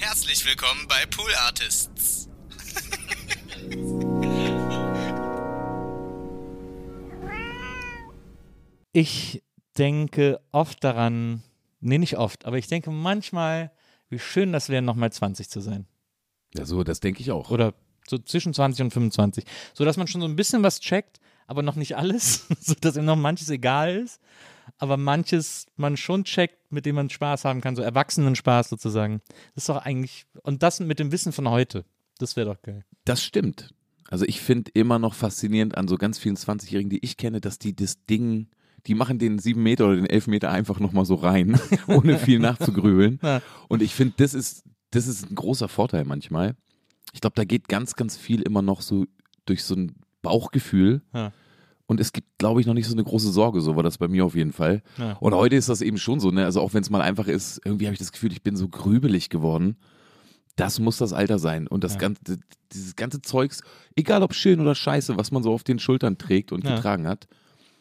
Herzlich willkommen bei Pool Artists. Ich denke oft daran, nee, nicht oft, aber ich denke manchmal, wie schön das wäre, nochmal 20 zu sein. Ja, so, das denke ich auch. Oder so zwischen 20 und 25. So dass man schon so ein bisschen was checkt, aber noch nicht alles. so dass ihm noch manches egal ist. Aber manches man schon checkt, mit dem man Spaß haben kann, so Erwachsenen-Spaß sozusagen. Das ist doch eigentlich, und das mit dem Wissen von heute. Das wäre doch geil. Das stimmt. Also ich finde immer noch faszinierend an so ganz vielen 20-Jährigen, die ich kenne, dass die das Ding, die machen den 7 Meter oder den 11 Meter einfach nochmal so rein, ohne viel nachzugrübeln. Ja. Und ich finde, das ist, das ist ein großer Vorteil manchmal. Ich glaube, da geht ganz, ganz viel immer noch so durch so ein Bauchgefühl. Ja. Und es gibt, glaube ich, noch nicht so eine große Sorge, so war das bei mir auf jeden Fall. Ja. Und heute ist das eben schon so, ne? Also auch wenn es mal einfach ist, irgendwie habe ich das Gefühl, ich bin so grübelig geworden. Das muss das Alter sein. Und das Ja. ganze, dieses ganze Zeugs, egal ob schön oder scheiße, was man so auf den Schultern trägt und Ja. getragen hat,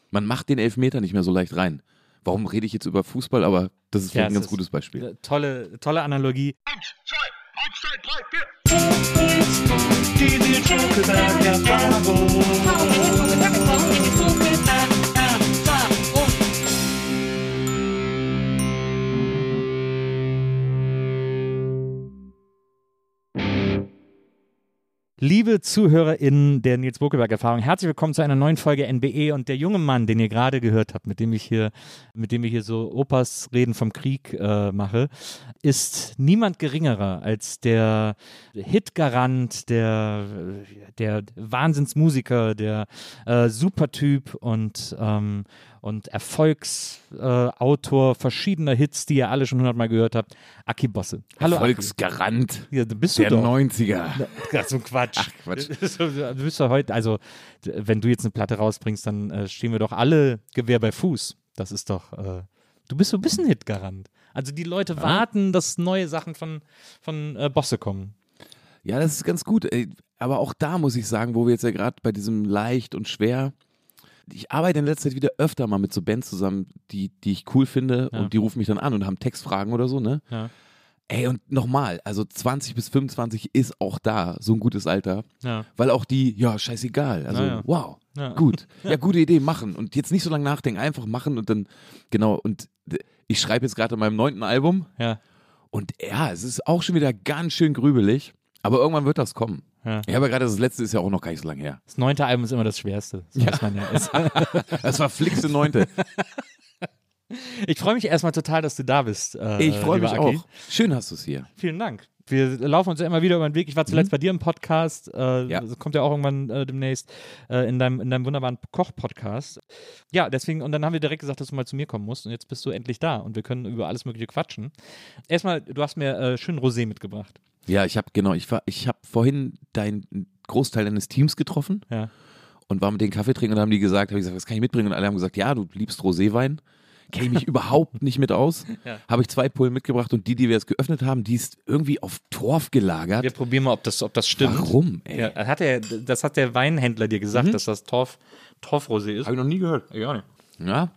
man macht den Elfmeter nicht mehr so leicht rein. Warum rede ich jetzt über Fußball? Aber das ist Ja, vielleicht ein ganz ist- gutes Beispiel. Tolle, tolle Analogie. ti dirò che da. Liebe ZuhörerInnen der Nils Bokelberg-Erfahrung, herzlich willkommen zu einer neuen Folge NBE und der junge Mann, den ihr gerade gehört habt, mit dem ich hier, mit dem ich hier so Opas Reden vom Krieg äh, mache, ist niemand geringerer als der Hitgarant, der, der Wahnsinnsmusiker, der äh, Supertyp und, ähm, und Erfolgsautor äh, verschiedener Hits, die ihr alle schon hundertmal gehört habt, Aki Bosse. Hallo Aki. Volksgarant Ja, bist du der doch. 90er. Ja, so ein Quatsch. Ach, Quatsch. Du bist doch heute, also wenn du jetzt eine Platte rausbringst, dann äh, stehen wir doch alle Gewehr bei Fuß. Das ist doch, äh, du bist so ein bisschen Hitgarant. Also die Leute warten, dass neue Sachen von, von äh, Bosse kommen. Ja, das ist ganz gut. Aber auch da muss ich sagen, wo wir jetzt ja gerade bei diesem leicht und schwer. Ich arbeite in letzter Zeit wieder öfter mal mit so Bands zusammen, die, die ich cool finde Ja. und die rufen mich dann an und haben Textfragen oder so, ne? Ja. Ey, und nochmal, also 20 bis 25 ist auch da so ein gutes Alter, Ja. weil auch die, ja, scheißegal. Also, Ja, wow, Ja. gut. Ja, gute Idee, machen. Und jetzt nicht so lange nachdenken, einfach machen und dann, genau. Und ich schreibe jetzt gerade an meinem neunten Album Ja. und ja, es ist auch schon wieder ganz schön grübelig, aber irgendwann wird das kommen. Ja. Ja, aber gerade das letzte ist ja auch noch gar nicht so lange her. Das neunte Album ist immer das Schwerste. So muss man ja. Es- Das war Flixe Neunte. Ich freue mich erstmal total, dass du da bist. Äh, Ich freue mich Aki. auch. Schön hast du es hier. Vielen Dank. Wir laufen uns ja immer wieder über den Weg. Ich war zuletzt bei dir im Podcast. Äh, Ja. Das kommt ja auch irgendwann äh, demnächst äh, in, deinem, in deinem wunderbaren Koch-Podcast. Ja, deswegen, und dann haben wir direkt gesagt, dass du mal zu mir kommen musst. Und jetzt bist du endlich da und wir können über alles Mögliche quatschen. Erstmal, du hast mir äh, schön Rosé mitgebracht. Ja, ich habe genau, ich war, ich habe vorhin deinen Großteil deines Teams getroffen Ja. und war mit den Kaffee trinken und haben die gesagt, habe ich gesagt, was kann ich mitbringen? Und alle haben gesagt, ja, du liebst Roséwein. Kenne ich mich überhaupt nicht mit aus. Ja. Habe ich zwei Pullen mitgebracht und die, die wir jetzt geöffnet haben, die ist irgendwie auf Torf gelagert. Wir probieren mal, ob das, ob das stimmt. Warum? Ey? Ja, hat er, das hat der Weinhändler dir gesagt, dass das Torf, Torfrosé ist. Habe ich noch nie gehört. Ja, nicht. Ja,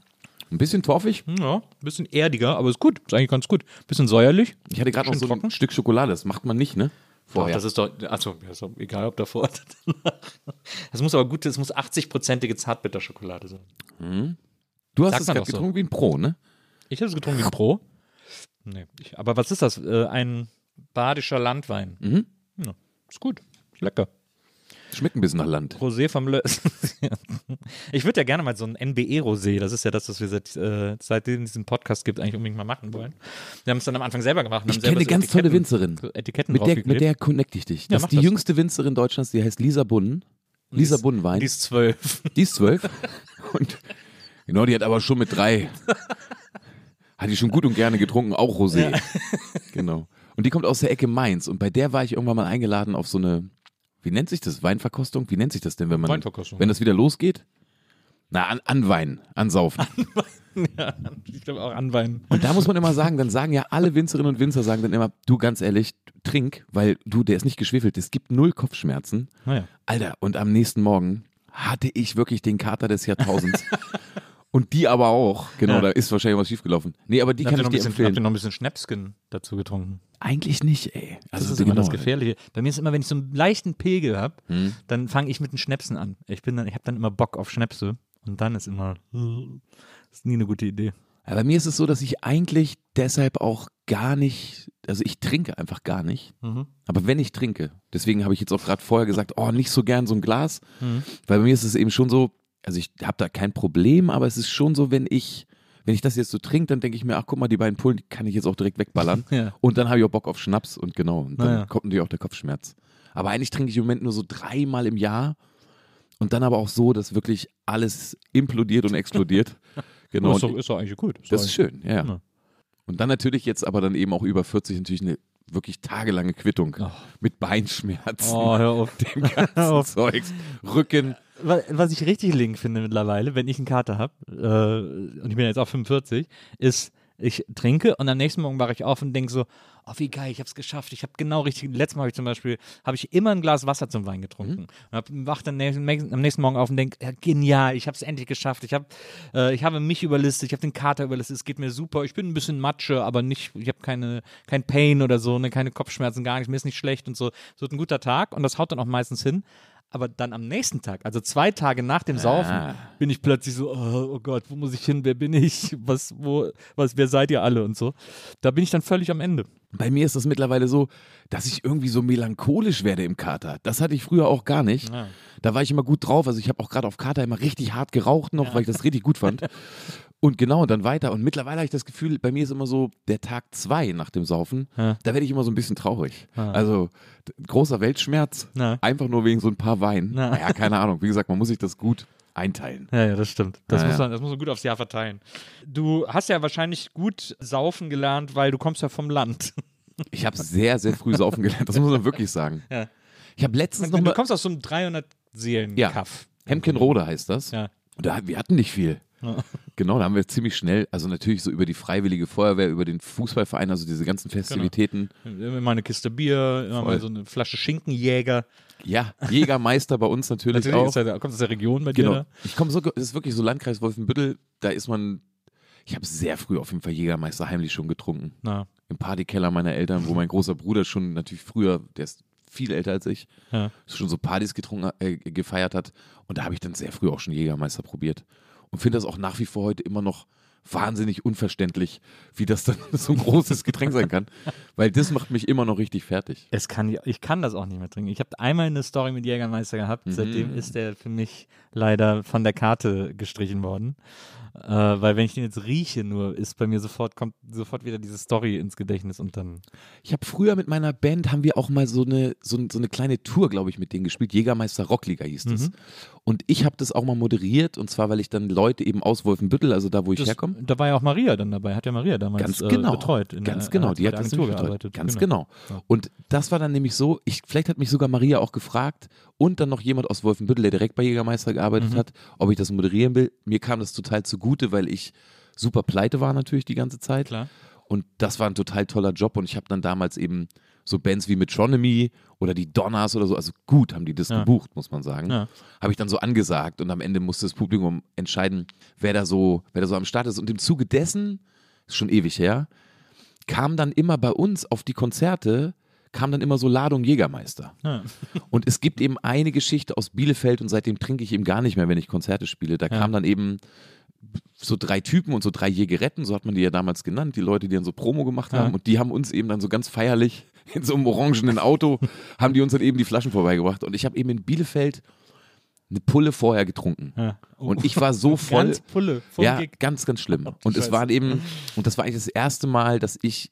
ein bisschen torfig. Ja, ein bisschen erdiger, aber ist gut. Ist eigentlich ganz gut. Bisschen säuerlich. Ich hatte gerade noch so trocken. ein Stück Schokolade. Das macht man nicht, ne? Doch, Vorher. das ist doch, also ist doch egal, ob davor oder danach. Das muss aber gut, das muss 80-prozentige Zartbitterschokolade sein. du hast sagt es gerade doch so. getrunken wie ein Pro, ne? Ich habe es getrunken wie ein Pro. Nee, ich, aber was ist das? Äh, ein badischer Landwein. Mhm. Ja, ist gut. Ist lecker. Schmeckt ein bisschen nach Land. Rosé vom Le Ich würde ja gerne mal so ein NBE-Rosé, das ist ja das, was wir seit, äh, seitdem es diesen Podcast gibt, eigentlich unbedingt mal machen wollen. Wir haben es dann am Anfang selber gemacht. Ich kenne eine so ganz tolle Etiketten- Winzerin. so Etiketten Mit der, mit der connecte ich dich. Ja, Das ist die das. jüngste Winzerin Deutschlands, die heißt Lisa Bunnen. Lisa Bunnenwein. Die ist zwölf. Die ist zwölf. Und genau, die hat aber schon mit drei. Hat die schon gut und gerne getrunken, auch Rosé. Genau. Und die kommt aus der Ecke Mainz. Und bei der war ich irgendwann mal eingeladen auf so eine, wie nennt sich das? Weinverkostung? Wie nennt sich das denn, wenn man, Weinverkostung. wenn das wieder losgeht? Na, an, an Wein, an Saufen. ja, ich glaube auch anweinen. Und da muss man immer sagen, dann sagen ja alle Winzerinnen und Winzer, sagen dann immer, du ganz ehrlich, trink, weil du, der ist nicht geschwefelt, es gibt null Kopfschmerzen. Naja. Alter, und am nächsten Morgen hatte ich wirklich den Kater des Jahrtausends. und die aber auch. Genau, Ja. da ist wahrscheinlich was schiefgelaufen. Nee, aber die Habt kann ich dir bisschen, habt empfehlen. ihr noch ein bisschen Schnäpsken dazu getrunken? Eigentlich nicht, ey. Das Also ist immer genau. das Gefährliche. Bei mir ist immer, wenn ich so einen leichten Pegel habe, Hm. dann fange ich mit den Schnäpsen an. Ich bin dann, ich habe dann immer Bock auf Schnäpse und dann ist immer, das ist nie eine gute Idee. Aber bei mir ist es so, dass ich eigentlich deshalb auch gar nicht, also ich trinke einfach gar nicht. Mhm. Aber wenn ich trinke, deswegen habe ich jetzt auch gerade vorher gesagt, oh, nicht so gern so ein Glas, Mhm. weil bei mir ist es eben schon so, also ich habe da kein Problem, aber es ist schon so, wenn ich, wenn ich das jetzt so trinke, dann denke ich mir, ach guck mal, die beiden Pullen, die kann ich jetzt auch direkt wegballern. Ja. Und dann habe ich auch Bock auf Schnaps und genau, und dann Naja. kommt natürlich auch der Kopfschmerz. Aber eigentlich trinke ich im Moment nur so dreimal im Jahr und dann aber auch so, dass wirklich alles implodiert und explodiert. Genau. ist, doch, ist doch eigentlich gut. das ist schön, ja. Ja. Und dann natürlich jetzt aber dann eben auch über 40 natürlich eine wirklich tagelange Quittung Oh. mit Beinschmerzen, Oh, hör auf. dem ganzen. Zeugs, Rücken. Wa- Was ich richtig link finde mittlerweile, wenn ich einen Kater habe, äh, und ich bin jetzt auch 45, ist, ich trinke und am nächsten Morgen wache ich auf und denke so, oh wie geil, ich habe es geschafft, ich habe genau richtig, letztes Mal habe ich zum Beispiel, habe ich immer ein Glas Wasser zum Wein getrunken. Und hab, wach dann am nächsten Morgen auf und denke, ja, genial, ich habe es endlich geschafft, ich habe äh, ich habe mich überlistet, ich habe den Kater überlistet, es geht mir super, ich bin ein bisschen Matsche, aber nicht, ich habe keine, kein Pain oder so, ne, keine Kopfschmerzen, gar nichts, mir ist nicht schlecht und so, so ein guter Tag und das haut dann auch meistens hin. Aber dann am nächsten Tag, also zwei Tage nach dem Saufen, Ah. bin ich plötzlich so, oh, oh Gott, wo muss ich hin? Wer bin ich? Was, wo, was, wer seid ihr alle und so. Da bin ich dann völlig am Ende. Bei mir ist das mittlerweile so, dass ich irgendwie so melancholisch werde im Kater. Das hatte ich früher auch gar nicht. Ja. Da war ich immer gut drauf. Also ich habe auch gerade auf Kater immer richtig hart geraucht noch, weil ich das richtig gut fand. Und genau, und dann weiter. Und mittlerweile habe ich das Gefühl, bei mir ist immer so der Tag zwei nach dem Saufen, Ja. da werde ich immer so ein bisschen traurig. Ah. Also großer Weltschmerz, Na. einfach nur wegen so ein paar Wein. Na. Naja, keine Ahnung. Wie gesagt, man muss sich das gut einteilen. Ja, ja, das stimmt. Das, Ja, muss ja. man, das muss man gut aufs Jahr verteilen. Du hast ja wahrscheinlich gut saufen gelernt, weil du kommst ja vom Land. Ich habe sehr, sehr früh saufen gelernt. Das muss man wirklich sagen. Ja. Ich habe letztens noch Du kommst aus so einem 300 seelen Ja. kaff Hemkenrode heißt das. Ja. Und da, wir hatten nicht viel. Genau, da haben wir ziemlich schnell, also natürlich so über die Freiwillige Feuerwehr, über den Fußballverein, also diese ganzen Festivitäten. Immer mal eine Kiste Bier, immer mal so eine Flasche Schinkenjäger. Ja, Jägermeister bei uns natürlich, Natürlich auch. ja, kommt aus der Region bei dir. Genau. da? Ich komme so, das ist wirklich so Landkreis Wolfenbüttel, da ist man, ich habe sehr früh auf jeden Fall Jägermeister heimlich schon getrunken. Na, Im Partykeller meiner Eltern, wo mein großer Bruder schon natürlich früher, der ist viel älter als ich, ja. schon so Partys getrunken, äh, gefeiert hat. Und da habe ich dann sehr früh auch schon Jägermeister probiert. Und finde das auch nach wie vor heute immer noch wahnsinnig unverständlich, wie das dann so ein großes Getränk sein kann. Weil das macht mich immer noch richtig fertig. Es kann, ich kann das auch nicht mehr trinken. Ich habe einmal eine Story mit Jägermeister gehabt. Mhm. Seitdem ist der für mich leider von der Karte gestrichen worden. Äh, weil wenn ich den jetzt rieche, nur ist bei mir sofort, kommt sofort wieder diese Story ins Gedächtnis und dann. Ich habe früher mit meiner Band, haben wir auch mal so eine, so, so eine kleine Tour, glaube ich, mit denen gespielt. Jägermeister Rockliga hieß das. Mhm. Und ich habe das auch mal moderiert. Und zwar, weil ich dann Leute eben aus Wolfenbüttel, also da, wo ich Das, herkomme, da war ja auch Maria dann dabei, hat ja Maria damals Ganz äh, genau. betreut. In Ganz der, genau, hat die hat das betreut. gearbeitet. Ganz genau. Ja. Und das war dann nämlich so, ich, vielleicht hat mich sogar Maria auch gefragt und dann noch jemand aus Wolfenbüttel, der direkt bei Jägermeister gearbeitet Mhm. hat, ob ich das moderieren will. Mir kam das total zugute, weil ich super pleite war natürlich die ganze Zeit. Klar. Und das war ein total toller Job und ich habe dann damals eben so Bands wie Metronomy oder die Donners oder so, also gut haben die das Ja. gebucht, muss man sagen. Ja. Habe ich dann so angesagt und am Ende musste das Publikum entscheiden, wer da so, wer da so am Start ist. Und im Zuge dessen, ist schon ewig her, kam dann immer bei uns auf die Konzerte, kam dann immer so Ladung Jägermeister. Ja. Und es gibt eben eine Geschichte aus Bielefeld und seitdem trinke ich eben gar nicht mehr, wenn ich Konzerte spiele. Da Ja. kam dann eben so drei Typen und so drei Jägeretten, so hat man die ja damals genannt, die Leute, die dann so Promo gemacht haben. Ja. Und die haben uns eben dann so ganz feierlich in so einem orangenen Auto, haben die uns dann eben die Flaschen vorbeigebracht. Und ich habe eben in Bielefeld eine Pulle vorher getrunken. Ja. Oh. Und ich war so voll. Ganz Pulle. Voll ja, Gig. ganz, ganz schlimm. Oh, Und es Scheiße. war eben, und das war eigentlich das erste Mal, dass ich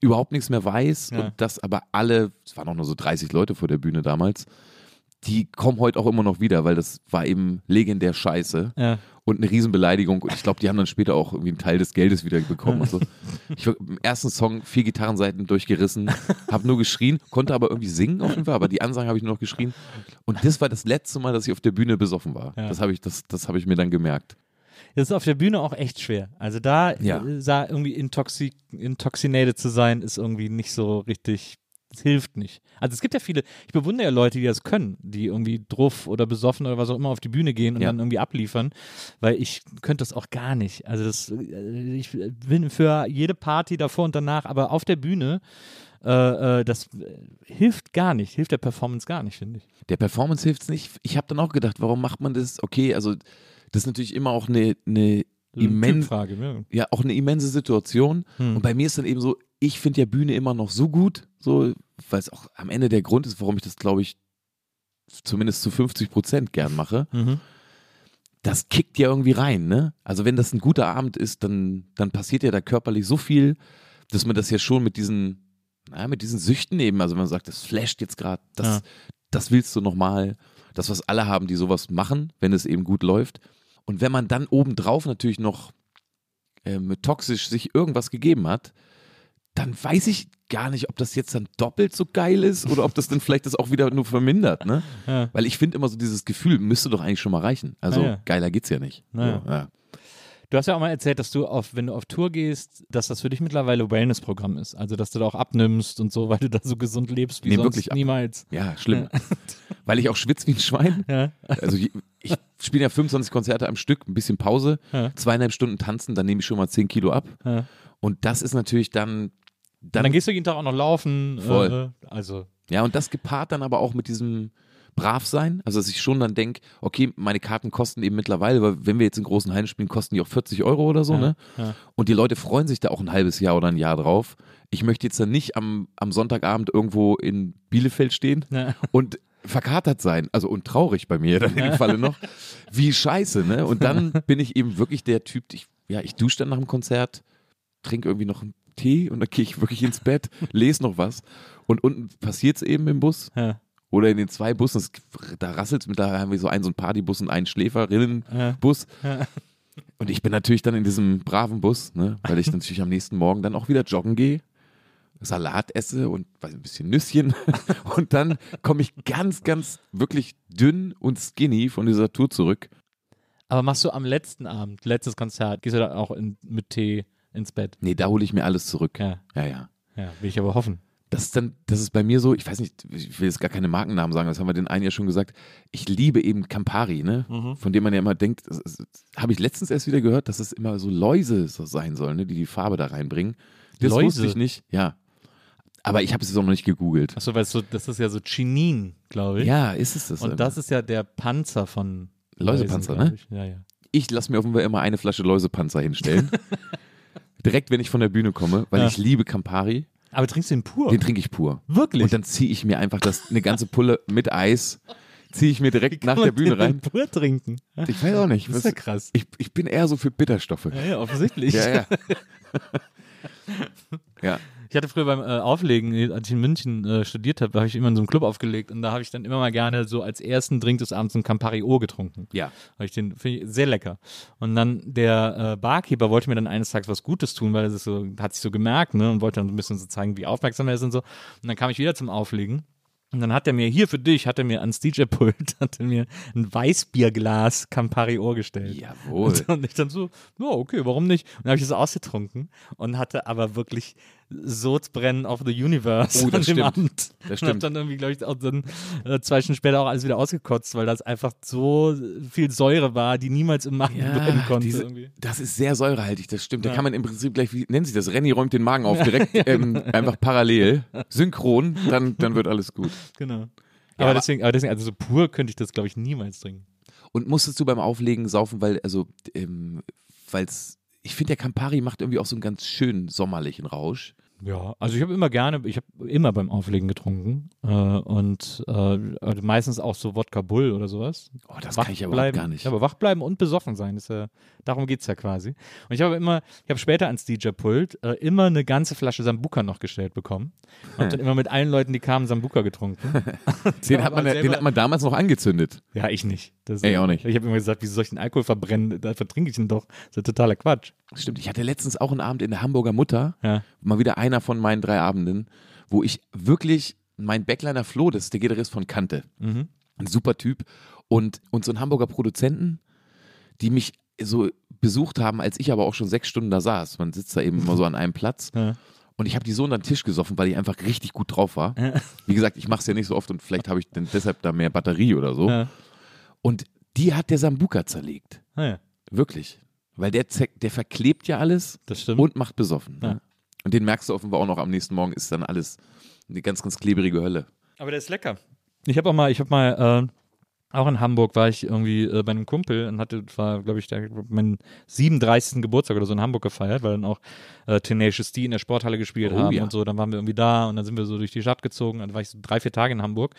überhaupt nichts mehr weiß Ja. und dass aber alle, es waren auch nur so 30 Leute vor der Bühne damals, die kommen heute auch immer noch wieder, weil das war eben legendär scheiße Ja. und eine Riesenbeleidigung. Und ich glaube, die haben dann später auch irgendwie einen Teil des Geldes wieder bekommen. Und so. Ich war im ersten Song vier Gitarrenseiten durchgerissen, habe nur geschrien, konnte aber irgendwie singen auf jeden Fall, aber die Ansagen habe ich nur noch geschrien. Und das war das letzte Mal, dass ich auf der Bühne besoffen war. Ja. Das habe ich, das, das habe ich mir dann gemerkt. Das ist auf der Bühne auch echt schwer. Also da Ja. äh, sah irgendwie intoxi intoxinated zu sein, ist irgendwie nicht so richtig, es hilft nicht. Also es gibt ja viele, ich bewundere ja Leute, die das können, die irgendwie druff oder besoffen oder was auch immer auf die Bühne gehen und Ja. dann irgendwie abliefern, weil ich könnte das auch gar nicht. Also das, äh, ich bin für jede Party davor und danach, aber auf der Bühne, äh, äh, das äh, hilft gar nicht, hilft der Performance gar nicht, finde ich. Der Performance hilft es nicht. Ich habe dann auch gedacht, warum macht man das? Okay, also das ist natürlich immer auch eine, eine immens, Frage. Ja. ja, auch eine immense Situation. Hm. Und bei mir ist dann eben so, ich finde ja Bühne immer noch so gut, so, weil es auch am Ende der Grund ist, warum ich das, glaube ich, zumindest zu 50 Prozent gern mache. Mhm. Das kickt ja irgendwie rein, ne? Also wenn das ein guter Abend ist, dann, dann passiert ja da körperlich so viel, dass man das ja schon mit diesen, naja, mit diesen Süchten eben, also wenn man sagt, das flasht jetzt gerade, das, Ja. das willst du nochmal, das, was alle haben, die sowas machen, wenn es eben gut läuft. Und wenn man dann obendrauf natürlich noch ähm, toxisch sich irgendwas gegeben hat, dann weiß ich gar nicht, ob das jetzt dann doppelt so geil ist oder ob das dann vielleicht das auch wieder nur vermindert, ne? Ja. Weil ich finde immer so dieses Gefühl müsste doch eigentlich schon mal reichen. Also Ah, ja. geiler geht's ja nicht. Ja. Du hast ja auch mal erzählt, dass du auf, wenn du auf Tour gehst, dass das für dich mittlerweile Wellness-Programm ist. Also, dass du da auch abnimmst und so, weil du da so gesund lebst wie Nee, sonst wirklich ab. niemals. ja, schlimm. Weil ich auch schwitze wie ein Schwein. Ja. Also ich, ich spiele ja 25 Konzerte am Stück, ein bisschen Pause, Ja. zweieinhalb Stunden tanzen, dann nehme ich schon mal 10 Kilo ab. Und das ist natürlich dann, Dann, dann, dann gehst du jeden Tag auch noch laufen. Voll. Äh, also, ja, und das gepaart dann aber auch mit diesem Bravsein, also dass ich schon dann denke, okay, meine Karten kosten eben mittlerweile, weil wenn wir jetzt in großen Hallen spielen, kosten die auch 40 Euro oder so, Ja, ne? ja. Und die Leute freuen sich da auch ein halbes Jahr oder ein Jahr drauf. Ich möchte jetzt dann nicht am, am Sonntagabend irgendwo in Bielefeld stehen Ja. und verkatert sein, also und traurig bei mir dann in dem Falle noch. Wie scheiße, ne? Und dann bin ich eben wirklich der Typ, ich, ja, ich dusche dann nach dem Konzert, trinke irgendwie noch einen Tee und dann gehe ich wirklich ins Bett, lese noch was und unten passiert es eben im Bus ja, oder in den zwei Bussen, es, da rasselt es mit, da haben wir so einen so einen Partybus und einen Schläferinnenbus. ja. Und ich bin natürlich dann in diesem braven Bus, ne, weil ich natürlich am nächsten Morgen dann auch wieder joggen gehe, Salat esse und weiß, ein bisschen Nüsschen. Und dann komme ich ganz, ganz wirklich dünn und skinny von dieser Tour zurück. Aber machst du am letzten Abend, letztes Konzert, gehst du dann auch in, mit Tee ins Bett? Nee, da hole ich mir alles zurück. Ja, Ja, ja. ja, will ich aber hoffen. Das ist dann, das ist bei mir so, ich weiß nicht, ich will jetzt gar keine Markennamen sagen, das haben wir den einen ja schon gesagt. Ich liebe eben Campari, ne? Mhm. Von dem man ja immer denkt, habe ich letztens erst wieder gehört, dass es immer so Läuse so sein sollen, ne? die die Farbe da reinbringen. Das Läuse? wusste ich nicht, ja. Aber ich habe es jetzt auch noch nicht gegoogelt. Achso, weil so, das ist ja so Chinin, glaube ich. Ja, ist es das? Und das ist ja der Panzer von Läusepanzer, Läusen, ne? Ich. Ja, ja. Ich lasse mir Fall immer eine Flasche Läusepanzer hinstellen. Direkt, wenn ich von der Bühne komme, weil Ja. ich liebe Campari. Aber trinkst du den pur? Den trinke ich pur. Wirklich? Und dann ziehe ich mir einfach das, eine ganze Pulle mit Eis, ziehe ich mir direkt nach der Bühne rein. Pur trinken. Ich weiß auch nicht. Das ist ja krass. Ich, ich bin eher so für Bitterstoffe. Ja, ja, offensichtlich. Ja, ja. ja. Ich hatte früher beim äh, Auflegen, als ich in München äh, studiert habe, habe ich immer in so einem Club aufgelegt und da habe ich dann immer mal gerne so als ersten Drink des Abends einen Campari O getrunken. Ja. Habe ich den finde ich sehr lecker. Und dann der äh, Barkeeper wollte mir dann eines Tages was Gutes tun, weil er so hat sich so gemerkt, ne, und wollte dann so ein bisschen so zeigen, wie aufmerksam er ist und so. Und dann kam ich wieder zum Auflegen. Und dann hat er mir hier für dich, hat er mir ans DJ-Pult, hat er mir ein Weißbierglas Campari Ohr gestellt. Jawohl. Und ich dann so, ja, okay, warum nicht? Und dann habe ich das ausgetrunken und hatte aber wirklich Sodbrennen of the Universe Oh, an das dem stimmt. Abend. Das Und stimmt. dann irgendwie, glaube ich, auch dann äh, zwei Stunden später auch alles wieder ausgekotzt, weil das einfach so viel Säure war, die niemals im Magen bleiben konnte. diese, das ist sehr säurehaltig, das stimmt. Da Ja. kann man im Prinzip gleich, wie nennt sich das? Renny räumt den Magen auf, direkt ähm, einfach parallel, synchron, dann, dann wird alles gut. Genau. Ja, aber, deswegen, aber deswegen, also so pur könnte ich das, glaube ich, niemals trinken. Und musstest du beim Auflegen saufen, weil, also, ähm, weil's, ich finde, der Campari macht irgendwie auch so einen ganz schönen sommerlichen Rausch. Ja, also ich habe immer gerne, ich habe immer beim Auflegen getrunken äh, und äh, also meistens auch so Wodka Bull oder sowas. Oh, das Wach kann ich aber bleiben, gar nicht. Aber wach bleiben und besoffen sein, ist ja, darum geht es ja quasi. Und ich habe immer, ich habe später ans DJ-Pult äh, immer eine ganze Flasche Sambuka noch gestellt bekommen und dann immer mit allen Leuten, die kamen, Sambuka getrunken. Den hat, man, den hat man damals noch angezündet. Ja, ich nicht. Das, Ey, auch nicht. Ich habe immer gesagt, wieso soll ich den Alkohol verbrennen? Da vertrinke ich ihn doch. Das ist ja totaler Quatsch. Stimmt, ich hatte letztens auch einen Abend in der Hamburger Mutter, Ja. mal wieder einer von meinen drei Abenden, wo ich wirklich, mein Backliner Flo, das ist der Gitarrist von Kante, Mhm. ein super Typ, und, und so ein Hamburger Produzenten, die mich so besucht haben, als ich aber auch schon sechs Stunden da saß. Man sitzt da eben immer so an einem Platz. Ja. Und ich habe die so unter den Tisch gesoffen, weil ich einfach richtig gut drauf war. Wie gesagt, ich mache es ja nicht so oft und vielleicht habe ich dann deshalb da mehr Batterie oder so. Ja. Und die hat der Sambuka zerlegt. Ah, ja. Wirklich. Weil der, der verklebt ja alles und macht besoffen. Ja. Ne? Und den merkst du offenbar auch noch am nächsten Morgen, ist dann alles eine ganz, ganz klebrige Hölle. Aber der ist lecker. Ich habe auch mal, ich habe mal, äh, auch in Hamburg war ich irgendwie äh, bei einem Kumpel und hatte, war, glaube ich, der, meinen 37. Geburtstag oder so in Hamburg gefeiert, weil dann auch äh, Tenacious D in der Sporthalle gespielt Oh, haben ja. und so. Dann waren wir irgendwie da und dann sind wir so durch die Stadt gezogen. Dann war ich so drei, vier Tage in Hamburg.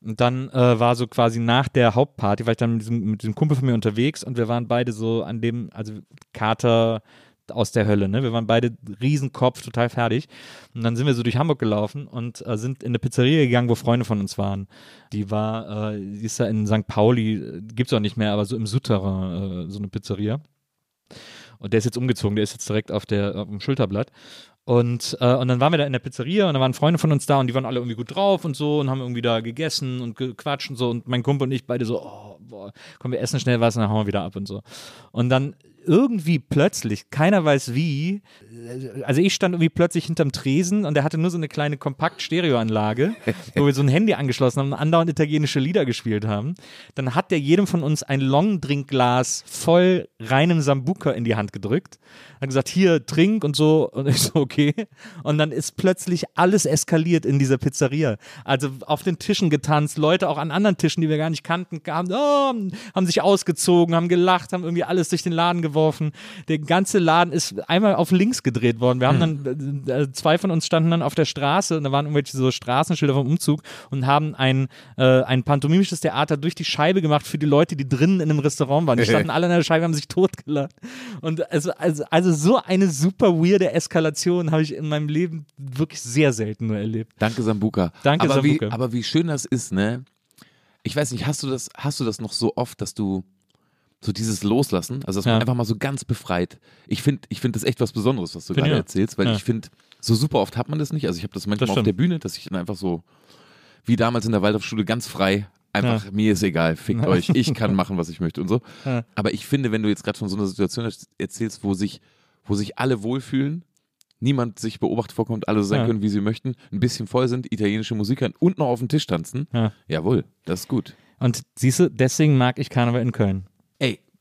Und dann äh, war so quasi nach der Hauptparty, war ich dann mit diesem, mit diesem Kumpel von mir unterwegs und wir waren beide so an dem, also Kater aus der Hölle, ne? Wir waren beide Riesenkopf, total fertig. Und dann sind wir so durch Hamburg gelaufen und äh, sind in eine Pizzeria gegangen, wo Freunde von uns waren. Die war, äh, die ist da in St. Pauli, äh, gibt's auch nicht mehr, aber so im Souterrain, äh, so eine Pizzeria. Und der ist jetzt umgezogen, der ist jetzt direkt auf, der, auf dem Schulterblatt. Und, äh, und dann waren wir da in der Pizzeria und da waren Freunde von uns da und die waren alle irgendwie gut drauf und so und haben irgendwie da gegessen und gequatscht und so. Und mein Kumpel und ich beide so, oh, boah, komm, wir essen schnell was und dann hauen wir wieder ab und so. Und dann irgendwie plötzlich, keiner weiß wie, also ich stand irgendwie plötzlich hinterm Tresen und der hatte nur so eine kleine Kompakt-Stereoanlage, wo wir so ein Handy angeschlossen haben und andauernd italienische Lieder gespielt haben. Dann hat der jedem von uns ein Longdrinkglas voll reinem Sambuka in die Hand gedrückt. Hat gesagt, hier, trink und so. Und ich so, okay. Und dann ist plötzlich alles eskaliert in dieser Pizzeria. Also auf den Tischen getanzt, Leute auch an anderen Tischen, die wir gar nicht kannten, kamen, oh, haben sich ausgezogen, haben gelacht, haben irgendwie alles durch den Laden geworfen. Der ganze Laden ist einmal auf links gedreht worden. Wir haben dann, äh, äh, zwei von uns standen dann auf der Straße und da waren irgendwelche so Straßenschilder vom Umzug und haben ein, äh, ein pantomimisches Theater durch die Scheibe gemacht für die Leute, die drinnen in einem Restaurant waren. Die standen alle an der Scheibe, haben sich totgelacht. Und also, also, also so eine super weirde Eskalation habe ich in meinem Leben wirklich sehr selten nur erlebt. Danke, Sambuka. Danke, aber Sambuka. Wie, aber wie schön das ist, ne? Ich weiß nicht, hast du das, hast du das noch so oft, dass du so dieses Loslassen, also dass man Ja. einfach mal so ganz befreit. Ich finde, ich finde das echt was Besonderes, was du Find gerade erzählst, weil Ja. ich finde, so super oft hat man das nicht. Also ich habe das manchmal Das auf der Bühne, dass ich dann einfach so, wie damals in der Waldorfschule, ganz frei, einfach, mir ist egal, fickt euch, ich kann machen, was ich möchte und so. Ja. Aber ich finde, wenn du jetzt gerade von so einer Situation erzählst, wo sich, wo sich alle wohlfühlen, niemand sich beobachtet vorkommt, alle so sein Ja. können, wie sie möchten, ein bisschen voll sind, italienische Musiker und noch auf dem Tisch tanzen, Ja. jawohl, das ist gut. Und siehst du, deswegen mag ich Karneval in Köln.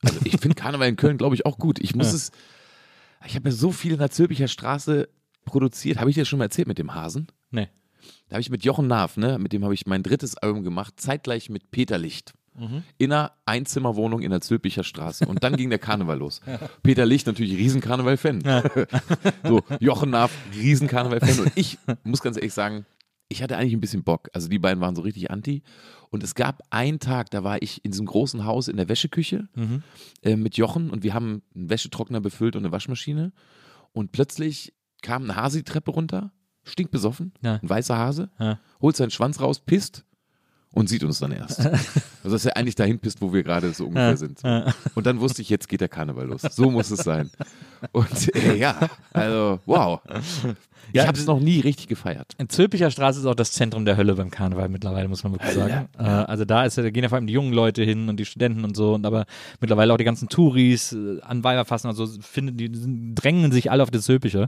Also ich finde Karneval in Köln, glaube ich, auch gut. Ich muss Ja. es, ich habe ja so viel in der Zülpicher Straße produziert. Habe ich dir schon mal erzählt mit dem Hasen? Nee. Da habe ich mit Jochen Naaf, ne, mit dem habe ich mein drittes Album gemacht, zeitgleich mit Peter Licht. In einer Einzimmerwohnung in der Zülpicher Straße. Und dann ging der Karneval los. Peter Licht natürlich Riesenkarneval-Fan. so, Jochen Naaf, Riesenkarneval-Fan. Und ich muss ganz ehrlich sagen, ich hatte eigentlich ein bisschen Bock. Also die beiden waren so richtig anti. Und es gab einen Tag, da war ich in diesem großen Haus in der Wäscheküche äh, mit Jochen und wir haben einen Wäschetrockner befüllt und eine Waschmaschine. Und plötzlich kam eine Hase die Treppe runter, stinkbesoffen, Ja. ein weißer Hase, Ja. holt seinen Schwanz raus, pisst und sieht uns dann erst. also dass er eigentlich dahin pisst, wo wir gerade so ungefähr sind. Und dann wusste ich, jetzt geht der Karneval los. So muss es sein. Und äh, ja, also wow. Ich Ja, habe es noch nie richtig gefeiert. In Zülpicher Straße ist auch das Zentrum der Hölle beim Karneval mittlerweile, muss man wirklich sagen. Äh, also da ist, da gehen ja vor allem die jungen Leute hin und die Studenten und so, und aber mittlerweile auch die ganzen Touris äh, an Weiberfassen, also finden, die drängen sich alle auf das Zülpicher.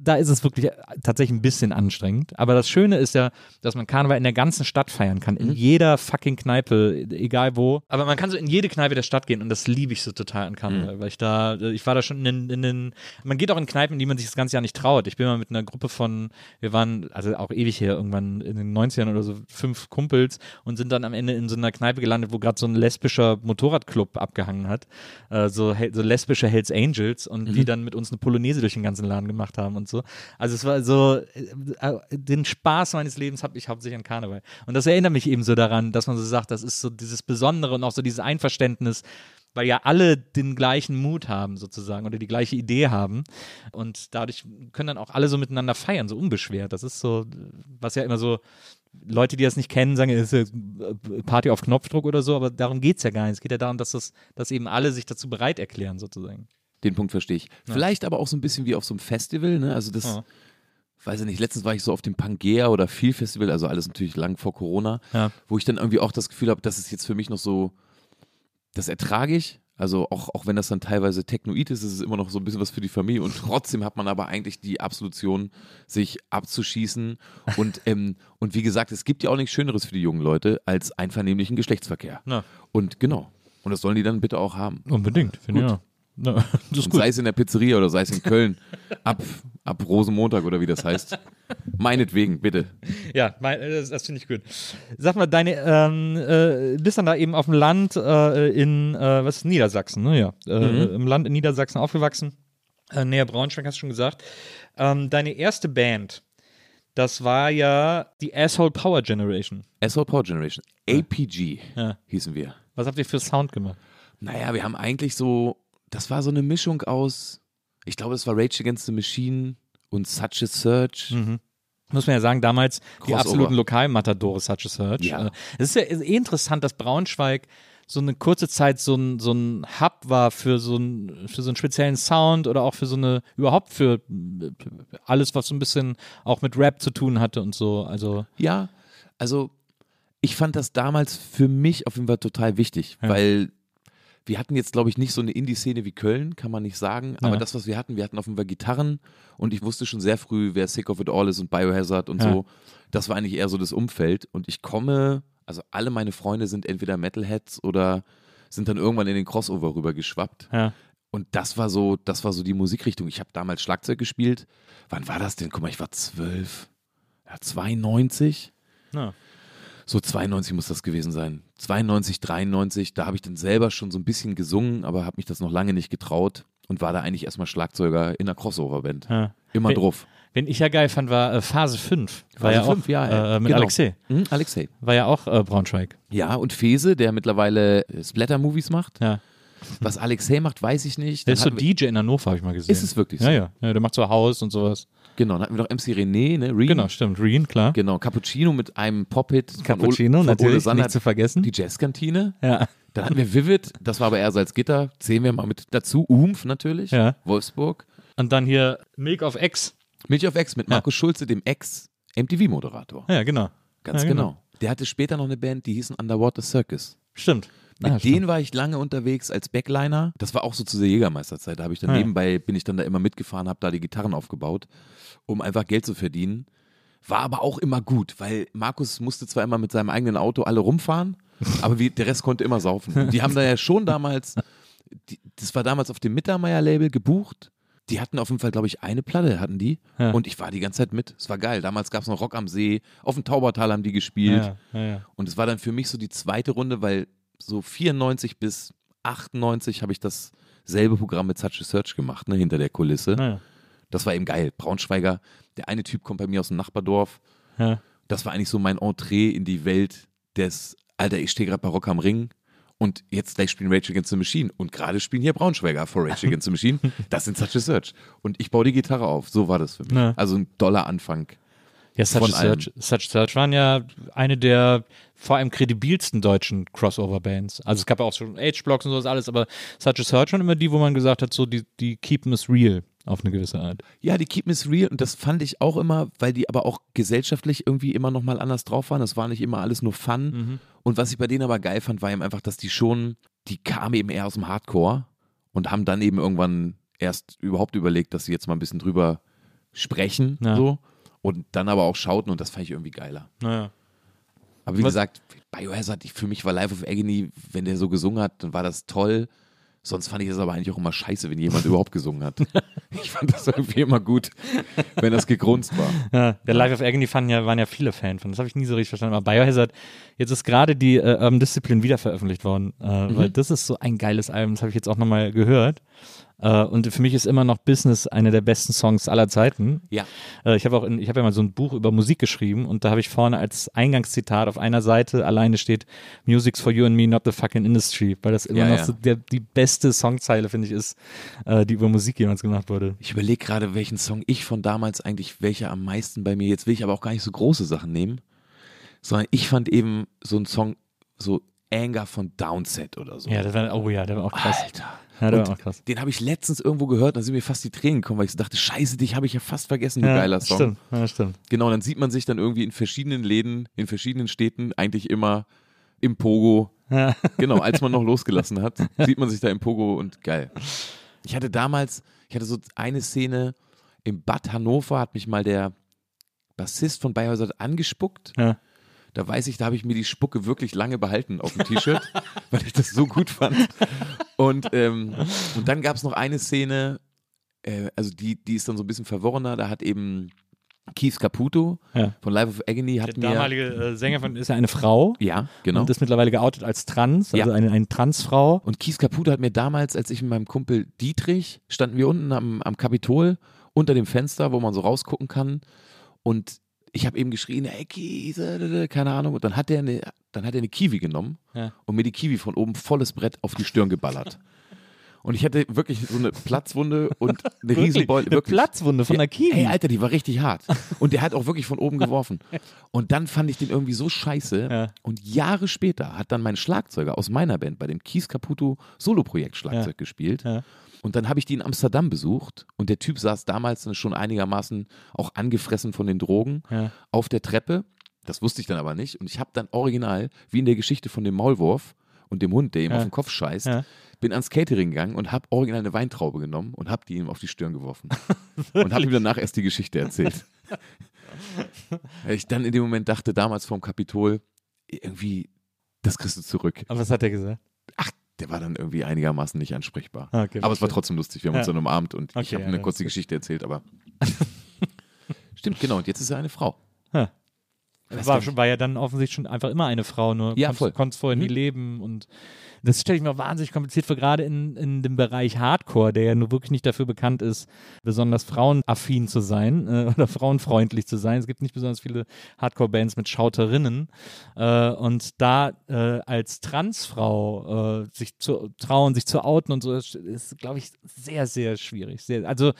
Da ist es wirklich tatsächlich ein bisschen anstrengend. Aber das Schöne ist ja, dass man Karneval in der ganzen Stadt feiern kann, in jeder fucking Kneipe, egal wo. Aber man kann so in jede Kneipe der Stadt gehen und das liebe ich so total an Karneval, weil ich da, ich war da schon in, den- man geht auch in Kneipen, die man sich das ganze Jahr nicht traut. Ich bin mal mit einer Gruppe von, wir waren also auch ewig her, irgendwann in den 90ern oder so, fünf Kumpels und sind dann am Ende in so einer Kneipe gelandet, wo gerade so ein lesbischer Motorradclub abgehangen hat. Äh, so, so lesbische Hells Angels und die dann mit uns eine Polonaise durch den ganzen Laden gemacht haben und so. Also es war so, äh, den Spaß meines Lebens habe ich hauptsächlich an Karneval. Und das erinnert mich eben so daran, dass man so sagt, das ist so dieses Besondere und auch so dieses Einverständnis, weil ja alle den gleichen Mut haben sozusagen oder die gleiche Idee haben und dadurch können dann auch alle so miteinander feiern, so unbeschwert. Das ist so, was ja immer so Leute, die das nicht kennen, sagen, es ist ja Party auf Knopfdruck oder so, aber darum geht es ja gar nicht. Es geht ja darum, dass, das, dass eben alle sich dazu bereit erklären, sozusagen. Den Punkt verstehe ich. Vielleicht aber auch so ein bisschen wie auf so einem Festival, ne? Also das, Ja. Weiß ich nicht, letztens war ich so auf dem Pangea oder Feel Festival, also alles natürlich lang vor Corona, Ja. wo ich dann irgendwie auch das Gefühl habe, das ist jetzt für mich noch so, das ertrage ich. Also auch, auch wenn das dann teilweise Technoid ist, ist es immer noch so ein bisschen was für die Familie und trotzdem hat man aber eigentlich die Absolution, sich abzuschießen und, ähm, und wie gesagt, es gibt ja auch nichts Schöneres für die jungen Leute als einvernehmlichen Geschlechtsverkehr. Na. Und genau. Und das sollen die dann bitte auch haben. Unbedingt, finde ich ja. Na, sei es in der Pizzeria oder sei es in Köln. ab, ab Rosenmontag oder wie das heißt. Meinetwegen, bitte. Ja, mein, äh, das, das finde ich gut. Sag mal, deine, ähm, äh, bist dann da eben auf dem Land äh, in, äh, was Niedersachsen, ne? Ja. Äh, Im Land in Niedersachsen aufgewachsen. Äh, näher Braunschweig, hast du schon gesagt. Ähm, deine erste Band, das war ja die Asshole Power Generation. SO Power Generation. APG Ja. hießen wir. Was habt ihr für Sound gemacht? Naja, wir haben eigentlich so, das war so eine Mischung aus, ich glaube, es war Rage Against the Machine und Such a Search. Muss man ja sagen, damals die Crossover. absoluten Lokalmatadore Such a Search. Ja. Äh, Es ist ja eh interessant, dass Braunschweig so eine kurze Zeit so ein, so ein Hub war für so, ein, für so einen speziellen Sound oder auch für so eine, überhaupt für äh, alles, was so ein bisschen auch mit Rap zu tun hatte und so. Also, Ja, also ich fand das damals für mich auf jeden Fall total wichtig, Ja. weil wir hatten jetzt, glaube ich, nicht so eine Indie-Szene wie Köln, kann man nicht sagen. Aber Ja. das, was wir hatten, wir hatten Fall Gitarren und ich wusste schon sehr früh, wer Sick of It All ist und Biohazard und Ja. so. Das war eigentlich eher so das Umfeld. Und ich komme, also alle meine Freunde sind entweder Metalheads oder sind dann irgendwann in den Crossover rüber geschwappt. ja. Und das war so, das war so die Musikrichtung. Ich habe damals Schlagzeug gespielt. Wann war das denn? Guck mal, ich war zwölf. Ja, 92. ja. So 92 muss das gewesen sein. 92, 93, da habe ich dann selber schon so ein bisschen gesungen, aber habe mich das noch lange nicht getraut und war da eigentlich erstmal Schlagzeuger in einer Crossover-Band. ja. Immer Wen- drauf. Wen ich ja geil fand, war äh, Phase 5. War Phase ja auch, 5, ja, äh, mit genau. Alexei. Hm, Alexei. War ja auch äh, Braunschweig. Ja, und Fese, der mittlerweile äh, Splatter-Movies macht. Ja. Was Alexei macht, weiß ich nicht. Der ist so DJ in Hannover, habe ich mal gesehen. Ist es wirklich so? Ja, ja, ja. Der macht so Haus und sowas. Genau, dann hatten wir noch MC René, ne? Reen. Genau, stimmt. Reen, klar. Genau, Cappuccino mit einem Pop-Hit. von Cappuccino, Ole, von Ole natürlich, Sandert. nicht zu vergessen. Die Jazzkantine. Ja. Dann hatten wir Vivid, das war aber eher Salzgitter. Zählen wir mal mit dazu. Umf natürlich. Ja. Wolfsburg. Und dann hier Milk of X. Milch auf Ex mit Markus Schulze, dem Ex-MTV-Moderator. Ja, genau. Ganz ja, genau. Der hatte später noch eine Band, die hießen Underwater Circus. Stimmt. Mit Ah, denen war ich lange unterwegs als Backliner. Das war auch so zu der Jägermeisterzeit. Da habe ich dann Ah, nebenbei, bin ich dann da immer mitgefahren, habe da die Gitarren aufgebaut, um einfach Geld zu verdienen. War aber auch immer gut, weil Markus musste zwar immer mit seinem eigenen Auto alle rumfahren, aber wie, der Rest konnte immer saufen. Und die haben da ja schon damals, die, das war damals auf dem Mittermeier-Label gebucht. Die hatten auf jeden Fall, glaube ich, eine Platte hatten die. Ja. Und ich war die ganze Zeit mit. Es war geil. Damals gab es noch Rock am See. Auf dem Taubertal haben die gespielt. Ja, ja. Und es war dann für mich so die zweite Runde, weil so 94 bis 98 habe ich dasselbe Programm mit Such a Search gemacht, ne, hinter der Kulisse. Naja. Das war eben geil. Braunschweiger, der eine Typ kommt bei mir aus dem Nachbardorf. Ja. Das war eigentlich so mein Entree in die Welt des, Alter, ich stehe gerade bei Rock am Ring und jetzt gleich spielen Rage Against the Machine und gerade spielen hier Braunschweiger vor Rage Against the Machine. Das sind Such a Search. Und ich baue die Gitarre auf. So war das für mich. Ja. Also ein doller Anfang. Ja, Such Search, Such Search waren ja eine der vor allem kredibilsten deutschen Crossover-Bands. Also es gab ja auch schon Age-Blocks und sowas alles, aber Such a Search waren immer die, wo man gesagt hat, so die, die keepen es real auf eine gewisse Art. Ja, die Keep Miss Real und das fand ich auch immer, weil die aber auch gesellschaftlich irgendwie immer nochmal anders drauf waren. Das war nicht immer alles nur Fun. Und was ich bei denen aber geil fand, war eben einfach, dass die schon, die kamen eben eher aus dem Hardcore und haben dann eben irgendwann erst überhaupt überlegt, dass sie jetzt mal ein bisschen drüber sprechen. Ja. So. Und dann aber auch schauten und das fand ich irgendwie geiler. Naja. Aber wie Was- gesagt, Biohazard, ich, für mich war Life of Agony, wenn der so gesungen hat, dann war das toll. Sonst fand ich es aber eigentlich auch immer scheiße, wenn jemand überhaupt gesungen hat. Ich fand das irgendwie immer gut, wenn das gegrunzt war. Ja, der Life of Agony fanden ja, waren ja viele Fan von. Das habe ich nie so richtig verstanden. Aber Biohazard, jetzt ist gerade die äh, Urban Discipline wieder veröffentlicht worden, äh, Mhm. weil das ist so ein geiles Album. Das habe ich jetzt auch nochmal gehört. Äh, und für mich ist immer noch Business einer der besten Songs aller Zeiten. Ja. Äh, ich habe auch, in, ich habe ja mal so ein Buch über Musik geschrieben und da habe ich vorne als Eingangszitat auf einer Seite alleine steht Music's for you and me, not the fucking industry, weil das immer Ja, noch ja. so der, die beste Songzeile finde ich ist, äh, die über Musik jemals gemacht wurde. Ich überlege gerade, welchen Song ich von damals eigentlich, welcher am meisten bei mir, jetzt will ich aber auch gar nicht so große Sachen nehmen, sondern ich fand eben so einen Song, so Anger von Downset oder so. Ja, das war, oh ja, der war auch krass. Alter. Ja, der Und war auch krass. Den habe ich letztens irgendwo gehört, da sind mir fast die Tränen gekommen, weil ich so dachte, scheiße, dich habe ich ja fast vergessen, du geiler Song. Stimmt, ja, stimmt. Genau, dann sieht man sich dann irgendwie in verschiedenen Läden, in verschiedenen Städten, eigentlich immer im Pogo. Ja. Genau, als man noch losgelassen hat, sieht man sich da im Pogo und geil. Ich hatte damals, ich hatte so eine Szene im Bad Hannover, hat mich mal der Bassist von Biohazard angespuckt. Ja. Da weiß ich, da habe ich mir die Spucke wirklich lange behalten auf dem T-Shirt, weil ich das so gut fand. Und, ähm, und dann gab es noch eine Szene, äh, also die, die ist dann so ein bisschen verworrener, da hat eben Keith Caputo Ja. von Life of Agony hat Der mir... damalige äh, Sänger von ist ja eine Frau ja, genau. und ist mittlerweile geoutet als trans, also Ja. eine, eine Transfrau. Und Kies Caputo hat mir damals, als ich mit meinem Kumpel Dietrich, standen wir unten am, am Kapitol unter dem Fenster, wo man so rausgucken kann. Und ich habe eben geschrien, hey Kies, äh, äh, äh, keine Ahnung. Und dann hat er eine, dann hat er eine Kiwi genommen Ja. und mir die Kiwi von oben volles Brett auf die Stirn geballert. Und ich hatte wirklich so eine Platzwunde und eine Riesenbeule. Eine Platzwunde von der Kiwi. Ey, Alter, die war richtig hart. Und der hat auch wirklich von oben geworfen. Und dann fand ich den irgendwie so scheiße. Ja. Und Jahre später hat dann mein Schlagzeuger aus meiner Band bei dem Kies Caputo Solo-Projekt Schlagzeug Ja. gespielt. Und dann habe ich die in Amsterdam besucht. Und der Typ saß damals schon einigermaßen auch angefressen von den Drogen Ja. auf der Treppe. Das wusste ich dann aber nicht. Und ich habe dann original, wie in der Geschichte von dem Maulwurf und dem Hund, der ihm Ja. auf den Kopf scheißt, Ja. bin ans Catering gegangen und habe original eine Weintraube genommen und habe die ihm auf die Stirn geworfen. und habe ihm danach erst die Geschichte erzählt. Weil ich dann in dem Moment dachte, damals vom Kapitol, irgendwie, das kriegst du zurück. Aber was hat er gesagt? Ach, der war dann irgendwie einigermaßen nicht ansprechbar. Ah, okay, aber es war verstehe. trotzdem lustig. Wir haben Ja. uns dann umarmt und ich Okay, habe ja, eine kurze Geschichte erzählt, aber. Stimmt, genau. Und jetzt ist er eine Frau. Ja. Weiß War, schon, war ja dann offensichtlich schon einfach immer eine Frau, nur Ja, konntest, konntest vorher nie Mhm. leben und das stelle ich mir wahnsinnig kompliziert vor, gerade in, in dem Bereich Hardcore, der ja nur wirklich nicht dafür bekannt ist, besonders frauenaffin zu sein äh, oder frauenfreundlich zu sein. Es gibt nicht besonders viele Hardcore-Bands mit Schauterinnen äh, und da äh, als Transfrau äh, sich zu trauen, sich zu outen und so, ist, ist glaube ich, sehr, sehr schwierig. Sehr, also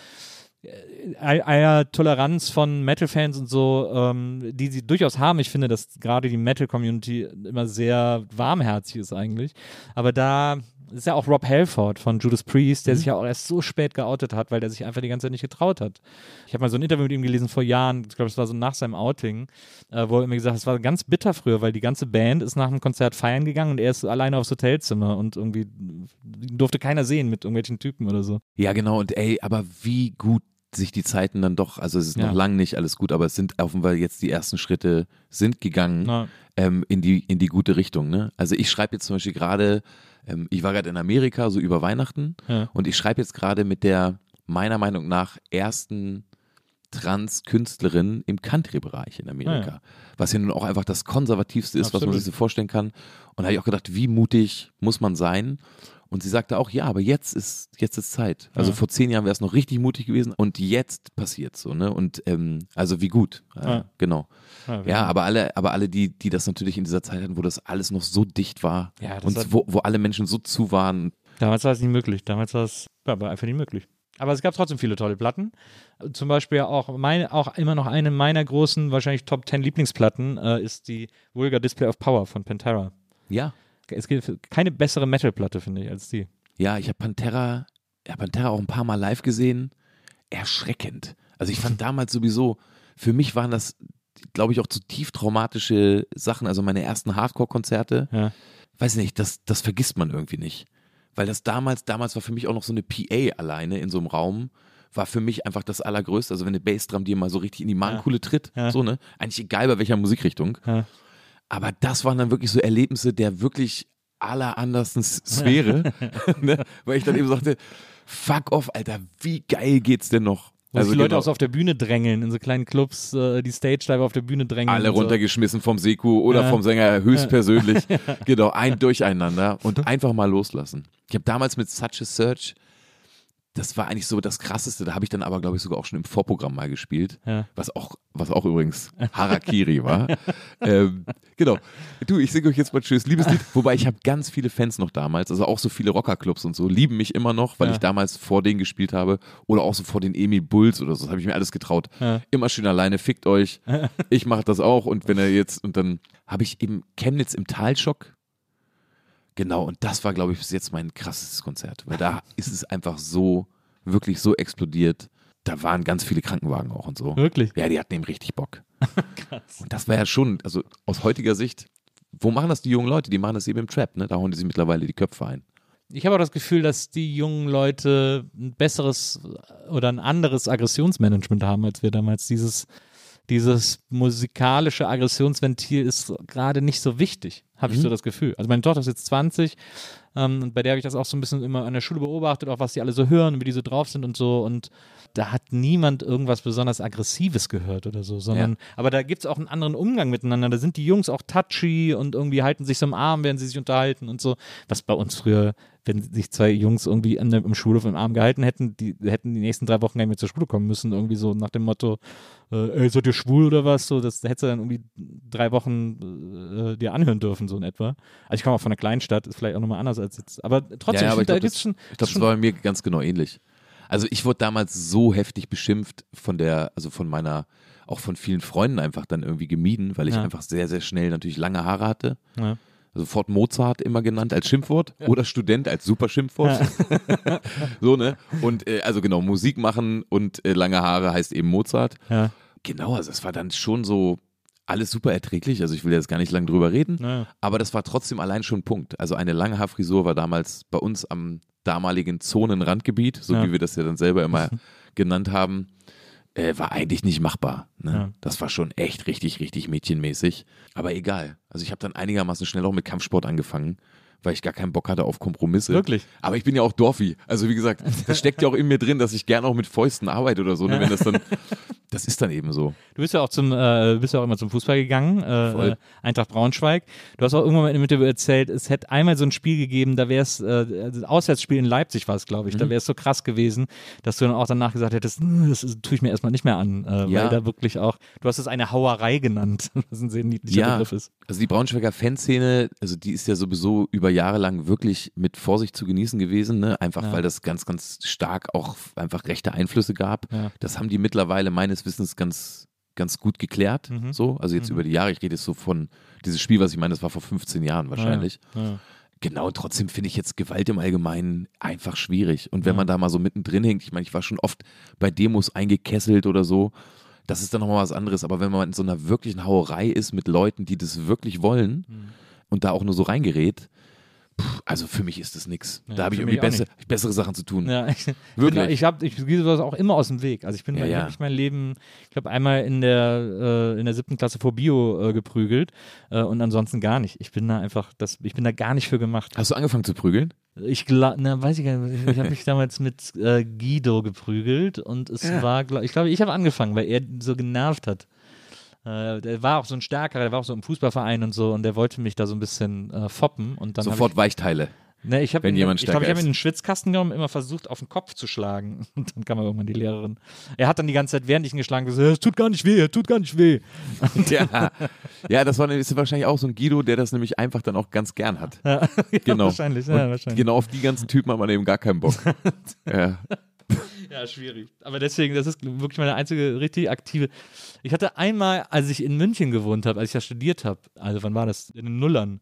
einer Toleranz von Metal-Fans und so, ähm, die sie durchaus haben. Ich finde, dass gerade die Metal-Community immer sehr warmherzig ist eigentlich. Aber da ist ja auch Rob Halford von Judas Priest, der sich ja auch erst so spät geoutet hat, weil der sich einfach die ganze Zeit nicht getraut hat. Ich habe mal so ein Interview mit ihm gelesen vor Jahren, ich glaube, es war so nach seinem Outing, äh, wo er mir gesagt hat, es war ganz bitter früher, weil die ganze Band ist nach dem Konzert feiern gegangen und er ist alleine aufs Hotelzimmer und irgendwie durfte keiner sehen mit irgendwelchen Typen oder so. Ja, genau. Und ey, aber wie gut sich die Zeiten dann doch, also es ist Ja. noch lang nicht alles gut, aber es sind offenbar jetzt die ersten Schritte sind gegangen ähm, in, die, in die gute Richtung. Ne? Also ich schreibe jetzt zum Beispiel gerade, ähm, ich war gerade in Amerika, so über Weihnachten, Ja. und ich schreibe jetzt gerade mit der meiner Meinung nach ersten Trans-Künstlerin im Country-Bereich in Amerika. Ah, ja. Was ja nun auch einfach das konservativste ist, was man Absolut. sich so vorstellen kann. Und da habe ich auch gedacht, wie mutig muss man sein? Und sie sagte auch, ja, aber jetzt ist, jetzt ist Zeit. Also Ja. vor zehn Jahren wäre es noch richtig mutig gewesen und jetzt passiert so, ne? Und ähm, also wie gut. Äh, Ja. Genau. ja, Ja, aber alle, aber alle, die, die das natürlich in dieser Zeit hatten, wo das alles noch so dicht war und wo, wo alle Menschen so zu waren. Damals war es nicht möglich. Damals war es war einfach nicht möglich. Aber es gab trotzdem viele tolle Platten. Zum Beispiel auch meine, auch immer noch eine meiner großen, wahrscheinlich Top 10 Lieblingsplatten äh, ist die Vulgar Display of Power von Pantera. Ja. Es gibt keine bessere Metal-Platte, finde ich, als die. Ja, ich habe Pantera, ja, Pantera auch ein paar Mal live gesehen. Erschreckend. Also ich fand damals sowieso, für mich waren das, glaube ich, auch zutiefst traumatische Sachen. Also meine ersten Hardcore-Konzerte. Ja. Weiß nicht, das, das vergisst man irgendwie nicht. Weil das damals, damals war für mich auch noch so eine PA alleine in so einem Raum, war für mich einfach das Allergrößte. Also wenn eine Bassdrum dir mal so richtig in die Magenkuhle tritt, Ja. so, ne? Eigentlich egal bei welcher Musikrichtung. Ja. Aber das waren dann wirklich so Erlebnisse der wirklich allerandersten S- Sphäre, ne? weil ich dann eben sagte, fuck off, Alter, wie geil geht's denn noch? Wo sich die Leute genau, auch so auf der Bühne drängeln, in so kleinen Clubs, äh, die Stage-Dive auf der Bühne drängeln. alle und so. runtergeschmissen vom Seku oder Ja. vom Sänger höchstpersönlich. Genau, ein Durcheinander und einfach mal loslassen. Ich habe damals mit Such a Search, das war eigentlich so das Krasseste. Da habe ich dann aber, glaube ich, sogar auch schon im Vorprogramm mal gespielt. Ja. Was auch, was auch übrigens Harakiri war. ähm, genau. Du, ich singe euch jetzt mal Tschüss. Liebes Lied. Wobei ich habe ganz viele Fans noch damals, also auch so viele Rockerclubs und so, lieben mich immer noch, weil Ja. ich damals vor denen gespielt habe oder auch so vor den Emil Bulls oder so. Das habe ich mir alles getraut. Ja. Immer schön alleine, fickt euch. Ich mache das auch und wenn er jetzt, und dann habe ich eben Chemnitz im Talschock. Genau, und das war, glaube ich, bis jetzt mein krassestes Konzert, weil da ist es einfach so, wirklich so explodiert. Da waren ganz viele Krankenwagen auch und so. Wirklich? Ja, die hatten eben richtig Bock. Und das war ja schon, also aus heutiger Sicht, wo machen das die jungen Leute? Die machen das eben im Trap, ne? Da hauen die sich mittlerweile die Köpfe ein. Ich habe auch das Gefühl, dass die jungen Leute ein besseres oder ein anderes Aggressionsmanagement haben, als wir damals. Dieses, dieses musikalische Aggressionsventil ist gerade nicht so wichtig, habe ich so das Gefühl. Also meine Tochter ist jetzt 20 ähm, und bei der habe ich das auch so ein bisschen immer an der Schule beobachtet, auch was die alle so hören und wie die so drauf sind und so. Und da hat niemand irgendwas besonders Aggressives gehört oder so, sondern, Ja. aber da gibt es auch einen anderen Umgang miteinander. Da sind die Jungs auch touchy und irgendwie halten sich so im Arm, während sie sich unterhalten und so. Was bei uns früher, wenn sich zwei Jungs irgendwie an im Schulhof im Arm gehalten hätten, die hätten die nächsten drei Wochen gar nicht mehr zur Schule kommen müssen, irgendwie so nach dem Motto, äh, ey, seid ihr schwul oder was? So, das hättest du dann irgendwie drei Wochen äh, dir anhören dürfen, so in etwa. Also ich komme auch von einer Kleinstadt, ist vielleicht auch nochmal anders als jetzt. Aber trotzdem, ja, ja, aber ich ich da glaube, gibt's das, schon. ich glaub, schon das war bei mir ganz genau ähnlich. Also ich wurde damals so heftig beschimpft von der, also von meiner, auch von vielen Freunden einfach dann irgendwie gemieden, weil ich Ja. einfach sehr, sehr schnell natürlich lange Haare hatte. ja. Sofort Mozart immer genannt als Schimpfwort oder Student als super Schimpfwort. so, ne? Und äh, also genau, Musik machen und äh, lange Haare heißt eben Mozart. Ja. Genau, also es war dann schon so alles super erträglich. Also ich will jetzt gar nicht lange drüber reden, Ja. aber das war trotzdem allein schon ein Punkt. Also eine lange Haarfrisur war damals bei uns am damaligen Zonenrandgebiet, so Ja. wie wir das ja dann selber immer genannt haben, äh, war eigentlich nicht machbar. Ne? Ja. Das war schon echt richtig, richtig mädchenmäßig. Aber egal. Also ich habe dann einigermaßen schnell auch mit Kampfsport angefangen, weil ich gar keinen Bock hatte auf Kompromisse. Wirklich? Aber ich bin ja auch Dorfi. Also wie gesagt, das steckt ja auch in mir drin, dass ich gerne auch mit Fäusten arbeite oder so. Ne? Wenn das dann, das ist dann eben so. Du bist ja auch zum, äh, bist ja auch immer zum Fußball gegangen, äh, äh, Eintracht Braunschweig. Du hast auch irgendwann mit dem erzählt, es hätte einmal so ein Spiel gegeben, da wäre es, äh, Auswärtsspiel in Leipzig war es, glaube ich, Mhm. da wäre es so krass gewesen, dass du dann auch danach gesagt hättest, "Hm, das tue ich mir erstmal nicht mehr an, äh, Ja. weil da wirklich auch, du hast es eine Hauerei genannt, was ein sehr niedlicher Ja. Begriff ist. Also die Braunschweiger Fanszene, also die ist ja sowieso über Jahre lang wirklich mit Vorsicht zu genießen gewesen, ne? Einfach Ja. weil das ganz, ganz stark auch einfach rechte Einflüsse gab. Ja. Das haben die mittlerweile meines Wissens ganz, ganz gut geklärt. Mhm. So, also jetzt über die Jahre, ich rede jetzt so von dieses Spiel, was ich meine, das war vor 15 Jahren wahrscheinlich. Ja. Genau, trotzdem finde ich jetzt Gewalt im Allgemeinen einfach schwierig. Und wenn man da mal so mittendrin hängt, ich meine, ich war schon oft bei Demos eingekesselt oder so, das ist dann nochmal was anderes. Aber wenn man in so einer wirklichen Hauerei ist mit Leuten, die das wirklich wollen Mhm. und da auch nur so reingerät, also für mich ist das nix. Ja, da habe ich irgendwie mich auch besser, bessere Sachen zu tun. Ja, ich, Wirklich? Ich, hab, ich gehe sowas auch immer aus dem Weg. Also ich bin Ja, mein, ja. mein Leben, ich glaube einmal in der äh, in der siebten Klasse vor Bio äh, geprügelt äh, und ansonsten gar nicht. Ich bin da einfach, das, ich bin da gar nicht für gemacht. Hast du angefangen zu prügeln? Ich glaube, na weiß ich gar nicht. Ich, ich habe mich damals mit äh, Guido geprügelt und es war, glaub, ich glaube, ich habe angefangen, weil er so genervt hat. Äh, der war auch so ein stärkerer, der war auch so im Fußballverein und so und der wollte mich da so ein bisschen äh, foppen und dann Sofort Weichteile. ich, ne, ich hab wenn ihn, jemand ich glaube, ich stärker habe ihn in den Schwitzkasten genommen, immer versucht auf den Kopf zu schlagen und dann kam irgendwann die Lehrerin. Er hat dann die ganze Zeit, während ich ihn geschlagen habe, gesagt, es tut gar nicht weh, es tut gar nicht weh. ja. ja, das war ist wahrscheinlich auch so ein Guido, der das nämlich einfach dann auch ganz gern hat. Ja, Genau. wahrscheinlich, ja, wahrscheinlich. Genau auf die ganzen Typen hat man eben gar keinen Bock. ja. Ja, schwierig. Aber deswegen, das ist wirklich meine einzige richtig aktive. Ich hatte einmal, als ich in München gewohnt habe, als ich ja studiert habe, also wann war das? In den Nullern.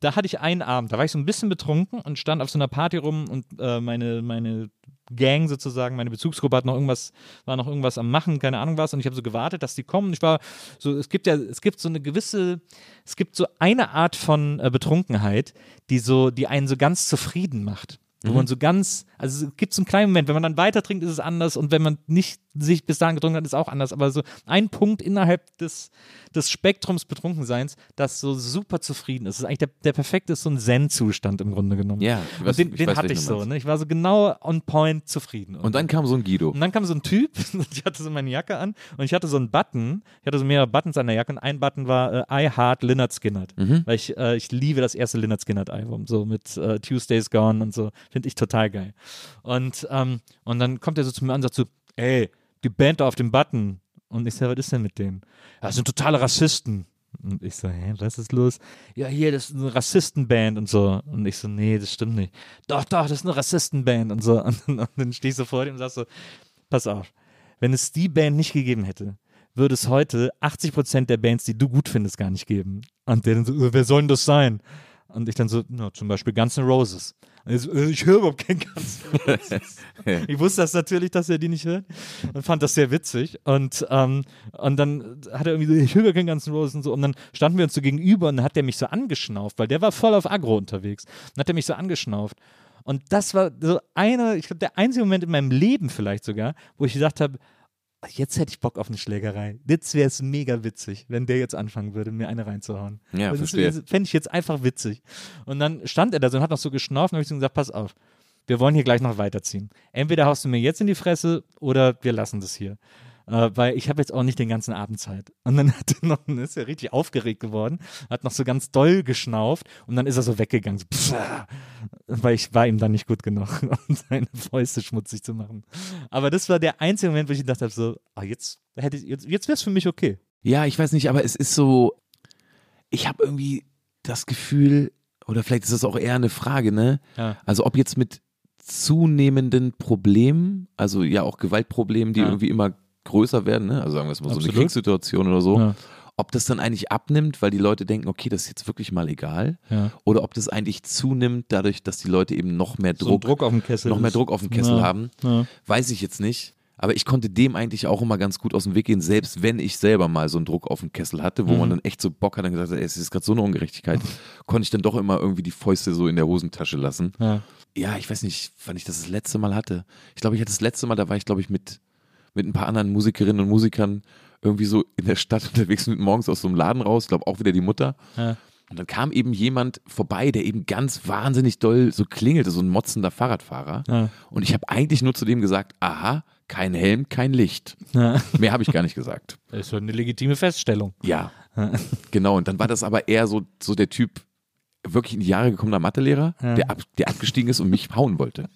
Da hatte ich einen Abend, da war ich so ein bisschen betrunken und stand auf so einer Party rum und äh, meine, meine Gang sozusagen, meine Bezugsgruppe hat noch irgendwas, war noch irgendwas am Machen, keine Ahnung was, und ich habe so gewartet, dass die kommen. Ich war so, es gibt ja, es gibt so eine gewisse, es gibt so eine Art von äh, Betrunkenheit, die so, die einen so ganz zufrieden macht. Wo man so ganz, also es gibt so einen kleinen Moment, wenn man dann weiter trinkt, ist es anders und wenn man nicht sich bis dahin getrunken hat, ist es auch anders. Aber so ein Punkt innerhalb des, des Spektrums Betrunkenseins, das so super zufrieden ist. Das ist eigentlich der, der perfekte, ist so ein Zen-Zustand im Grunde genommen. Ja, ich weiß- und den, ich den weiß, hatte ich so. Ne? Ich war so genau on point zufrieden. Und dann kam so ein Guido. und dann kam so ein Typ, und ich hatte so meine Jacke an und ich hatte so einen Button, ich hatte so mehrere Buttons an der Jacke und ein Button war äh, I Heart Lynyrd Skynyrd, Mhm. weil ich, äh, ich liebe das erste Lynyrd Skynyrd Album, so mit äh, Tuesdays Gone und so, finde ich total geil. Und, ähm, und dann kommt er so zu mir und sagt so, ey, die Band da auf dem Button. Und ich sage, was ist denn mit denen? Ja, das sind totale Rassisten. Und ich so, hä, was ist los? Ja, hier, das ist eine Rassistenband und so. Und ich so, nee, das stimmt nicht. Doch, doch, das ist eine Rassistenband und so. Und, dann- und dann stehe ich so vor ihm und sag so, pass auf, wenn es die Band nicht gegeben hätte, würde es heute 80% der Bands, die du gut findest, gar nicht geben. Und der dann so, äh, wer soll denn das sein? Und ich dann so, na, zum Beispiel Guns N' Roses. Und er so, äh, ich höre überhaupt kein Guns N' Roses. ich wusste das natürlich, dass er die nicht hört und fand das sehr witzig. Und, ähm, und dann hat er irgendwie so, ich höre kein Guns N' Roses und so. Und dann standen wir uns so gegenüber und dann hat der mich so angeschnauft, weil der war voll auf Agro unterwegs. Und hat er mich so angeschnauft. Und das war so einer, ich glaube, der einzige Moment in meinem Leben vielleicht sogar, wo ich gesagt habe, jetzt hätte ich Bock auf eine Schlägerei. Jetzt wäre es mega witzig, wenn der jetzt anfangen würde, mir eine reinzuhauen. Ja, das verstehe. fände ich jetzt einfach witzig. Und dann stand er da so und hat noch so geschnauft und habe ich so gesagt, pass auf, wir wollen hier gleich noch weiterziehen. Entweder haust du mir jetzt in die Fresse oder wir lassen das hier. Äh, weil ich habe jetzt auch nicht den ganzen Abend Zeit. Und dann hat er noch, dann ist er richtig aufgeregt geworden, hat noch so ganz doll geschnauft und dann ist er so weggegangen. So, pff, weil ich war ihm dann nicht gut genug, um seine Fäuste schmutzig zu machen. Aber das war der einzige Moment, wo ich gedacht habe, so, ah, jetzt hätte ich, jetzt, jetzt wäre es für mich okay. Ja, ich weiß nicht, aber es ist so, ich habe irgendwie das Gefühl, oder vielleicht ist es auch eher eine Frage, ne? Ja. Also ob jetzt mit zunehmenden Problemen, also ja auch Gewaltproblemen, die Ja. irgendwie immer größer werden, ne? Also sagen wir es mal so eine Absolut. Kriegssituation oder so, Ja. ob das dann eigentlich abnimmt, weil die Leute denken, okay, das ist jetzt wirklich mal egal, Ja. oder ob das eigentlich zunimmt, dadurch, dass die Leute eben noch mehr So ein Druck, Druck auf dem Kessel. noch mehr. Druck auf dem Kessel Ja. haben, weiß ich jetzt nicht. Aber ich konnte dem eigentlich auch immer ganz gut aus dem Weg gehen, selbst wenn ich selber mal so einen Druck auf dem Kessel hatte, wo Mhm. man dann echt so Bock hat und gesagt hat, ey, es ist gerade so eine Ungerechtigkeit, konnte ich dann doch immer irgendwie die Fäuste so in der Hosentasche lassen. Ja. Ja, ich weiß nicht, wann ich das das letzte Mal hatte. Ich glaube, ich hatte das letzte Mal, da war ich, glaube ich, mit, mit ein paar anderen Musikerinnen und Musikern irgendwie so in der Stadt unterwegs und morgens aus so einem Laden raus, ich glaube auch wieder die Mutter. Ja. Und dann kam eben jemand vorbei, der eben ganz wahnsinnig doll so klingelte, so ein motzender Fahrradfahrer. Ja. Und ich habe eigentlich nur zu dem gesagt, aha, kein Helm, kein Licht. Ja. Mehr habe ich gar nicht gesagt. Das ist doch eine legitime Feststellung. Ja, genau. Und dann war das aber eher so, so der Typ, wirklich in die Jahre gekommener Mathelehrer, Ja. der, ab, der abgestiegen ist und mich hauen wollte.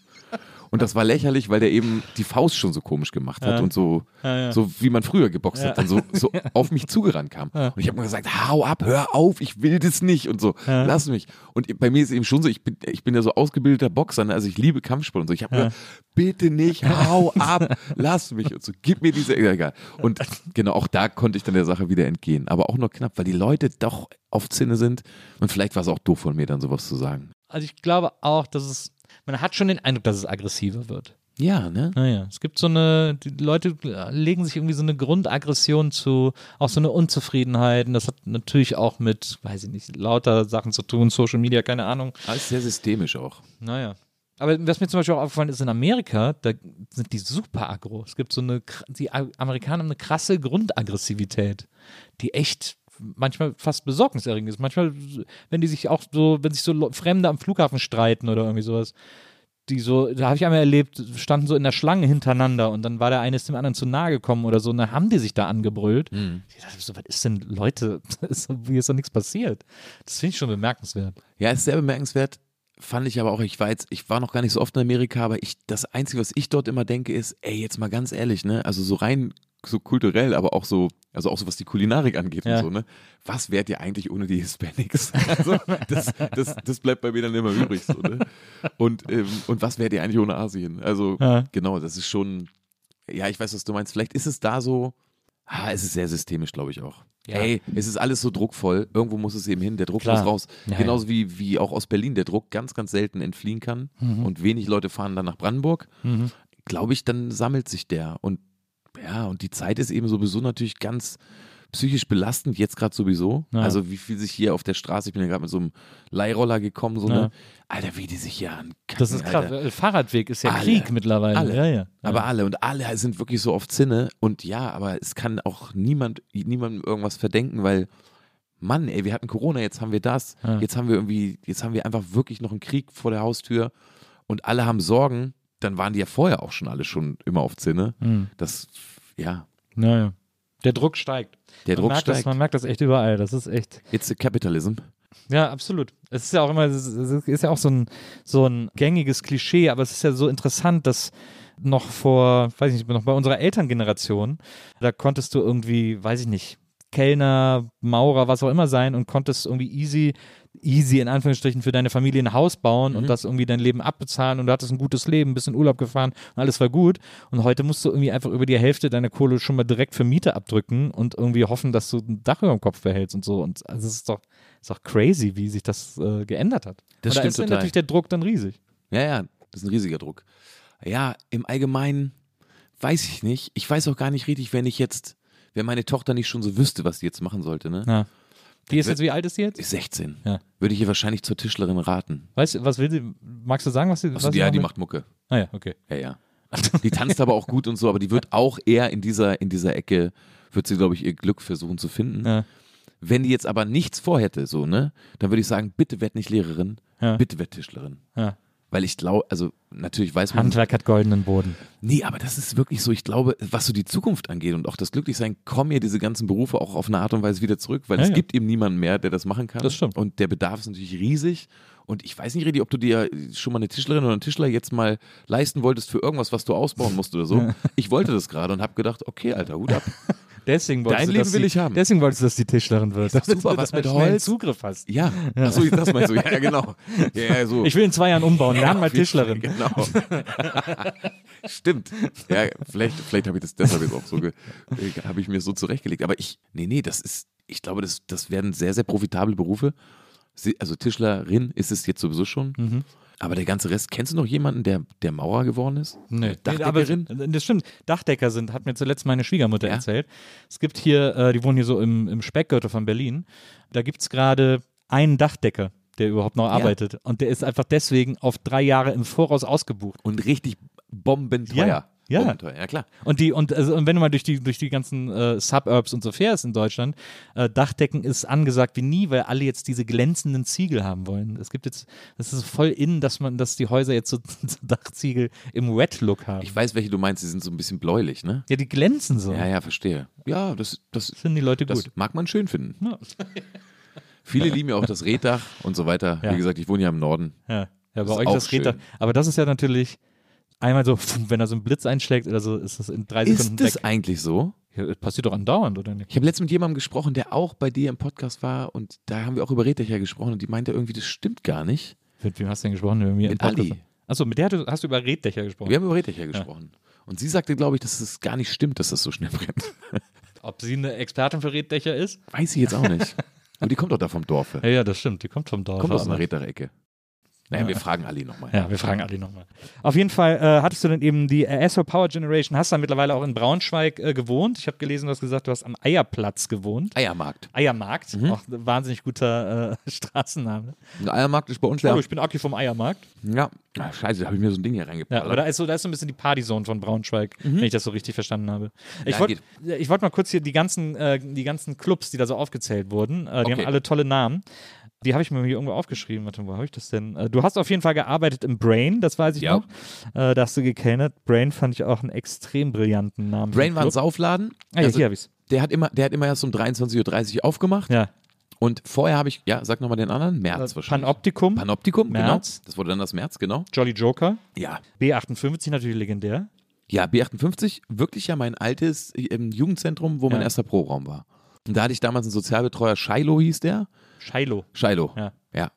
Und das war lächerlich, weil der eben die Faust schon so komisch gemacht hat Ja. und so, Ja, ja. so wie man früher geboxt hat, dann so, so auf mich zugerannt kam. Und ich habe mir gesagt, hau ab, hör auf, ich will das nicht und so, lass mich. Und bei mir ist eben schon so, ich bin, ich bin ja so ausgebildeter Boxer, ne? also ich liebe Kampfsport und so. Ich habe gesagt, bitte nicht, hau ab, lass mich und so, gib mir diese, egal. Und genau, auch da konnte ich dann der Sache wieder entgehen. Aber auch nur knapp, weil die Leute doch auf Zinne sind und vielleicht war es auch doof von mir, dann sowas zu sagen. Also ich glaube auch, dass es, man hat schon den Eindruck, dass es aggressiver wird. Ja, ne? Naja, es gibt so eine, die Leute legen sich irgendwie so eine Grundaggression zu, auch so eine Unzufriedenheit. Und das hat natürlich auch mit, weiß ich nicht, lauter Sachen zu tun, Social Media, keine Ahnung. Alles sehr systemisch auch. Naja. Aber was mir zum Beispiel auch aufgefallen ist, in Amerika, da sind die super aggro. Es gibt so eine, die Amerikaner haben eine krasse Grundaggressivität, die echt manchmal fast besorgniserregend ist. Manchmal, wenn die sich auch so, wenn sich so Fremde am Flughafen streiten oder irgendwie sowas, die so, da habe ich einmal erlebt, standen so in der Schlange hintereinander und dann war der eine ist dem anderen zu nahe gekommen oder so und dann haben die sich da angebrüllt. Ich dachte so, was ist denn, Leute, ist, so- hier ist doch nichts passiert. Das finde ich schon bemerkenswert. Ja, ist sehr bemerkenswert. Fand ich aber auch, ich war jetzt, ich war noch gar nicht so oft in Amerika, aber ich, das Einzige, was ich dort immer denke, ist, ey, jetzt mal ganz ehrlich, ne, also so rein so kulturell, aber auch so, also auch so was die Kulinarik angeht Ja. und so, ne? Was wärt ihr eigentlich ohne die Hispanics? Also, das, das, das bleibt bei mir dann immer übrig, so, ne? Und, ähm, und was wärt ihr eigentlich ohne Asien? Also, Ja. genau, das ist schon, ja, ich weiß, was du meinst. Vielleicht ist es da so, ah, es ist sehr systemisch, glaube ich auch. Ja. Ey, es ist alles so druckvoll. Irgendwo muss es eben hin. Der Druck Klar. muss raus. Ja, Genauso wie, wie auch aus Berlin der Druck ganz, ganz selten entfliehen kann. Mhm. Und wenig Leute fahren dann nach Brandenburg. Glaube ich, dann sammelt sich der. Und ja, und die Zeit ist eben sowieso natürlich ganz psychisch belastend, jetzt gerade sowieso. Ja. Also wie viel sich hier auf der Straße, ich bin ja gerade mit so einem Leihroller gekommen, so Ja. ne, Alter, wie die sich hier an Das ist krass. Alter. Fahrradweg ist ja Alle. Krieg mittlerweile. Alle. Ja, ja. Aber alle und alle sind wirklich so auf Zinne und ja, aber es kann auch niemand niemandem irgendwas verdenken, weil Mann, ey, wir hatten Corona, jetzt haben wir das, jetzt haben wir irgendwie, jetzt haben wir einfach wirklich noch einen Krieg vor der Haustür und alle haben Sorgen. Dann waren die ja vorher auch schon alle schon immer auf Zinne. Mhm. Das, ja, Ja, ja. Der Druck steigt. der man Druck merkt steigt. Das, man merkt das echt überall. Das ist echt. It's the capitalism. Ja, absolut. Es ist ja auch immer, es ist es ist ja auch so ein, so ein gängiges Klischee, aber es ist ja so interessant, dass noch vor, weiß ich nicht, noch bei unserer Elterngeneration, da konntest du irgendwie, weiß ich nicht, Kellner, Maurer, was auch immer sein und konntest irgendwie easy, easy in Anführungsstrichen für deine Familie ein Haus bauen Mhm. und das irgendwie dein Leben abbezahlen und du hattest ein gutes Leben, bist in Urlaub gefahren und alles war gut. Und heute musst du irgendwie einfach über die Hälfte deiner Kohle schon mal direkt für Miete abdrücken und irgendwie hoffen, dass du ein Dach über dem Kopf behältst und so. Und also es ist doch, ist doch crazy, wie sich das äh, geändert hat. Das und da stimmt ist total. natürlich der Druck dann riesig. Ja, ja, das ist ein riesiger Druck. Ja, im Allgemeinen weiß ich nicht. Ich weiß auch gar nicht richtig, wenn ich jetzt, wenn meine Tochter nicht schon so wüsste, was sie jetzt machen sollte, ne? Ja. Die ist jetzt, wie alt ist die jetzt? Ist 16. Ja. Würde ich ihr wahrscheinlich zur Tischlerin raten. Weißt du, was will sie? Magst du sagen, was sie, Achso, was sie ja, die macht Mucke. Ah ja, okay. Ja, ja. Die tanzt aber auch gut und so, aber die wird auch eher in dieser, in dieser Ecke, wird sie, glaube ich, ihr Glück versuchen zu finden. Ja. Wenn die jetzt aber nichts vorhätte, so, ne, dann würde ich sagen, bitte werd nicht Lehrerin, Ja. bitte werd Tischlerin. Ja. Weil ich glaube, also natürlich weiß man, Handwerk hat goldenen Boden. Nee, aber das ist wirklich so, ich glaube, was so die Zukunft angeht und auch das Glücklichsein, kommen ja diese ganzen Berufe auch auf eine Art und Weise wieder zurück, weil Ja, es ja. gibt eben niemanden mehr, der das machen kann. Das stimmt. Und der Bedarf ist natürlich riesig. Und ich weiß nicht richtig, ob du dir schon mal eine Tischlerin oder einen Tischler jetzt mal leisten wolltest für irgendwas, was du ausbauen musst oder so. Ich wollte das gerade und habe gedacht, okay, Alter, Hut ab. Deswegen wolltest Dein du, Leben will sie, ich haben. Deswegen wolltest du, dass die Tischlerin wird. doch super, was mit Holz? Zugriff hast. Ja, achso, das meinst du, ja, genau. Ja, ja, so. Ich will in zwei Jahren umbauen. Lern mal Tischlerin. Genau. Stimmt. Ja, vielleicht, vielleicht habe ich das deshalb jetzt auch so, habe ich mir so zurechtgelegt. Aber ich, nee, nee, das ist, ich glaube, das, das werden sehr, sehr profitable Berufe. Also Tischlerin ist es jetzt sowieso schon. Mhm. Aber der ganze Rest, kennst du noch jemanden, der, der Maurer geworden ist? Nee, Dachdeckerin? aber das stimmt. Dachdecker sind, hat mir zuletzt meine Schwiegermutter Ja? erzählt. Es gibt hier, äh, die wohnen hier so im, im Speckgürtel von Berlin. Da gibt es gerade einen Dachdecker, der überhaupt noch arbeitet. Und der ist einfach deswegen auf drei Jahre im Voraus ausgebucht. Und richtig bombenteuer. Ja, ja. Bombenteuer, ja klar. Und die, und, also, und wenn du mal durch die, durch die ganzen äh, Suburbs und so fährst in Deutschland, äh, Dachdecken ist angesagt wie nie, weil alle jetzt diese glänzenden Ziegel haben wollen. Es gibt jetzt, das ist voll in, dass man, dass die Häuser jetzt so, so Dachziegel im Wet-Look haben. Ich weiß, welche du meinst, die sind so ein bisschen bläulich, ne? ja, die glänzen so. Ja, ja, verstehe. Ja, das, das, Das finden die Leute das gut. mag man schön finden. Ja. Viele lieben ja auch das Reddach und so weiter. Ja. Wie gesagt, ich wohne ja im Norden. Ja, ja bei Das ist euch das schön. Aber das ist ja natürlich einmal so, wenn da so ein Blitz einschlägt oder so, ist das in drei Sekunden Ist das weg. eigentlich so? Ja, das passiert doch andauernd, oder nicht? Ich habe letztens mit jemandem gesprochen, der auch bei dir im Podcast war und da haben wir auch über Reddächer gesprochen und die meinte irgendwie, das stimmt gar nicht. Mit wem hast du denn gesprochen? Mit, mir Mit? Ali. Achso, mit der hast du- über Reddächer gesprochen. Wir haben über Reddächer gesprochen. Und sie sagte, glaube ich, dass es gar nicht stimmt, dass das so schnell brennt. Ob sie eine Expertin für Reddächer ist? Weiß ich jetzt auch nicht. Und die kommt doch da vom Dorfe. Ja, ja, das stimmt. Die kommt vom Dorf. Kommt aus einer Reddarecke. Naja, Ja. wir fragen Ali nochmal. Ja, wir fragen Ali nochmal. Auf jeden Fall äh, hattest du dann eben die äh, SO Power Generation, hast dann mittlerweile auch in Braunschweig äh, gewohnt. Ich habe gelesen, du hast gesagt, du hast am Eierplatz gewohnt. Eiermarkt. Eiermarkt, Mhm. auch ein wahnsinnig guter äh, Straßenname. Ein Eiermarkt ist bei uns Hallo, ja. ich bin Aki vom Eiermarkt. Ja. Ah, scheiße, da habe ich mir so ein Ding hier Ja, reingepackt. aber da ist, so, da ist so ein bisschen die Partyzone von Braunschweig, wenn ich das so richtig verstanden habe. Ich Ja, wollte wollt mal kurz hier die ganzen, äh, die ganzen Clubs, die da so aufgezählt wurden, äh, die Okay. haben alle tolle Namen. Die habe ich mir hier irgendwo aufgeschrieben. Warte, wo habe ich das denn? Äh, du hast auf jeden Fall gearbeitet im Brain, das weiß ich Ja. noch. Äh, da hast du gekellnert. Brain fand ich auch einen extrem brillanten Namen. Brain war ein. Saufladen. Ah, ja, Also, hier habe ich's. der, hat immer, der hat immer erst um 23.30 Uhr aufgemacht. Ja. Und vorher habe ich, ja, sag nochmal den anderen, März Äh, wahrscheinlich. Panoptikum, Panoptikum, März. genau. Das wurde dann das März, genau. Jolly Joker, Ja. B58 natürlich legendär. Ja, B58, wirklich ja mein altes ähm, Jugendzentrum, wo mein Ja. erster Proberaum war. Und da hatte ich damals einen Sozialbetreuer, Shiloh hieß der. Shiloh. Shiloh. Ja. ja.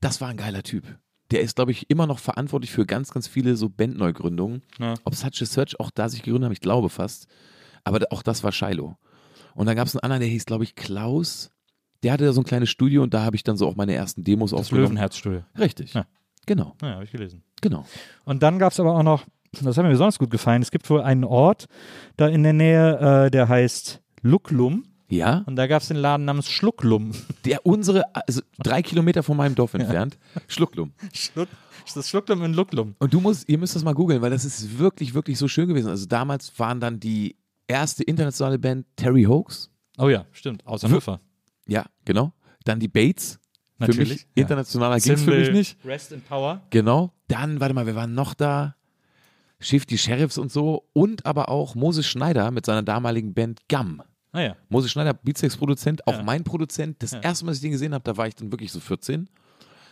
Das war ein geiler Typ. Der ist, glaube ich, immer noch verantwortlich für ganz, ganz viele so Bandneugründungen. Ja. Ob Such a Search auch da sich gegründet haben, ich glaube fast. Aber auch das war Shiloh. Und dann gab es einen anderen, der hieß, glaube ich, Klaus. Der hatte da so ein kleines Studio und da habe ich dann so auch meine ersten Demos Das aufgenommen. Löwenherzstudio. Richtig. Ja. Genau, Ja, habe ich gelesen. genau. Und dann gab es aber auch noch, das hat mir besonders gut gefallen, es gibt wohl einen Ort da in der Nähe, äh, der heißt Luklum. Ja, und da gab es den Laden namens Schlucklum. der unsere, also drei Kilometer von meinem Dorf entfernt, Schlucklum. Schluck, das Schlucklum in Lucklum. Und du musst, ihr müsst das mal googeln, weil das ist wirklich, wirklich so schön gewesen. Also damals waren dann die erste internationale Band Terry Hoax. Oh ja, stimmt, aus Hannover. Ja, genau. Dann die Bates. Für Natürlich, mich ja. internationaler ging es für mich nicht. Rest in Power. Genau. Dann, warte mal, wir waren noch da. Schiff die Sheriffs und so. Und aber auch Moses Schneider mit seiner damaligen Band Gum. Ah ja. Moses Schneider, Beatsex-Produzent, auch Ja. mein Produzent. Das erste Mal, als ich den gesehen habe, da war ich dann wirklich so 14.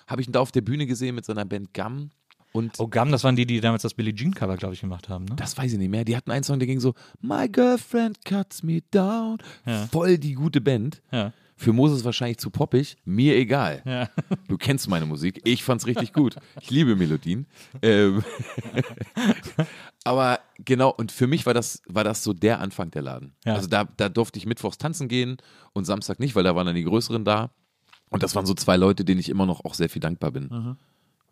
Habe ich ihn da auf der Bühne gesehen mit seiner Band Gum. Und Oh, Gum, das waren die, die damals das Billie Jean Cover, glaube ich, gemacht haben, ne? das weiß ich nicht mehr. Die hatten einen Song, der ging so, My girlfriend cuts me down. Ja. Voll die gute Band. Ja. Für Moses wahrscheinlich zu poppig. Mir egal. Ja. Du kennst meine Musik. Ich fand's richtig gut. Ich liebe Melodien. Ähm, aber genau, und für mich war das, war das so der Anfang der Laden. Ja. Also da, da durfte ich mittwochs tanzen gehen und Samstag nicht, weil da waren dann die Größeren da. Und das waren so zwei Leute, denen ich immer noch auch sehr viel dankbar bin. Mhm.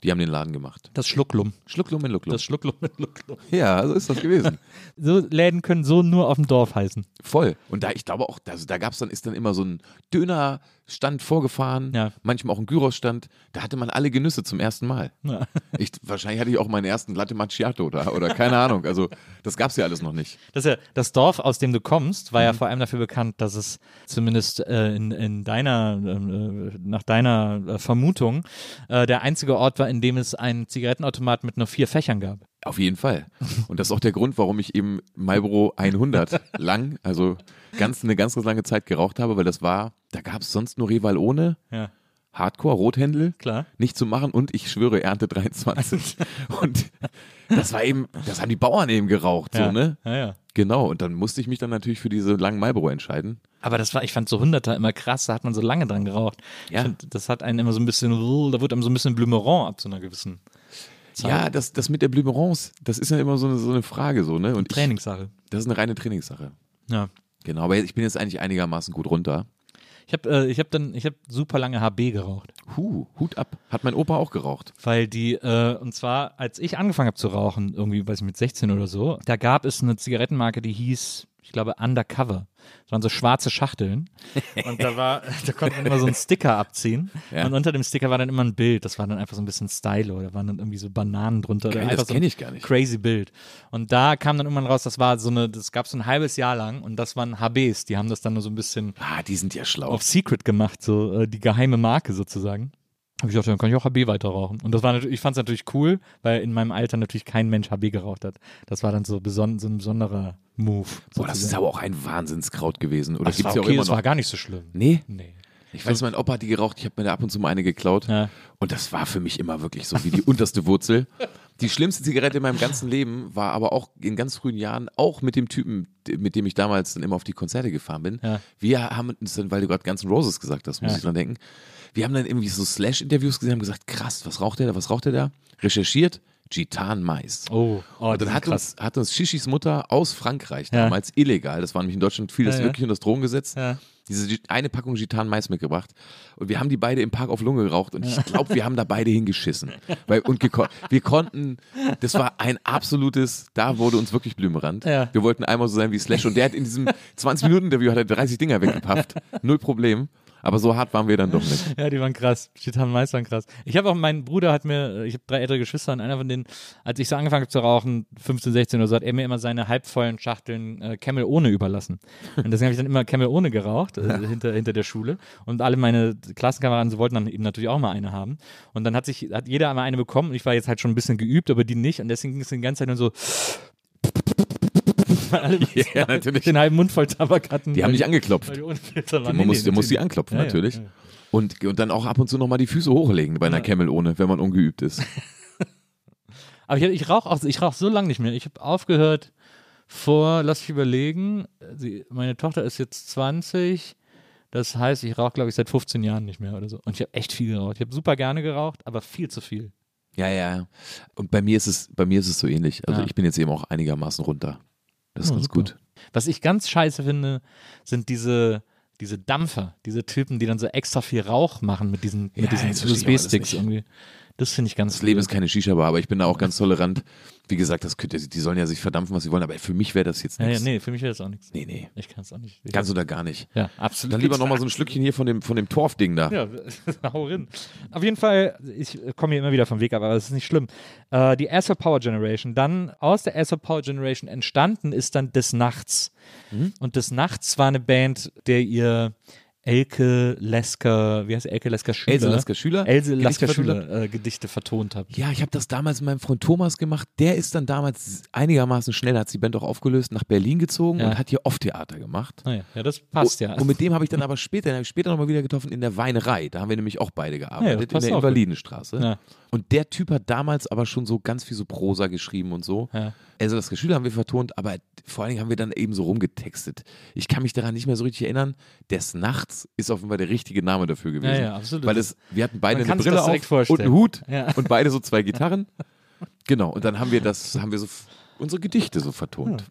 Die haben den Laden gemacht. Das Schlucklum. Schlucklum in Lucklum. Das Schlucklum mit Lucklum. Ja, so ist das gewesen. So Läden können so nur auf dem Dorf heißen. Voll. Und da, ich glaube auch, also da gab es dann, ist dann immer so ein Dönerstand vorgefahren, Ja. manchmal auch ein Gyrosstand. Da hatte man alle Genüsse zum ersten Mal. Ja. Ich, wahrscheinlich hatte ich auch meinen ersten Latte Macchiato da oder keine Ahnung. Also das gab es ja alles noch nicht. Das, ja, das Dorf, aus dem du kommst, war Mhm. ja vor allem dafür bekannt, dass es zumindest äh, in, in deiner, ähm, äh, nach deiner äh, Vermutung, äh, der einzige Ort war, in dem es einen Zigarettenautomat mit nur vier Fächern gab. Auf jeden Fall. Und das ist auch der Grund, warum ich eben Marlboro 100 lang, also ganz eine ganz, ganz lange Zeit geraucht habe, weil das war, da gab es sonst nur Rival ohne, Ja, Hardcore, Rothändel. klar. nicht zu machen und ich schwöre Ernte 23. und das war eben, das haben die Bauern eben geraucht, Ja. so, ne? Ja, ja. Genau, und dann musste ich mich dann natürlich für diese langen Marlboro entscheiden. Aber das war, ich fand so Hunderter immer krass, da hat man so lange dran geraucht. Ja. Ich find, das hat einen immer so ein bisschen, da wird einem so ein bisschen Blümeron ab so einer gewissen Zeit. Ja, das, das mit der Blümerons, das ist ja immer so eine, so eine Frage, so, ne? Und ich, Trainingssache. das ist eine reine Trainingssache. Ja. Genau, aber ich bin jetzt eigentlich einigermaßen gut runter. Ich habe äh, ich hab dann, ich habe super lange HB geraucht. Huh, Hut ab. Hat mein Opa auch geraucht. Weil die, äh, und zwar, als ich angefangen habe zu rauchen, irgendwie, weiß ich, mit 16 oder so, da gab es eine Zigarettenmarke, die hieß, ich glaube, Undercover. Das waren so schwarze Schachteln. Und da war, da konnte man immer so einen Sticker abziehen. Ja. Und unter dem Sticker war dann immer ein Bild. Das war dann einfach so ein bisschen Stylo. Da waren dann irgendwie so Bananen drunter. Geil, das so kenn ein ich gar nicht. Crazy Bild. Und da kam dann irgendwann raus, das war so eine, das gab so ein halbes Jahr lang und das waren HBs. Die haben das dann nur so ein bisschen Ah, die sind ja schlau. auf Secret gemacht, so äh, die geheime Marke sozusagen. Habe ich gedacht, dann kann ich auch HB weiter rauchen. Und das war natürlich, ich fand es natürlich cool, weil in meinem Alter natürlich kein Mensch HB geraucht hat. Das war dann so, beson so ein besonderer Move. Boah, das ist aber auch ein Wahnsinnskraut gewesen. Oder das gibt's war ja okay, auch immer das noch. war gar nicht so schlimm. nee? Nee. Ich weiß, mein Opa hat die geraucht, ich habe mir da ab und zu mal eine geklaut. Ja. Und das war für mich immer wirklich so wie die unterste Wurzel. Die schlimmste Zigarette in meinem ganzen Leben war aber auch in ganz frühen Jahren, auch mit dem Typen, mit dem ich damals dann immer auf die Konzerte gefahren bin. Ja. Wir haben uns dann, weil du gerade Guns N' Roses gesagt hast, muss Ja. ich dran denken. Wir haben dann irgendwie so Slash-Interviews gesehen, haben gesagt, krass, was raucht der da, was raucht der da? Recherchiert, Gitan Mais. Oh, oh Und dann hat uns, hat uns Shishis Mutter aus Frankreich Ja. damals illegal, das war nämlich in Deutschland fiel das Ja, ja. wirklich unter das Drogengesetz, Ja. Diese eine Packung Gitan Mais mitgebracht. Und wir haben die beide im Park auf Lunge geraucht und ich glaube, wir haben da beide hingeschissen. Weil, und wir konnten, das war ein absolutes, da wurde uns wirklich Blümerand. Ja. Wir wollten einmal so sein wie Slash und der hat in diesem 20-Minuten-Interview hat er 30 Dinger weggepafft. Null Problem. Aber so hart waren wir dann doch nicht. Ja, die waren krass. Chitan Mais waren krass. Ich habe auch, mein Bruder hat mir, ich habe drei ältere Geschwister und einer von denen, als ich so angefangen habe zu rauchen, 15, 16 oder so, hat er mir immer seine halbvollen Schachteln äh, Camel ohne überlassen. Und deswegen habe ich dann immer Camel ohne geraucht, äh, hinter, hinter der Schule. Und alle meine Klassenkameraden so wollten dann eben natürlich auch mal eine haben. Und dann hat sich, hat jeder einmal eine bekommen und ich war jetzt halt schon ein bisschen geübt, aber die nicht. Und deswegen ging es die ganze Zeit nur so, weil alle Ja, natürlich. den halben Mund voll Tabak hatten. Die haben nicht angeklopft. die waren. Man Nee, muss, nee, muss die anklopfen, Ja, ja, natürlich. ja. Und, und dann auch ab und zu nochmal die Füße hochlegen bei einer Camel ohne, wenn man ungeübt ist. Aber ich, ich rauche auch, ich rauche so lange nicht mehr. Ich habe aufgehört vor, lass mich überlegen, sie, meine Tochter ist jetzt 20, das heißt, ich rauche, glaube ich, seit 15 Jahren nicht mehr oder so. Und ich habe echt viel geraucht. Ich habe super gerne geraucht, aber viel zu viel. Ja, ja. Und bei mir ist es, bei mir ist es so ähnlich. Also Ja. ich bin jetzt eben auch einigermaßen runter. Das ist Ja, ganz super. gut. Was ich ganz scheiße finde, sind diese, diese Dampfer, diese Typen, die dann so extra viel Rauch machen mit diesen, Ja, mit diesen USB-Sticks irgendwie. Das finde ich ganz Das Leben ist keine Shisha-Bar, aber ich bin da auch ganz tolerant. Wie gesagt, das könnt ihr, die sollen ja sich verdampfen, was sie wollen, aber für mich wäre das jetzt ja, ja, nichts. nee, für mich wäre das auch nichts. nee, nee. Ich kann es auch nicht. Ganz oder gar nicht. ja, absolut. Dann lieber nochmal so ein Schlückchen hier von dem, von dem Torfding da. Ja, hau rein. Auf jeden Fall, ich komme hier immer wieder vom Weg ab, aber das ist nicht schlimm. Äh, die Asshole Power Generation, dann aus der Asshole Power Generation entstanden ist dann Des Nachts. Mhm. Und Des Nachts war eine Band, der ihr Elke Lesker, wie heißt? Elke Lesker Schüler? Else Lasker Schüler? Else vertont Schüler äh, Gedichte vertont habt. Ja, ich habe das damals mit meinem Freund Thomas gemacht. Der ist dann damals einigermaßen schnell, hat die Band auch aufgelöst, nach Berlin gezogen Ja. und hat hier Off-Theater gemacht. Naja, ja, das passt und, ja. Und mit dem habe ich dann aber später, hab ich später nochmal wieder getroffen in der Weinerei. Da haben wir nämlich auch beide Ja, gearbeitet, das in der. Invalidenstraße. Ja. Und der Typ hat damals aber schon so ganz viel so Prosa geschrieben und so. Ja. Also das Geschüler haben wir vertont, aber vor allen Dingen haben wir dann eben so rumgetextet. Ich kann mich daran nicht mehr so richtig erinnern. Des Nachts ist offenbar der richtige Name dafür gewesen. Ja, ja, absolut. Weil es, wir hatten beide Man eine Brille auf vorstellen. und einen Hut Ja. und beide so zwei Gitarren. Genau, und dann haben wir das, haben wir so unsere Gedichte so vertont.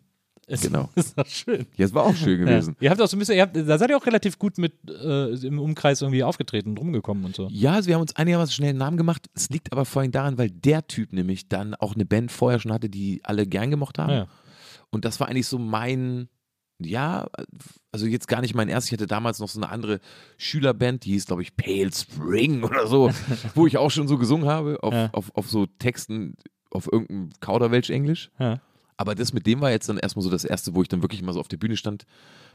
Es genau. ist doch schön. Ja, es war auch schön gewesen. Ja. Ihr habt auch so ein bisschen, habt, da seid ihr auch relativ gut mit äh, im Umkreis irgendwie aufgetreten und rumgekommen und so. Ja, also wir haben uns einigermaßen schnell einen Namen gemacht. Es liegt aber vor allem daran, weil der Typ nämlich dann auch eine Band vorher schon hatte, die alle gern gemocht haben. Ja. Und das war eigentlich so mein, ja, also jetzt gar nicht mein erstes. Ich hatte damals noch so eine andere Schülerband, die hieß, glaube ich, Pale Spring oder so, wo ich auch schon so gesungen habe, auf, Ja. auf, auf so Texten auf irgendeinem Kauderwelsch-Englisch. Ja. Aber das mit dem war jetzt dann erstmal so das erste, wo ich dann wirklich mal so auf der Bühne stand,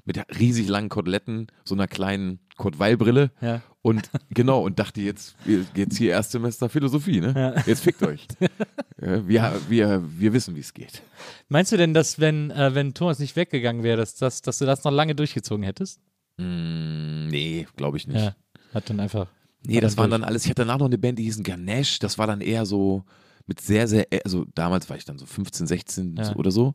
mit riesig langen Koteletten, so einer kleinen Kurt-Weil-Brille Ja. und genau, und dachte jetzt, jetzt hier Erstsemester Philosophie, ne? Ja. Jetzt fickt euch. Wir, wir, wir wissen, wie es geht. Meinst du denn, dass wenn, äh, wenn Thomas nicht weggegangen wäre, dass, dass, dass du das noch lange durchgezogen hättest? Mm, nee, glaube ich nicht. Ja. Hat dann einfach. Nee, das waren dann alles. Ich hatte danach noch eine Band, die hießen Ganesh. Das war dann eher so mit sehr, sehr, also damals war ich dann so 15, 16 Ja. oder so.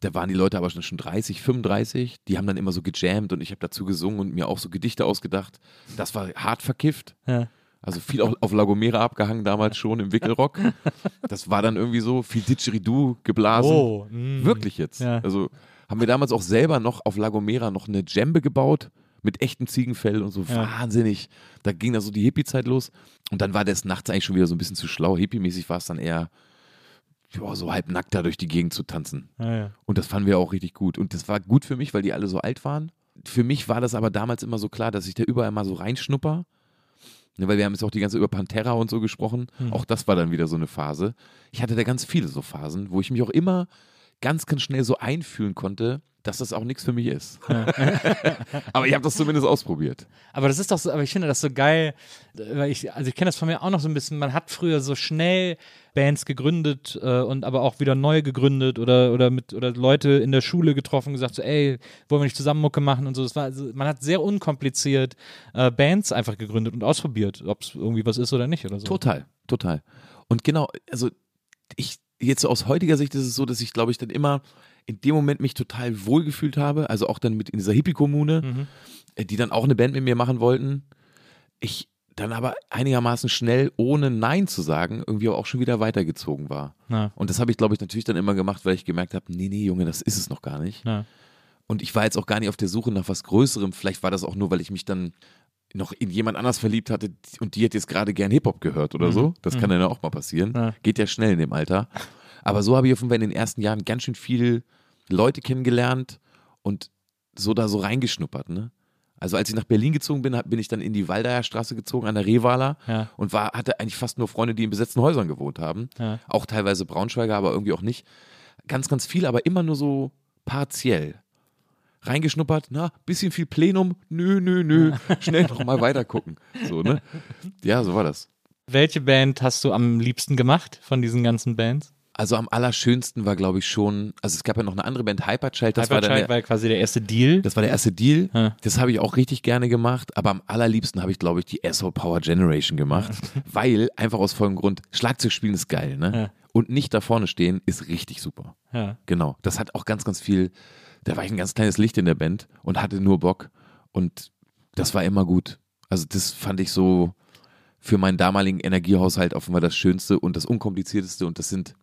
Da waren die Leute aber schon schon 30, 35. Die haben dann immer so gejammt und ich habe dazu gesungen und mir auch so Gedichte ausgedacht. Das war hart verkifft. Ja. Also viel auf, auf Lagomera abgehangen damals schon im Wickelrock. Das war dann irgendwie so viel Didgeridoo geblasen. Oh, mm. Wirklich jetzt. Ja. Also haben wir damals auch selber noch auf Lagomera noch eine Djembe gebaut mit echtem Ziegenfell und so Ja. wahnsinnig. Da ging da so die Hippie-Zeit los. Und dann war das nachts eigentlich schon wieder so ein bisschen zu schlau. Hippie-mäßig war es dann eher ja, so halb nackt da durch die Gegend zu tanzen. Ja, ja. Und das fanden wir auch richtig gut. Und das war gut für mich, weil die alle so alt waren. Für mich war das aber damals immer so klar, dass ich da überall mal so reinschnupper. Ne, weil wir haben jetzt auch die ganze über Pantera und so gesprochen. Auch das war dann wieder so eine Phase. Ich hatte da ganz viele so Phasen, wo ich mich auch immer ganz, ganz schnell so einfühlen konnte, dass das auch nichts für mich ist. aber ich habe das zumindest ausprobiert. Aber das ist doch so, aber ich finde das so geil, weil ich, also ich kenne das von mir auch noch so ein bisschen, man hat früher so schnell Bands gegründet äh, und aber auch wieder neu gegründet oder, oder mit oder Leute in der Schule getroffen und gesagt so, ey, wollen wir nicht zusammen Mucke machen und so. Das war, also, man hat sehr unkompliziert äh, Bands einfach gegründet und ausprobiert, ob es irgendwie was ist oder nicht oder so. Total, total. Und genau, also ich, jetzt so aus heutiger Sicht ist es so, dass ich, glaube ich, dann immer in dem Moment mich total wohlgefühlt habe, also auch dann mit in dieser Hippie-Kommune, Mhm. äh, die dann auch eine Band mit mir machen wollten. Ich dann aber einigermaßen schnell, ohne Nein zu sagen, irgendwie auch schon wieder weitergezogen war. Ja. Und das habe ich, glaube ich, natürlich dann immer gemacht, weil ich gemerkt habe, nee, nee, Junge, das ist es noch gar nicht. Ja. Und ich war jetzt auch gar nicht auf der Suche nach was Größerem. Vielleicht war das auch nur, weil ich mich dann noch in jemand anders verliebt hatte und die hat jetzt gerade gern Hip-Hop gehört oder so. Das kann dann ja auch mal passieren. Mhm. Ja. Geht ja schnell in dem Alter. Aber so habe ich auf jeden Fall in den ersten Jahren ganz schön viel Leute kennengelernt und so da so reingeschnuppert. Ne? Also als ich nach Berlin gezogen bin, bin ich dann in die Waldayer Straße gezogen, an der Rehwaler Ja. und war, hatte eigentlich fast nur Freunde, die in besetzten Häusern gewohnt haben. Ja. Auch teilweise Braunschweiger, aber irgendwie auch nicht. Ganz, ganz viel, aber immer nur so partiell. Reingeschnuppert, na, bisschen viel Plenum, nö, nö, nö, schnell nochmal weiter gucken. So, ne? Ja, so war das. Welche Band hast du am liebsten gemacht von diesen ganzen Bands? Also am allerschönsten war, glaube ich, schon, also es gab ja noch eine andere Band, Hyperchild, das war Hyperchild der, war quasi der erste Deal. das war der erste Deal. Ja. Das habe ich auch richtig gerne gemacht, aber am allerliebsten habe ich, glaube ich, die Asshole Power Generation gemacht, weil einfach aus folgendem Grund, Schlagzeug spielen ist geil, ne? Ja. Und nicht da vorne stehen ist richtig super. ja. Genau. Das hat auch ganz, ganz viel, da war ich ein ganz kleines Licht in der Band und hatte nur Bock und das war immer gut. Also das fand ich so für meinen damaligen Energiehaushalt offenbar das Schönste und das Unkomplizierteste und das sind,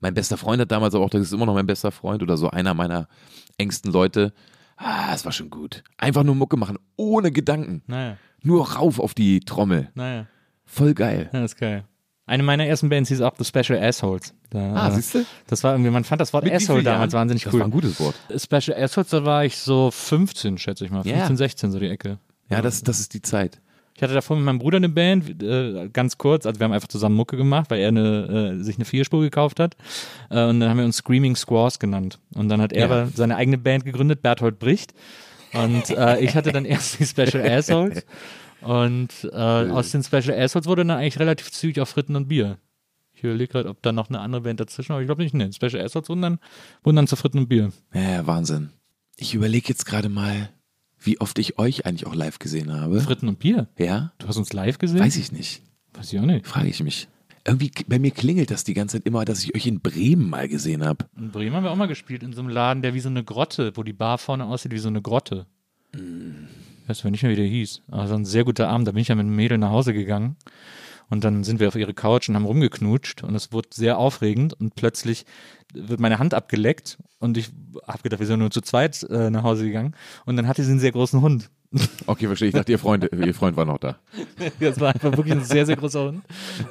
mein bester Freund hat damals aber auch, das ist immer noch mein bester Freund oder so einer meiner engsten Leute. Ah, es war schon gut. Einfach nur Mucke machen, ohne Gedanken. Naja, Nur rauf auf die Trommel. naja. Voll geil. Ja, ist geil. Eine meiner ersten Bands hieß auch The Special Assholes. Da, Ah, äh, siehst du? Das war irgendwie, man fand das Wort Mit Asshole damals Jahren? wahnsinnig Das cool. war ein gutes Wort. Special Assholes, da war ich so 15, schätze ich mal. 15, Ja. 16 so die Ecke. Ja, das, das ist die Zeit. Ich hatte davor mit meinem Bruder eine Band, äh, ganz kurz, also wir haben einfach zusammen Mucke gemacht, weil er eine, äh, sich eine Vierspur gekauft hat. Äh, und dann haben wir uns Screaming Squaws genannt. Und dann hat er Ja. seine eigene Band gegründet, Berthold Bricht. Und äh, ich hatte dann erst die Special Assholes. Und äh, aus den Special Assholes wurde dann eigentlich relativ zügig auch Fritten und Bier. Ich überlege gerade, ob da noch eine andere Band dazwischen war. aber Ich glaube nicht, ne. Special Assholes wurden dann, wurden dann zu Fritten und Bier. Ja, Wahnsinn. Ich überlege jetzt gerade mal, wie oft ich euch eigentlich auch live gesehen habe. Fritten und Bier? Ja? Du hast uns live gesehen? Weiß ich nicht. Weiß ich auch nicht. Frage ich mich. Irgendwie, bei mir klingelt das die ganze Zeit immer, dass ich euch in Bremen mal gesehen habe. In Bremen haben wir auch mal gespielt, in so einem Laden, der wie so eine Grotte, wo die Bar vorne aussieht wie so eine Grotte. Ich weiß zwar nicht mehr, wie der hieß, aber war ein sehr guter Abend. Da bin ich ja mit einem Mädel nach Hause gegangen und dann sind wir auf ihre Couch und haben rumgeknutscht und es wurde sehr aufregend und plötzlich wird meine Hand abgeleckt und ich habe gedacht, wir sind nur zu zweit äh, nach Hause gegangen und dann hatte sie einen sehr großen Hund. Okay, verstehe. Ich dachte, ihr Freund, ihr Freund war noch da. Das war einfach wirklich ein sehr, sehr großer Hund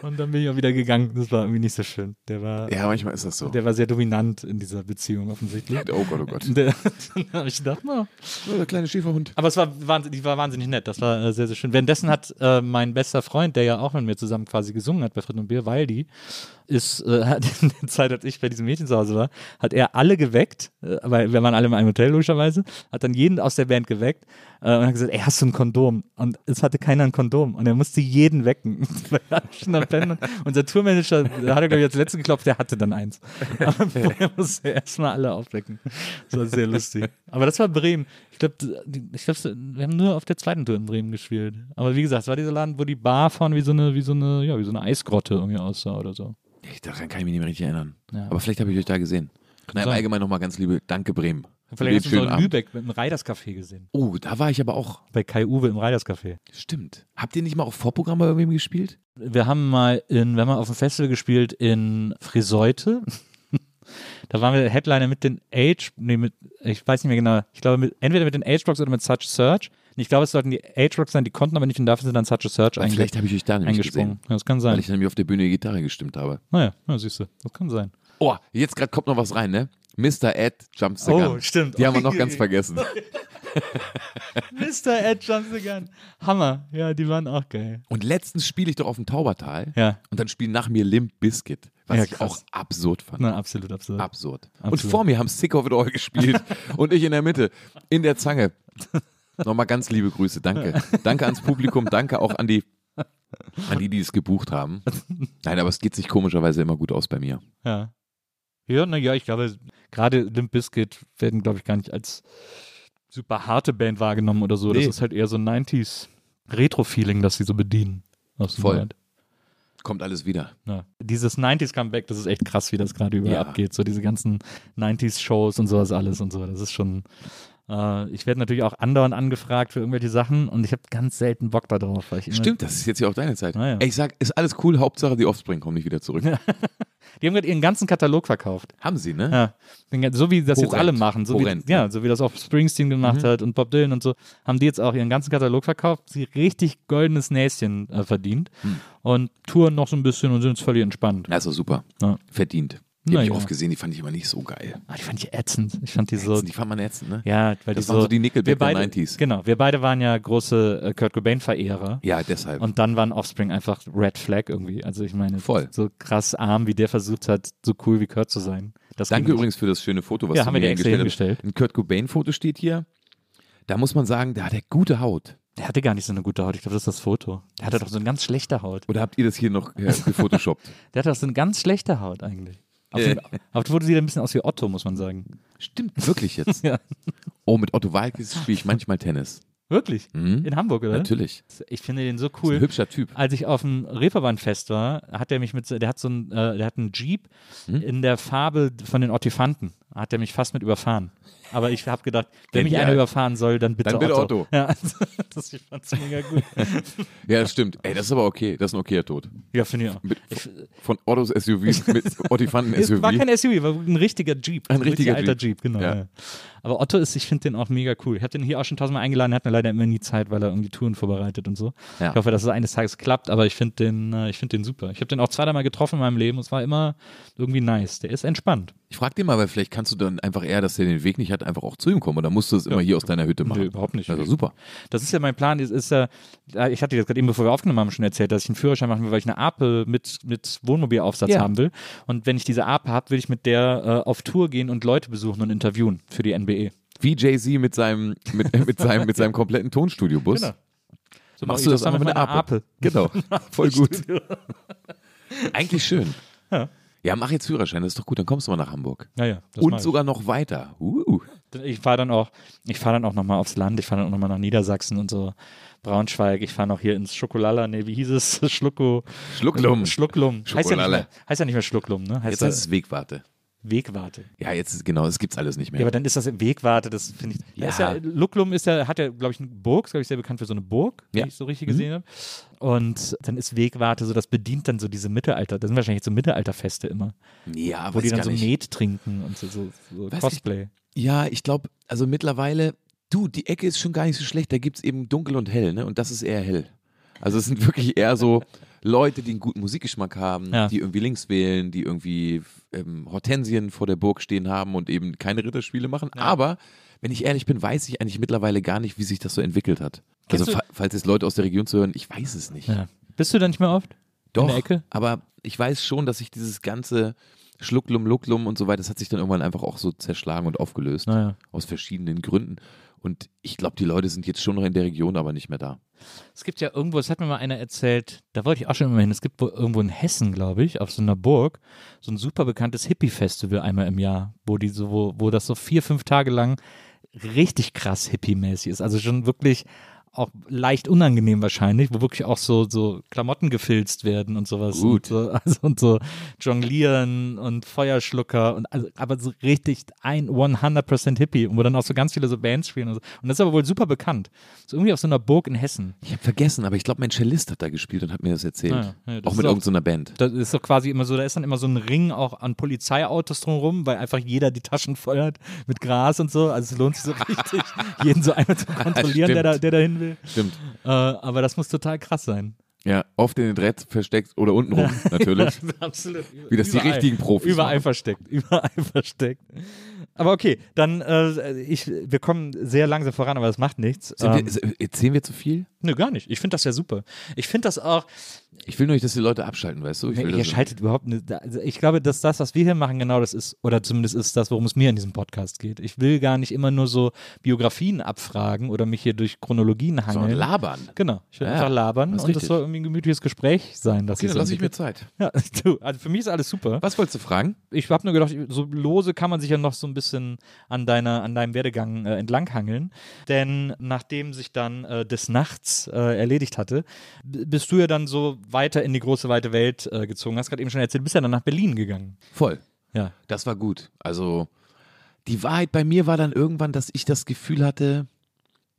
und dann bin ich auch wieder gegangen. Das war irgendwie nicht so schön. Der war, Ja, manchmal ist das so. der war sehr dominant in dieser Beziehung offensichtlich. Oh Gott, oh Gott. Der, dann habe ich gedacht, na, Oh, der kleine Schäferhund. Aber es war wahnsinnig, die war wahnsinnig nett. Das war äh, sehr, sehr schön. Währenddessen hat äh, mein bester Freund, der ja auch mit mir zusammen quasi gesungen hat bei Frit und Bier, Waldi, ist, äh, in der Zeit, als ich bei diesem Mädchen zu Hause war, hat er alle geweckt, äh, weil wir waren alle in einem Hotel logischerweise, hat dann jeden aus der Band geweckt äh, und hat gesagt, ey, hast du ein Kondom? Und es hatte keiner ein Kondom und er musste jeden wecken. Er. Unser Tourmanager, der hatte glaube ich als letzten geklopft, der hatte dann eins. Aber vorher musste er erstmal alle aufwecken. Das war sehr lustig. Aber das war Bremen. Ich glaube, ich glaub, wir haben nur auf der zweiten Tour in Bremen gespielt. Aber wie gesagt, es war dieser Laden, wo die Bar vorne wie so eine, wie so eine, ja, wie so eine Eisgrotte irgendwie aussah oder so. Ich, daran kann ich mich nicht mehr richtig erinnern. Ja. Aber vielleicht habe ich euch da gesehen. Na, im. Allgemeinen nochmal ganz liebe Danke, Bremen. Vielleicht hast du so in. Lübeck mit dem Reiders-Café gesehen. Oh, da war ich aber auch. Bei Kai Uwe im Reiders-Café. Stimmt. Habt ihr nicht mal auch Vorprogramm bei irgendwem gespielt? Wir haben mal in, wir haben mal auf dem Festival gespielt in Friseute. da waren wir Headliner mit den Age, nee, mit, ich weiß nicht mehr genau, ich glaube mit, entweder mit den Age Rocks oder mit Such Search. Ich glaube, es sollten die Age Rocks sein, die konnten aber nicht und dafür sind dann Such a Search Weil einge vielleicht habe ich euch da nämlich eingesprungen. gesehen. Ja, das kann Weil sein. ich nämlich auf der Bühne Gitarre gestimmt habe. Naja, ja, siehst du, das kann sein. Oh, jetzt gerade kommt noch was rein, ne? Mr. Ed Jumps the Oh, Gun. stimmt. Die haben wir noch ganz vergessen. Mr. Ed Jumps the Gun. Hammer. Ja, die waren auch geil. Und letztens spiele ich doch auf dem Taubertal. Ja. Und dann spielen nach mir Limp Bizkit. Was Ja, ich auch absurd fand. Na, absolut, absolut. Absurd. Und Absolut. vor mir haben Sick of It All gespielt und ich in der Mitte, in der Zange. Nochmal ganz liebe Grüße, danke. Danke ans Publikum, danke auch an die, an die, die es gebucht haben. Nein, aber es geht sich komischerweise immer gut aus bei mir. Ja. Ja, naja, ich glaube, gerade Limp Bizkit werden, glaube ich, gar nicht als super harte Band wahrgenommen oder so. Nee. Das ist halt eher so ein 90s Retro-Feeling, das sie so bedienen. Voll. Moment. Kommt alles wieder. Ja. Dieses 90s-Comeback, das ist echt krass, wie das gerade überall Ja. abgeht. So diese ganzen 90s-Shows und sowas alles und so. Das ist schon. Äh, ich werde natürlich auch andauernd angefragt für irgendwelche Sachen und ich habe ganz selten Bock darauf. Stimmt, das ist jetzt ja auch deine Zeit. Ah, ja. Ey, Ich sag, ist alles cool, Hauptsache die Offspring kommen nicht wieder zurück. Die haben gerade ihren ganzen Katalog verkauft. Haben sie, ne? Ja, so wie das jetzt Horrend. alle machen, so wie, Horrend, ja, ja. so wie das auch Springsteen gemacht hat und Bob Dylan und so, haben die jetzt auch ihren ganzen Katalog verkauft, sie richtig goldenes Näschen äh, verdient und touren noch so ein bisschen und sind jetzt völlig entspannt. Doch super. Ja. Verdient. Die habe ich ja. oft gesehen, die fand ich immer nicht so geil. Ah, die fand ich ätzend. Ich fand die so, Die fand man ätzend, ne? ja, weil Das die waren so, so die Nickelback wir der beide, 90s. Genau, wir beide waren ja große äh, Kurt Cobain-Verehrer. Ja, deshalb. Und dann waren Offspring einfach Red Flag irgendwie. Also ich meine, Voll. so krass arm, wie der versucht hat, so cool wie Kurt zu sein. Das Danke übrigens für das schöne Foto, was Ja, du haben mir extra hingestellt hast. Ein Kurt Cobain-Foto steht hier. Da muss man sagen, da hat er gute Haut. Der hatte gar nicht so eine gute Haut. Ich glaube, das ist das Foto. Der hatte doch so eine ganz schlechte Haut. Oder habt ihr das hier noch äh, gefotoshoppt? Der hatte doch so eine ganz schlechte Haut eigentlich. Auf dem, auf dem Foto sieht er ein bisschen aus wie Otto, muss man sagen. Stimmt, wirklich jetzt. Ja. Oh, mit Otto Walkes spiele ich manchmal Tennis. Wirklich? Mhm. In Hamburg, oder? Natürlich. Ich finde den so Ist ein cool. hübscher Typ. Als ich auf dem Reeperbahn-Fest war, hat er mich mit, der hat so ein, äh, der hat einen Jeep Hm? in der Farbe von den Ottifanten. Hat er mich fast mit überfahren. Aber ich habe gedacht, wenn mich Genial. einer überfahren soll, dann bitte Dann bitte Otto. Otto. Ja, das ich fand's mega gut. Ja, das stimmt. Ey, das ist aber okay. Das ist ein okayer Tod. Ja, finde ich auch. Mit, Ich, von Ottos SUV mit Ottifanten SUV. war kein SUV, war ein richtiger Jeep. Ein richtiger alter Jeep. Jeep, genau. Ja. Ja. Aber Otto ist, ich finde den auch mega cool. Ich habe den hier auch schon tausendmal eingeladen, er hat mir leider immer nie Zeit, weil er irgendwie Touren vorbereitet und so. Ja. Ich hoffe, dass es eines Tages klappt, aber ich finde den, äh, ich finde den super. Ich habe den auch zweimal getroffen in meinem Leben und es war immer irgendwie nice. Der ist entspannt. Ich frag den mal, weil vielleicht kannst du dann einfach eher, dass der den Weg nicht hat, einfach auch zu ihm kommen. Oder musst du es immer hier aus deiner Hütte machen? Nö, überhaupt nicht. Also super. Das ist ja mein Plan. Das ist ja, ja, ich hatte dir das gerade eben, bevor wir aufgenommen haben, schon erzählt, dass ich einen Führerschein machen will, weil ich eine Ape mit, mit Wohnmobilaufsatz Ja. haben will. Und wenn ich diese Ape habe, will ich mit der äh, auf Tour gehen und Leute besuchen und interviewen für die NBE. Wie Jay-Z mit seinem, mit, mit, seinem, mit seinem kompletten Tonstudiobus. Genau. So Machst du ich das einfach mit einer Ape? Genau. Voll gut. Eigentlich schön. Ja. Ja, mach jetzt Führerschein, das ist doch gut, dann kommst du mal nach Hamburg. Ja, ja. das Und sogar noch weiter. Uh. Ich fahre dann auch, ich fahre dann auch nochmal aufs Land, ich fahre dann auch nochmal nach Niedersachsen und so Braunschweig, ich fahre noch hier ins Schokolala, nee, wie hieß es? Schlucko. Schlucklum. Schlucklum. Heißt ja, nicht mehr, heißt ja nicht mehr Schlucklum, ne? Heißt Jetzt heißt es Wegwarte. Wegwarte. Ja, jetzt ist genau, das gibt's alles nicht mehr. Ja, aber dann ist das Wegwarte, das finde ich. Ja. Ist ja, Lucklum ist ja, hat ja, glaube ich, eine Burg, ist, glaube ich, sehr bekannt für so eine Burg, Ja. wenn ich so richtig gesehen habe. Und dann ist Wegwarte so, das bedient dann so diese Mittelalter, das sind wahrscheinlich so Mittelalterfeste immer, ja, wo die dann so nicht. Met trinken und so, so, so Cosplay. Ja, ich glaube, also mittlerweile, du, die Ecke ist schon gar nicht so schlecht, da gibt's eben dunkel und hell, ne? Und das ist eher hell. Also es sind wirklich eher so Leute, die einen guten Musikgeschmack haben, Ja. die irgendwie links wählen, die irgendwie ähm, Hortensien vor der Burg stehen haben und eben keine Ritterspiele machen. Aber wenn ich ehrlich bin, weiß ich eigentlich mittlerweile gar nicht, wie sich das so entwickelt hat. Kennst also fa falls jetzt Leute aus der Region zuhören, ich weiß es nicht. Ja. Bist du da nicht mehr oft? Doch, In der Ecke? aber ich weiß schon, dass sich dieses ganze Schlucklum, Lucklum und so weiter, das hat sich dann irgendwann einfach auch so zerschlagen und aufgelöst. Naja. Aus verschiedenen Gründen. Und ich glaube, die Leute sind jetzt schon noch in der Region, aber nicht mehr da. Es gibt ja irgendwo, das hat mir mal einer erzählt, da wollte ich auch schon immer hin, es gibt wo, irgendwo in Hessen, glaube ich, auf so einer Burg, so ein super bekanntes Hippie-Festival einmal im Jahr, wo die so, wo, wo das so vier, fünf Tage lang richtig krass hippie-mäßig ist. Also schon wirklich auch leicht unangenehm wahrscheinlich, wo wirklich auch so, so Klamotten gefilzt werden und sowas. Gut. Und so, also, und so Jonglieren und Feuerschlucker und also, aber so richtig ein 100% Hippie, wo dann auch so ganz viele so Bands spielen und so. Und das ist aber wohl super bekannt. So irgendwie auf so einer Burg in Hessen. Ich habe vergessen, aber ich glaube, mein Cellist hat da gespielt und hat mir das erzählt. Ah, ja, ja, das auch mit irgendeiner Band. Das ist doch quasi immer so, da ist dann immer so ein Ring auch an Polizeiautos drumherum, weil einfach jeder die Taschen feuert mit Gras und so. Also es lohnt sich so richtig, jeden so einmal zu kontrollieren, der da, der da hin will. Stimmt. Äh, aber das muss total krass sein. Ja, oft in den Dreads versteckt oder untenrum, natürlich. Absolut. Wie das die richtigen Profis Überall machen. versteckt, überall versteckt. Aber okay, dann, äh, ich, wir kommen sehr langsam voran, aber das macht nichts. Sind Ähm, wir, erzählen wir zu viel? nö, gar nicht. Ich finde das ja super. Ich finde das auch, Ich will nur nicht, dass die Leute abschalten, weißt du? Ich will ihr das- schaltet überhaupt nicht. Also ich glaube, dass das, was wir hier machen, genau das ist, oder zumindest ist das, worum es mir in diesem Podcast geht. Ich will gar nicht immer nur so Biografien abfragen oder mich hier durch Chronologien Sondern hangeln. labern. Genau, ich will Ja, einfach labern das und das richtig. soll irgendwie ein gemütliches Gespräch sein. Das Okay, dann lasse ich mir. Zeit. Ja, du, also für mich ist alles super. Was wolltest du fragen? Ich habe nur gedacht, so lose kann man sich ja noch so ein bisschen an deiner, an deinem Werdegang äh, entlanghangeln. Denn nachdem sich dann äh, des Nachts äh, erledigt hatte, bist du ja dann so weiter in die große weite Welt äh, gezogen. Hast gerade eben schon erzählt, bist ja dann nach Berlin gegangen. Voll. Ja. Das war gut. Also, die Wahrheit bei mir war dann irgendwann, dass ich das Gefühl hatte,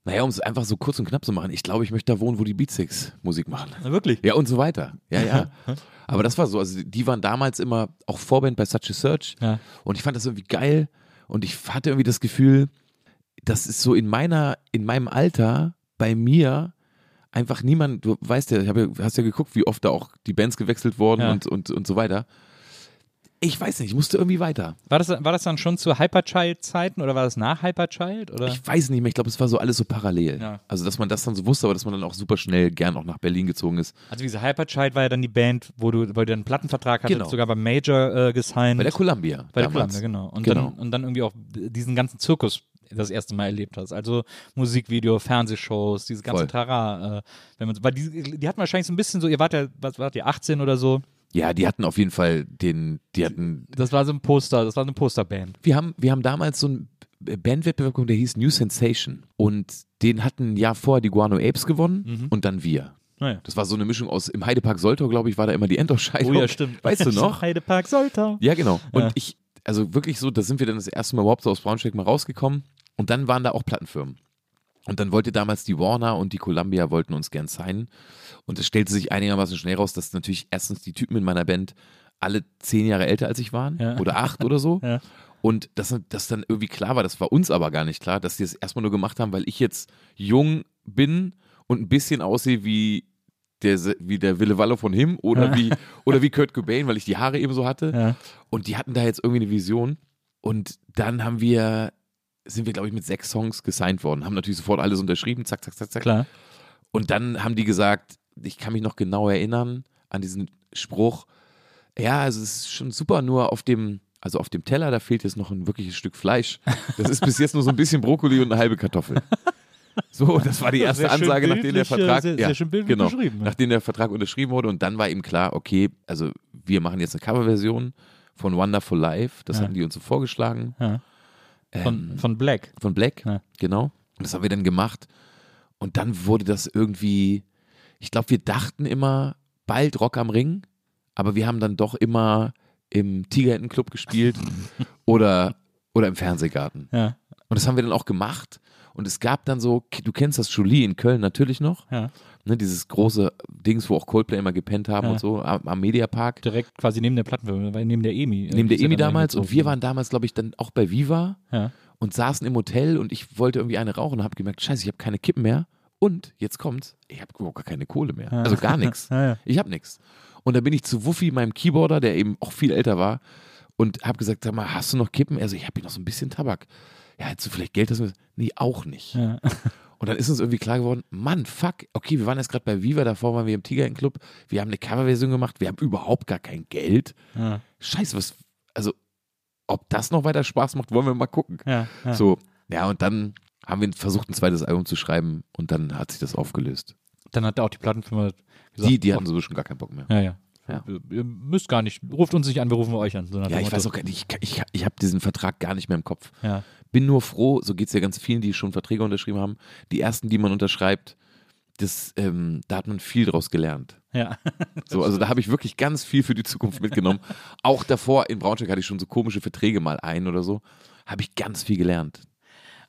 naja, um es einfach so kurz und knapp zu machen, ich glaube, ich möchte da wohnen, wo die Beatsticks Musik machen. Na, wirklich? Ja, und so weiter. Ja, ja. Aber das war so. Also, die waren damals immer auch Vorband bei Such a Search. Ja. Und ich fand das irgendwie geil. Und ich hatte irgendwie das Gefühl, das ist so in meiner, in meinem Alter bei mir einfach niemand, du weißt ja, ich hab ja, hast ja geguckt, wie oft da auch die Bands gewechselt wurden Ja. und, und, und so weiter. Ich weiß nicht, ich musste irgendwie weiter. War das, war das dann schon zu Hyperchild-Zeiten oder war das nach Hyperchild? Oder? Ich weiß nicht mehr, ich glaube, es war so alles so parallel. Ja. Also, dass man das dann so wusste, aber dass man dann auch super schnell gern auch nach Berlin gezogen ist. also diese Hyperchild war ja dann die Band, wo du, wo du einen Plattenvertrag hattest, Genau. sogar beim Major äh, gesigned. Bei der Columbia. Bei der damals. Columbia, genau. Und, Genau. Dann, und dann irgendwie auch diesen ganzen Zirkus das erste Mal erlebt hast. Also Musikvideo, Fernsehshows, dieses ganze Voll. Tara. Äh, wenn man, so- weil die, die hatten wahrscheinlich so ein bisschen so, ihr wart ja, was wart ihr, 18 oder so? Ja, die hatten auf jeden Fall den, die hatten Das war so ein Poster, das war eine Posterband. Wir haben, wir haben damals so einen Bandwettbewerb der hieß New Sensation. Und den hatten ein Jahr vorher die Guano Apes gewonnen Mhm. und dann wir. Naja. Das war so eine Mischung aus, im Heidepark Soltau, glaube ich, war da immer die Endausscheidung. Oh ja, stimmt. Weißt du noch? Heidepark Soltau. Ja, genau. Und Ja. ich, also wirklich so, da sind wir dann das erste Mal überhaupt so aus Braunschweig mal rausgekommen. Und dann waren da auch Plattenfirmen. Und dann wollte damals die Warner und die Columbia wollten uns gern signen. Und es stellte sich einigermaßen schnell raus, dass natürlich erstens die Typen in meiner Band alle zehn Jahre älter als ich waren Ja. oder acht oder so. Ja. Und dass das dann irgendwie klar war, das war uns aber gar nicht klar, dass die es erstmal nur gemacht haben, weil ich jetzt jung bin und ein bisschen aussehe wie der, wie der Wille Wallo von Him oder wie, oder wie Kurt Cobain, weil ich die Haare eben so hatte. Ja. Und die hatten da jetzt irgendwie eine Vision. Und dann haben wir, sind wir, glaube ich, mit sechs Songs gesigned worden, haben natürlich sofort alles unterschrieben, zack, zack, zack, zack. Klar. Und dann haben die gesagt, ich kann mich noch genau erinnern an diesen Spruch, ja, also es ist schon super, nur auf dem, also auf dem Teller, da fehlt jetzt noch ein wirkliches Stück Fleisch. Das ist bis jetzt nur so ein bisschen Brokkoli und eine halbe Kartoffel. So, das war die erste Sehr Ansage, nachdem der äh, Vertrag, sehr- ja, sehr genau, ja. nachdem der Vertrag unterschrieben wurde und dann war eben klar, okay, also wir machen jetzt eine Coverversion von Wonderful Life, das Ja. hatten die uns so vorgeschlagen, Ja. Von, Ähm, von Black. von Black, Ja. genau. Und das haben wir dann gemacht. Und dann wurde das irgendwie, ich glaube, wir dachten immer, bald Rock am Ring, aber wir haben dann doch immer im Tigerhänden-Club gespielt oder, oder im Fernsehgarten. Ja. Und das haben wir dann auch gemacht. Und es gab dann so, du kennst das Jolie in Köln natürlich noch, Ja. ne, dieses große Dings, wo auch Coldplay immer gepennt haben Ja. und so, am, am Mediapark. Direkt quasi neben der Plattenfirma, neben der EMI. Neben der EMI damals und wir waren damals, glaube ich, dann auch bei Viva Ja. und saßen im Hotel und ich wollte irgendwie eine rauchen und habe gemerkt, scheiße, ich habe keine Kippen mehr und jetzt kommt's, ich habe überhaupt gar keine Kohle mehr. Ja. Also gar nichts. Ich habe nichts. Und dann bin ich zu Wuffi, meinem Keyboarder, der eben auch viel älter war und habe gesagt, sag mal, hast du noch Kippen? Also ich habe hier noch so ein bisschen Tabak. Ja, hättest du vielleicht Geld? Das nee, auch nicht. Ja. Und dann ist uns irgendwie klar geworden, Mann, fuck, okay, wir waren jetzt gerade bei Viva, davor waren wir im Tiger Club, wir haben eine Coverversion gemacht, wir haben überhaupt gar kein Geld. Ja. Scheiße, was, also, ob das noch weiter Spaß macht, wollen wir mal gucken. Ja. Ja. So, ja, und dann haben wir versucht, ein zweites Album zu schreiben und dann hat sich das aufgelöst. Dann hat auch die Plattenfirma gesagt, Die, die hatten sowieso schon gar keinen Bock mehr. Ja, ja. Ja. Ihr- müsst gar nicht, ruft uns nicht an, wir rufen euch an. So Ja, ich Motto. weiß auch gar nicht, ich, ich, ich habe diesen Vertrag gar nicht mehr im Kopf. Ja. Bin nur froh, so geht es ja ganz vielen, die schon Verträge unterschrieben haben. Die ersten, die man unterschreibt, das, ähm, da hat man viel draus gelernt. Ja. So, also da habe ich wirklich ganz viel für die Zukunft mitgenommen. Auch davor in Braunschweig hatte ich schon so komische Verträge mal ein oder so. Habe ich ganz viel gelernt.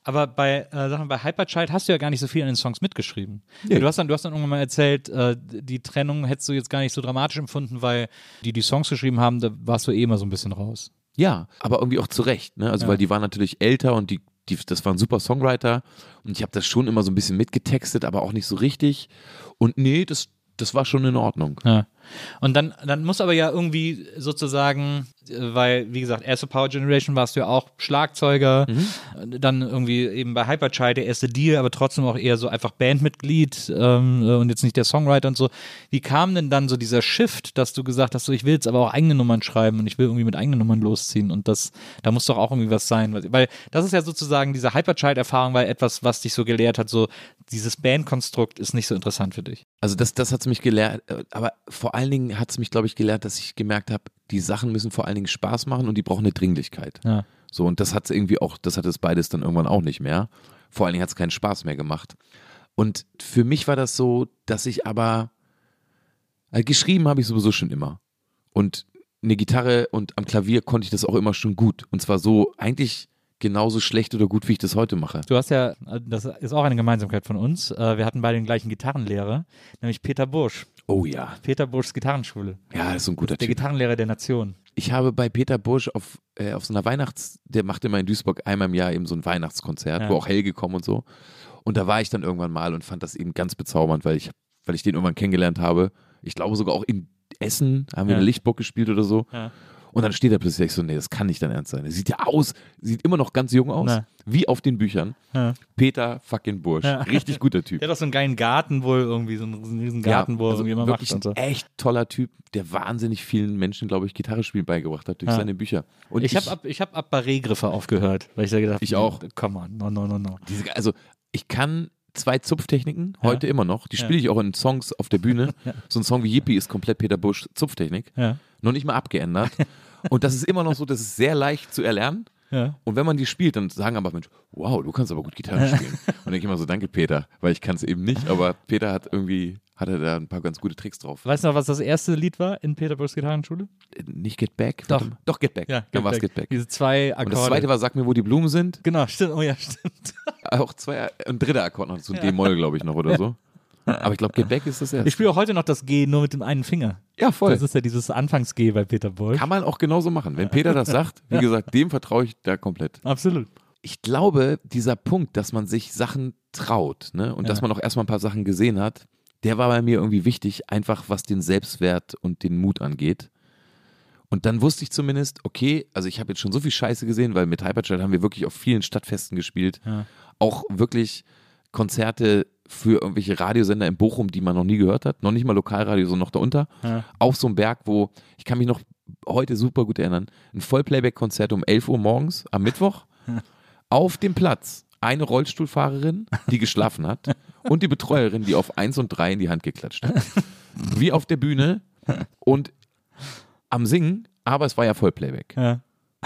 Aber bei, äh, sag mal, bei Hyperchild hast du ja gar nicht so viel an den Songs mitgeschrieben. Nee. Du, hast dann, du hast dann irgendwann mal erzählt, äh, die Trennung hättest du jetzt gar nicht so dramatisch empfunden, weil die die Songs geschrieben haben, da warst du eh immer so ein bisschen raus. Ja, aber irgendwie auch zu Recht. Ne? Also Ja. weil die waren natürlich älter und die, die, das waren super Songwriter und ich habe das schon immer so ein bisschen mitgetextet, aber auch nicht so richtig. Und nee, das, das war schon in Ordnung. Ja. Und dann, dann muss aber ja irgendwie sozusagen, weil, wie gesagt, erste Power Generation warst du ja auch Schlagzeuger, Mhm. dann irgendwie eben bei Hyperchild der erste Deal, aber trotzdem auch eher so einfach Bandmitglied ähm, äh, und jetzt nicht der Songwriter und so. Wie kam denn dann so dieser Shift, dass du gesagt hast, so ich will jetzt aber auch eigene Nummern schreiben und ich will irgendwie mit eigenen Nummern losziehen und das, da muss doch auch irgendwie was sein, weil- das ist ja sozusagen diese Hyperchild-Erfahrung, weil etwas, was dich so gelehrt hat, so dieses Bandkonstrukt ist nicht so interessant für dich. Also das, das hat es mich gelehrt, äh, aber vor allen Dingen hat es mich, glaube ich, gelehrt, dass ich gemerkt habe, die Sachen müssen vor allen Dingen Spaß machen und die brauchen eine Dringlichkeit. Ja. So, und das hat es irgendwie auch, das hat es beides dann irgendwann auch nicht mehr. Vor allen Dingen hat es keinen Spaß mehr gemacht. Und für mich war das so, dass ich aber, äh, geschrieben habe ich sowieso schon immer. Und eine Gitarre und am Klavier konnte ich das auch immer schon gut. Und zwar so eigentlich genauso schlecht oder gut, wie ich das heute mache. Du hast ja, das ist auch eine Gemeinsamkeit von uns. äh, Wir hatten beide den gleichen Gitarrenlehrer, nämlich Peter Bursch. Oh ja. Peter Burschs Gitarrenschule. Ja, das ist so ein guter Der Typ. Gitarrenlehrer der Nation. Ich habe bei Peter Bursch auf, äh, auf so einer Weihnachts-, der macht immer in Duisburg einmal im Jahr eben so ein Weihnachtskonzert, Ja. wo auch Helge kommt und so. Und da war ich dann irgendwann mal und fand das eben ganz bezaubernd, weil ich, weil ich den irgendwann kennengelernt habe. Ich glaube sogar auch in Essen haben wir Ja. eine Lichtburg gespielt oder so. Ja. Und dann steht er plötzlich ich so, nee, das kann nicht dein Ernst sein. Er sieht ja aus, sieht immer noch ganz jung aus, Na. wie auf den Büchern. Ja. Peter fucking Bursch. Ja. Richtig guter Typ. Der hat doch so einen geilen Garten wohl irgendwie, so einen riesen- riesen Garten, wo er also irgendwie immer wirklich macht und so. ein echt toller Typ, der wahnsinnig vielen Menschen, glaube ich, Gitarre spielen beigebracht hat durch Ja. seine Bücher. Und Ich habe ab, ich hab ab Barré-Griffe aufgehört, weil ich da gedacht Ich auch. Come on, no, no, no, no. Diese, also ich kann zwei Zupftechniken, heute immer noch. Die Ja. spiele ich auch in Songs auf der Bühne. So ein Song wie Yippie ist komplett Peter Busch Zupftechnik. Ja. Noch nicht mal abgeändert. Und das ist immer noch so, das ist sehr leicht zu erlernen. Ja. Und wenn man die spielt, dann sagen aber Menschen, wow, du kannst aber gut Gitarre spielen. Und dann denke ich immer so, danke Peter, weil ich kann es eben nicht, aber Peter hat irgendwie, hatte da ein paar ganz gute Tricks drauf. Weißt du noch, was das erste Lied war in Peter Burschs Gitarrenschule? Äh, Nicht Get Back? Doch. Doch, Get Back. dann war es Get Back. Diese zwei Und Akkorde. das zweite war Sag mir, wo die Blumen sind. Genau, stimmt. Oh ja, stimmt. Auch zwei, ein dritter Akkord noch, so ein Ja. D-Moll, glaube ich, noch oder so. Aber ich glaube, Get Back ist das Ich erste. spiele auch heute noch das G nur mit dem einen Finger. Ja, voll. Das ist ja dieses Anfangs-G bei Peter Bolt. Kann man auch genauso machen. Wenn Peter das sagt, wie gesagt, dem vertraue ich da komplett. Absolut. Ich glaube, dieser Punkt, dass man sich Sachen traut ne, und Ja. dass man auch erstmal ein paar Sachen gesehen hat, der war bei mir irgendwie wichtig, einfach was den Selbstwert und den Mut angeht. Und dann wusste ich zumindest, okay, also ich habe jetzt schon so viel Scheiße gesehen, weil mit Hyperchild haben wir wirklich auf vielen Stadtfesten gespielt. Ja. Auch wirklich Konzerte für irgendwelche Radiosender in Bochum, die man noch nie gehört hat. Noch nicht mal Lokalradio, sondern noch darunter. Ja. Auf so einem Berg, wo, ich kann mich noch heute super gut erinnern, ein Vollplayback-Konzert um 11 Uhr morgens am Mittwoch. Auf dem Platz eine Rollstuhlfahrerin, die geschlafen hat und die Betreuerin, die auf 1 und 3 in die Hand geklatscht hat. Wie auf der Bühne und am Singen, aber es war ja Vollplayback. Ja.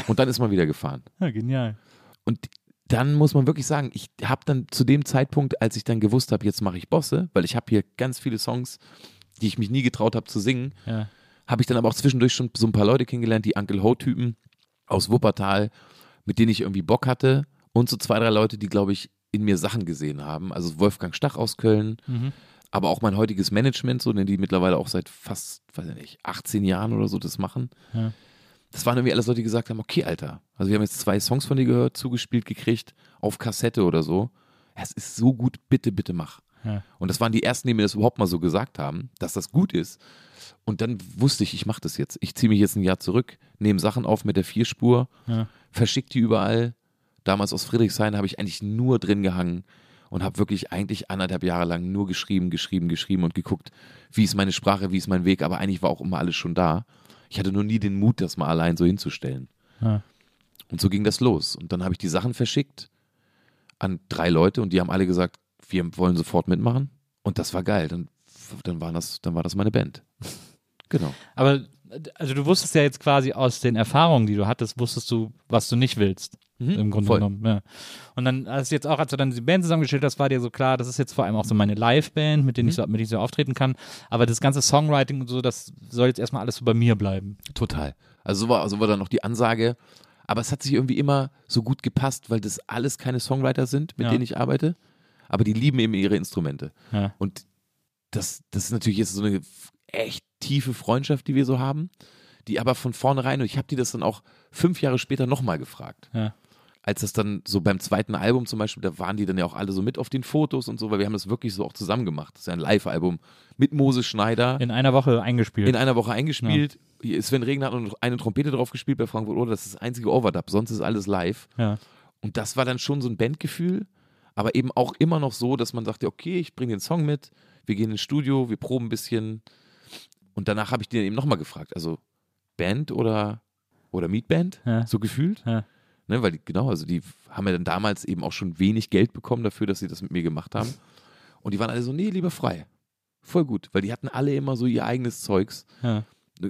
Und dann ist man wieder gefahren. ja, genial. Und dann muss man wirklich sagen, ich habe dann zu dem Zeitpunkt, als ich dann gewusst habe, jetzt mache ich Bosse, weil ich habe hier ganz viele Songs, die ich mich nie getraut habe zu singen, Ja. habe ich dann aber auch zwischendurch schon so ein paar Leute kennengelernt, die Uncle Ho-Typen aus Wuppertal, mit denen ich irgendwie Bock hatte und so zwei, drei Leute, die, glaube ich, in mir Sachen gesehen haben. Also Wolfgang Stach aus Köln, Mhm. aber auch mein heutiges Management, so, denn die mittlerweile auch seit fast, weiß ich nicht, 18 Jahren oder so das machen. Ja. Das waren irgendwie alles Leute, die gesagt haben, okay, Alter, also wir haben jetzt zwei Songs von dir gehört, zugespielt gekriegt, auf Kassette oder so. Es ist so gut, bitte, bitte mach. Ja. Und das waren die ersten, die mir das überhaupt mal so gesagt haben, dass das gut ist. Und dann wusste ich, ich mache das jetzt. Ich ziehe mich jetzt ein Jahr zurück, nehme Sachen auf mit der Vierspur, Ja. verschicke die überall. Damals aus Friedrichshain habe ich eigentlich nur drin gehangen und habe wirklich eigentlich anderthalb Jahre lang nur geschrieben, geschrieben, geschrieben und geguckt, wie ist meine Sprache, wie ist mein Weg. Aber eigentlich war auch immer alles schon da. Ich hatte nur nie den Mut, das mal allein so hinzustellen. Ja. Und so ging das los. Und dann habe ich die Sachen verschickt an drei Leute und die haben alle gesagt, wir wollen sofort mitmachen. Und das war geil. Dann, dann, war, das, dann war das meine Band. Genau. Aber also du wusstest ja jetzt quasi aus den Erfahrungen, die du hattest, wusstest du, was du nicht willst. Im Grunde voll. genommen. Ja. Und dann hast du jetzt auch, als du dann die Band zusammengestellt hast, war dir so klar, das ist jetzt vor allem auch so meine Live-Band, mit, denen ich so, mit der ich so auftreten kann. Aber das ganze Songwriting und so, das soll jetzt erstmal alles so bei mir bleiben. Total. Also so war, so war dann noch die Ansage. Aber es hat sich irgendwie immer so gut gepasst, weil das alles keine Songwriter sind, mit Ja. denen ich arbeite. Aber die lieben eben ihre Instrumente. Ja. Und das, das ist natürlich jetzt so eine echt tiefe Freundschaft, die wir so haben. Die aber von vornherein, und ich habe die das dann auch fünf Jahre später nochmal gefragt. Ja. als das dann so beim zweiten Album zum Beispiel, da waren die dann ja auch alle so mit auf den Fotos und so, weil wir haben das wirklich so auch zusammen gemacht. Das ist ja ein Live-Album mit Moses Schneider In einer Woche eingespielt. in einer Woche eingespielt. Hier Sven Regen hat noch eine Trompete drauf gespielt bei Frankfurt Oder. Das ist das einzige Overdub, sonst ist alles live. ja. Und das war dann schon so ein Bandgefühl, aber eben auch immer noch so, dass man sagte, okay, ich bringe den Song mit, wir gehen ins Studio, wir proben ein bisschen. Und danach habe ich den eben nochmal gefragt, also Band oder, oder Meetband, Ja. so gefühlt. Ja. Ne, weil die, genau, also die haben ja dann damals eben auch schon wenig Geld bekommen dafür, dass sie das mit mir gemacht haben. Und die waren alle so, nee, lieber frei. Voll gut, weil die hatten alle immer so ihr eigenes Zeugs. Ja.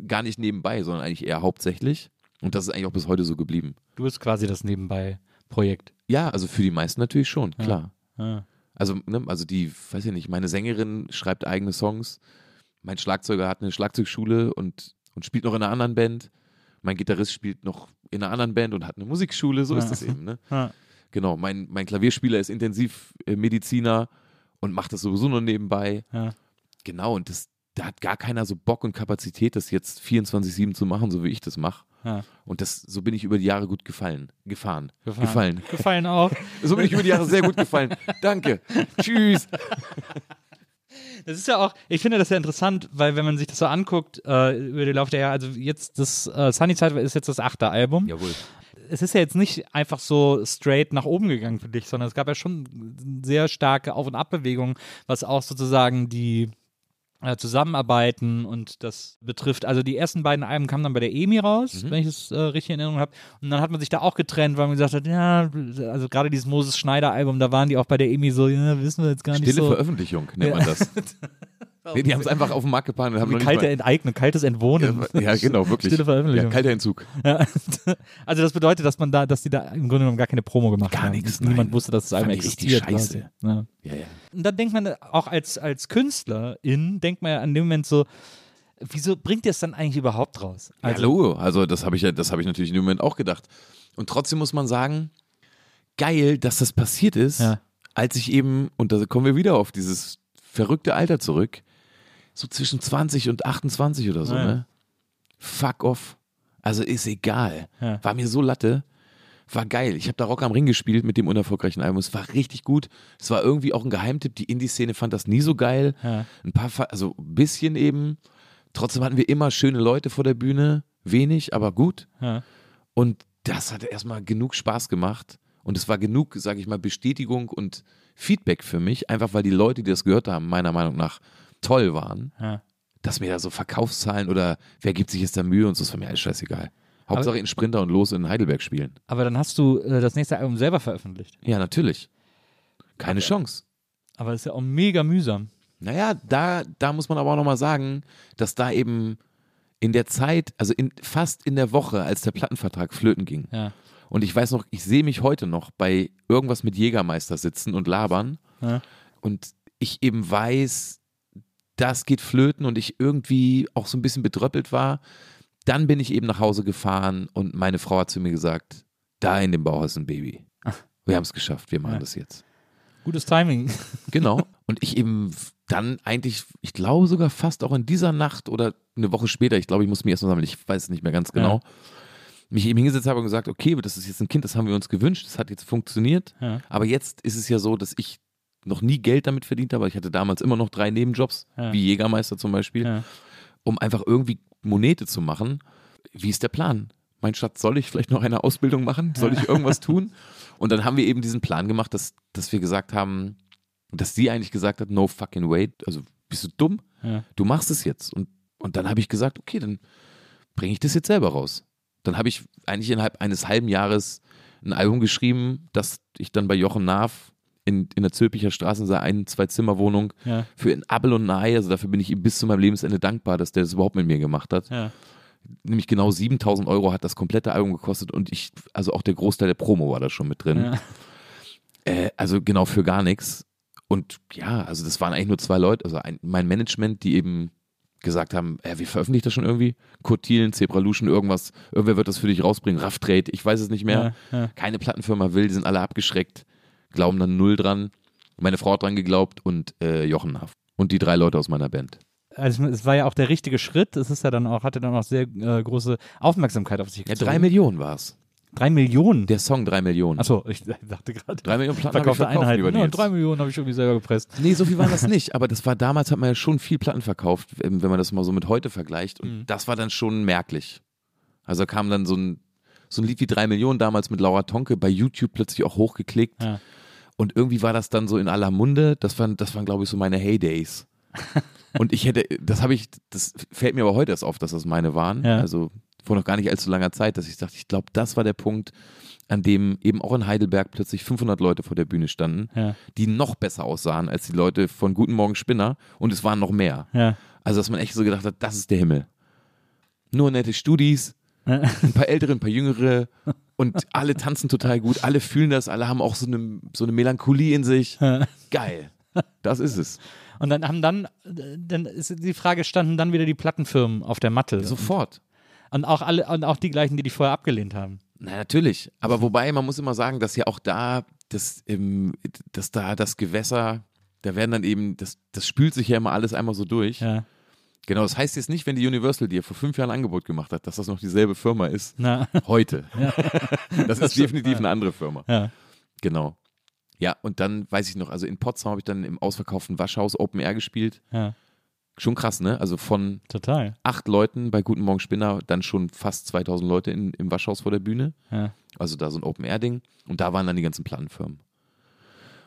Gar nicht nebenbei, sondern eigentlich eher hauptsächlich. Und das ist eigentlich auch bis heute so geblieben. Du bist quasi das Nebenbei-Projekt. Ja, also für die meisten natürlich schon, Ja. klar. Ja. Also, ne, also die, weiß ich nicht, meine Sängerin schreibt eigene Songs. Mein Schlagzeuger hat eine Schlagzeugschule und, und spielt noch in einer anderen Band. Mein Gitarrist spielt noch in einer anderen Band und hat eine Musikschule, so Ja. ist das eben. Ne? Ja. Genau, mein, mein Klavierspieler ist Intensivmediziner und macht das sowieso nur nebenbei. Ja. Genau, und das, da hat gar keiner so Bock und Kapazität, das jetzt 24-7 zu machen, so wie ich das mache. Ja. Und das, so bin ich über die Jahre gut gefallen. Gefahren. Gefahren. Gefallen. Gefallen auch. So bin ich über die Jahre sehr gut gefallen. Danke. Tschüss. Das ist ja auch, ich finde das ja interessant, weil wenn man sich das so anguckt, äh, über den Lauf der Jahre, also jetzt das äh, Sunny Side ist jetzt das achte Album. Jawohl. Es ist ja jetzt nicht einfach so straight nach oben gegangen für dich, sondern es gab ja schon sehr starke Auf- und Abbewegung, was auch sozusagen die äh, Zusammenarbeiten und das betrifft. Also die ersten beiden Alben kamen dann bei der EMI raus, wenn ich es äh, richtig in Erinnerung habe. Und dann hat man sich da auch getrennt, weil man gesagt hat, ja, also gerade dieses Moses Schneider Album, da waren die auch bei der EMI so, ja, wissen wir jetzt gar nicht Stille so. Veröffentlichung nennt man das. Nee, die haben es einfach auf den Markt und haben noch nicht Kalte mal, Enteignung, kaltes Entwohnen. Ja, genau, wirklich. Stille Veröffentlichung. Ja, kalter Entzug. Ja. Also das bedeutet, dass man da, dass die da im Grunde genommen gar keine Promo gemacht Gar haben. nichts, Niemand nein. wusste, dass es einmal existiert. scheiße. Ja. Ja, ja. Und dann denkt man auch als, als Künstlerin, denkt man ja an dem Moment so, wieso bringt ihr es dann eigentlich überhaupt raus? Also, Hallo, also das habe ich ja, das habe ich natürlich in dem Moment auch gedacht. Und trotzdem muss man sagen, geil, dass das passiert ist, Ja. als ich eben, und da kommen wir wieder auf dieses verrückte Alter zurück. So zwischen 20 und 28 oder so, Ja. ne? Fuck off. Also ist egal. Ja. War mir so Latte. War geil. Ich habe da Rock am Ring gespielt mit dem unerfolgreichen Album. Es war richtig gut. Es war irgendwie auch ein Geheimtipp. Die Indie-Szene fand das nie so geil. Ja. Ein paar, also ein bisschen eben. Trotzdem hatten wir immer schöne Leute vor der Bühne. Wenig, aber gut. Und das hat erstmal genug Spaß gemacht. Und es war genug, sage ich mal, Bestätigung und Feedback für mich, einfach weil die Leute, die das gehört haben, meiner Meinung nach toll waren, Ja. dass mir da so Verkaufszahlen oder wer gibt sich jetzt da Mühe und so, ist war mir alles scheißegal. Hauptsache in Sprinter und los in Heidelberg spielen. Aber dann hast du äh, das nächste Album selber veröffentlicht. Ja, natürlich. Keine Chance. Aber das ist ja auch mega mühsam. Naja, da, da muss man aber auch nochmal sagen, dass da eben in der Zeit, also in, fast in der Woche, als der Plattenvertrag flöten ging, Ja. Und ich weiß noch, ich sehe mich heute noch bei irgendwas mit Jägermeister sitzen und labern. Ja. Und ich eben weiß, das geht flöten und ich irgendwie auch so ein bisschen bedröppelt war. Dann bin ich eben nach Hause gefahren und meine Frau hat zu mir gesagt, da in dem Bauhaus ist ein Baby. Wir haben es geschafft, wir machen Ja. das jetzt. Gutes Timing. Genau. Und ich eben dann eigentlich, ich glaube sogar fast auch in dieser Nacht oder eine Woche später, ich glaube, ich muss mich erst mal sammeln, ich weiß es nicht mehr ganz genau, mich eben hingesetzt habe und gesagt, okay, das ist jetzt ein Kind, das haben wir uns gewünscht, das hat jetzt funktioniert. Ja. Aber jetzt ist es ja so, dass ich noch nie Geld damit verdient habe. Ich hatte damals immer noch drei Nebenjobs, Ja. wie Jägermeister zum Beispiel, Ja. um einfach irgendwie Monete zu machen. Wie ist der Plan? Mein Schatz, soll ich vielleicht noch eine Ausbildung machen? Soll ich irgendwas tun? Und dann haben wir eben diesen Plan gemacht, dass, dass wir gesagt haben, dass sie eigentlich gesagt hat, no fucking wait, also bist du dumm? Ja. Du machst es jetzt. Und, und dann habe ich gesagt, okay, dann bringe ich das jetzt selber raus. Dann habe ich eigentlich innerhalb eines halben Jahres ein Album geschrieben, das ich dann bei Jochen Naaf in, in der Zülpicher Straße in seiner ein-, zwei-Zimmer-Wohnung Ja. für ein Abel und Ei, also dafür bin ich ihm bis zu meinem Lebensende dankbar, dass der das überhaupt mit mir gemacht hat. Ja. Nämlich genau 7000 Euro hat das komplette Album gekostet und ich, also auch der Großteil der Promo war da schon mit drin. Ja. Äh, also genau für gar nichts. Und ja, also das waren eigentlich nur zwei Leute, also ein, mein Management, die eben gesagt haben, äh, wie veröffentlicht das schon irgendwie? Kurt Thielen, Zebralution, irgendwas, irgendwer wird das für dich rausbringen, Rough Trade, ich weiß es nicht mehr. Ja, ja. Keine Plattenfirma will, die sind alle abgeschreckt, glauben dann null dran. Meine Frau hat dran geglaubt und äh, Jochen Haff. Und die drei Leute aus meiner Band. Also es war ja auch der richtige Schritt. Es ist ja dann auch, hatte dann auch sehr äh, große Aufmerksamkeit auf sich Ja, gezogen. drei Millionen war es. Drei Millionen. Der Song drei Millionen. Achso, ich dachte gerade. Drei Millionen Platten Verkaufte verkauft, Einheiten. lieber Ja, drei Millionen habe ich irgendwie selber gepresst. Nee, so viel war das nicht. Aber das war damals, hat man ja schon viel Platten verkauft, wenn man das mal so mit heute vergleicht. Und Mhm. das war dann schon merklich. Also kam dann so ein, so ein Lied wie drei Millionen damals mit Laura Tonke bei YouTube plötzlich auch hochgeklickt. Ja. Und irgendwie war das dann so in aller Munde. Das waren, das waren glaube ich, so meine Heydays. Und ich hätte, das habe ich, das fällt mir aber heute erst auf, dass das meine waren. Ja. Also vor noch gar nicht allzu langer Zeit, dass ich dachte, ich glaube, das war der Punkt, an dem eben auch in Heidelberg plötzlich 500 Leute vor der Bühne standen, Ja. die noch besser aussahen als die Leute von Guten Morgen Spinner und es waren noch mehr. Ja. Also, dass man echt so gedacht hat, das ist der Himmel. Nur nette Studis, ein paar ältere, ein paar jüngere und alle tanzen total gut, alle fühlen das, alle haben auch so eine, so eine Melancholie in sich. Geil. Das ist es. Und dann haben dann, dann ist die Frage, standen dann wieder die Plattenfirmen auf der Matte. Sofort. Und auch alle, und auch die gleichen, die die vorher abgelehnt haben. Na, natürlich. Aber wobei, man muss immer sagen, dass ja auch da, das, ähm, dass da das Gewässer, da werden dann eben, das, das spült sich ja immer alles einmal so durch. Ja. Genau, das heißt jetzt nicht, wenn die Universal dir vor fünf Jahren ein Angebot gemacht hat, dass das noch dieselbe Firma ist. Na, Heute. Das ist definitiv eine andere Firma. ja. Genau. Ja, und dann weiß ich noch, also in Potsdam habe ich dann im ausverkauften Waschhaus Open Air gespielt. Ja. Schon krass, ne? Also von Total. acht Leuten bei Guten Morgen Spinner dann schon fast 2000 Leute in, im Waschhaus vor der Bühne. Ja. Also da so ein Open Air Ding. Und da waren dann die ganzen Plattenfirmen.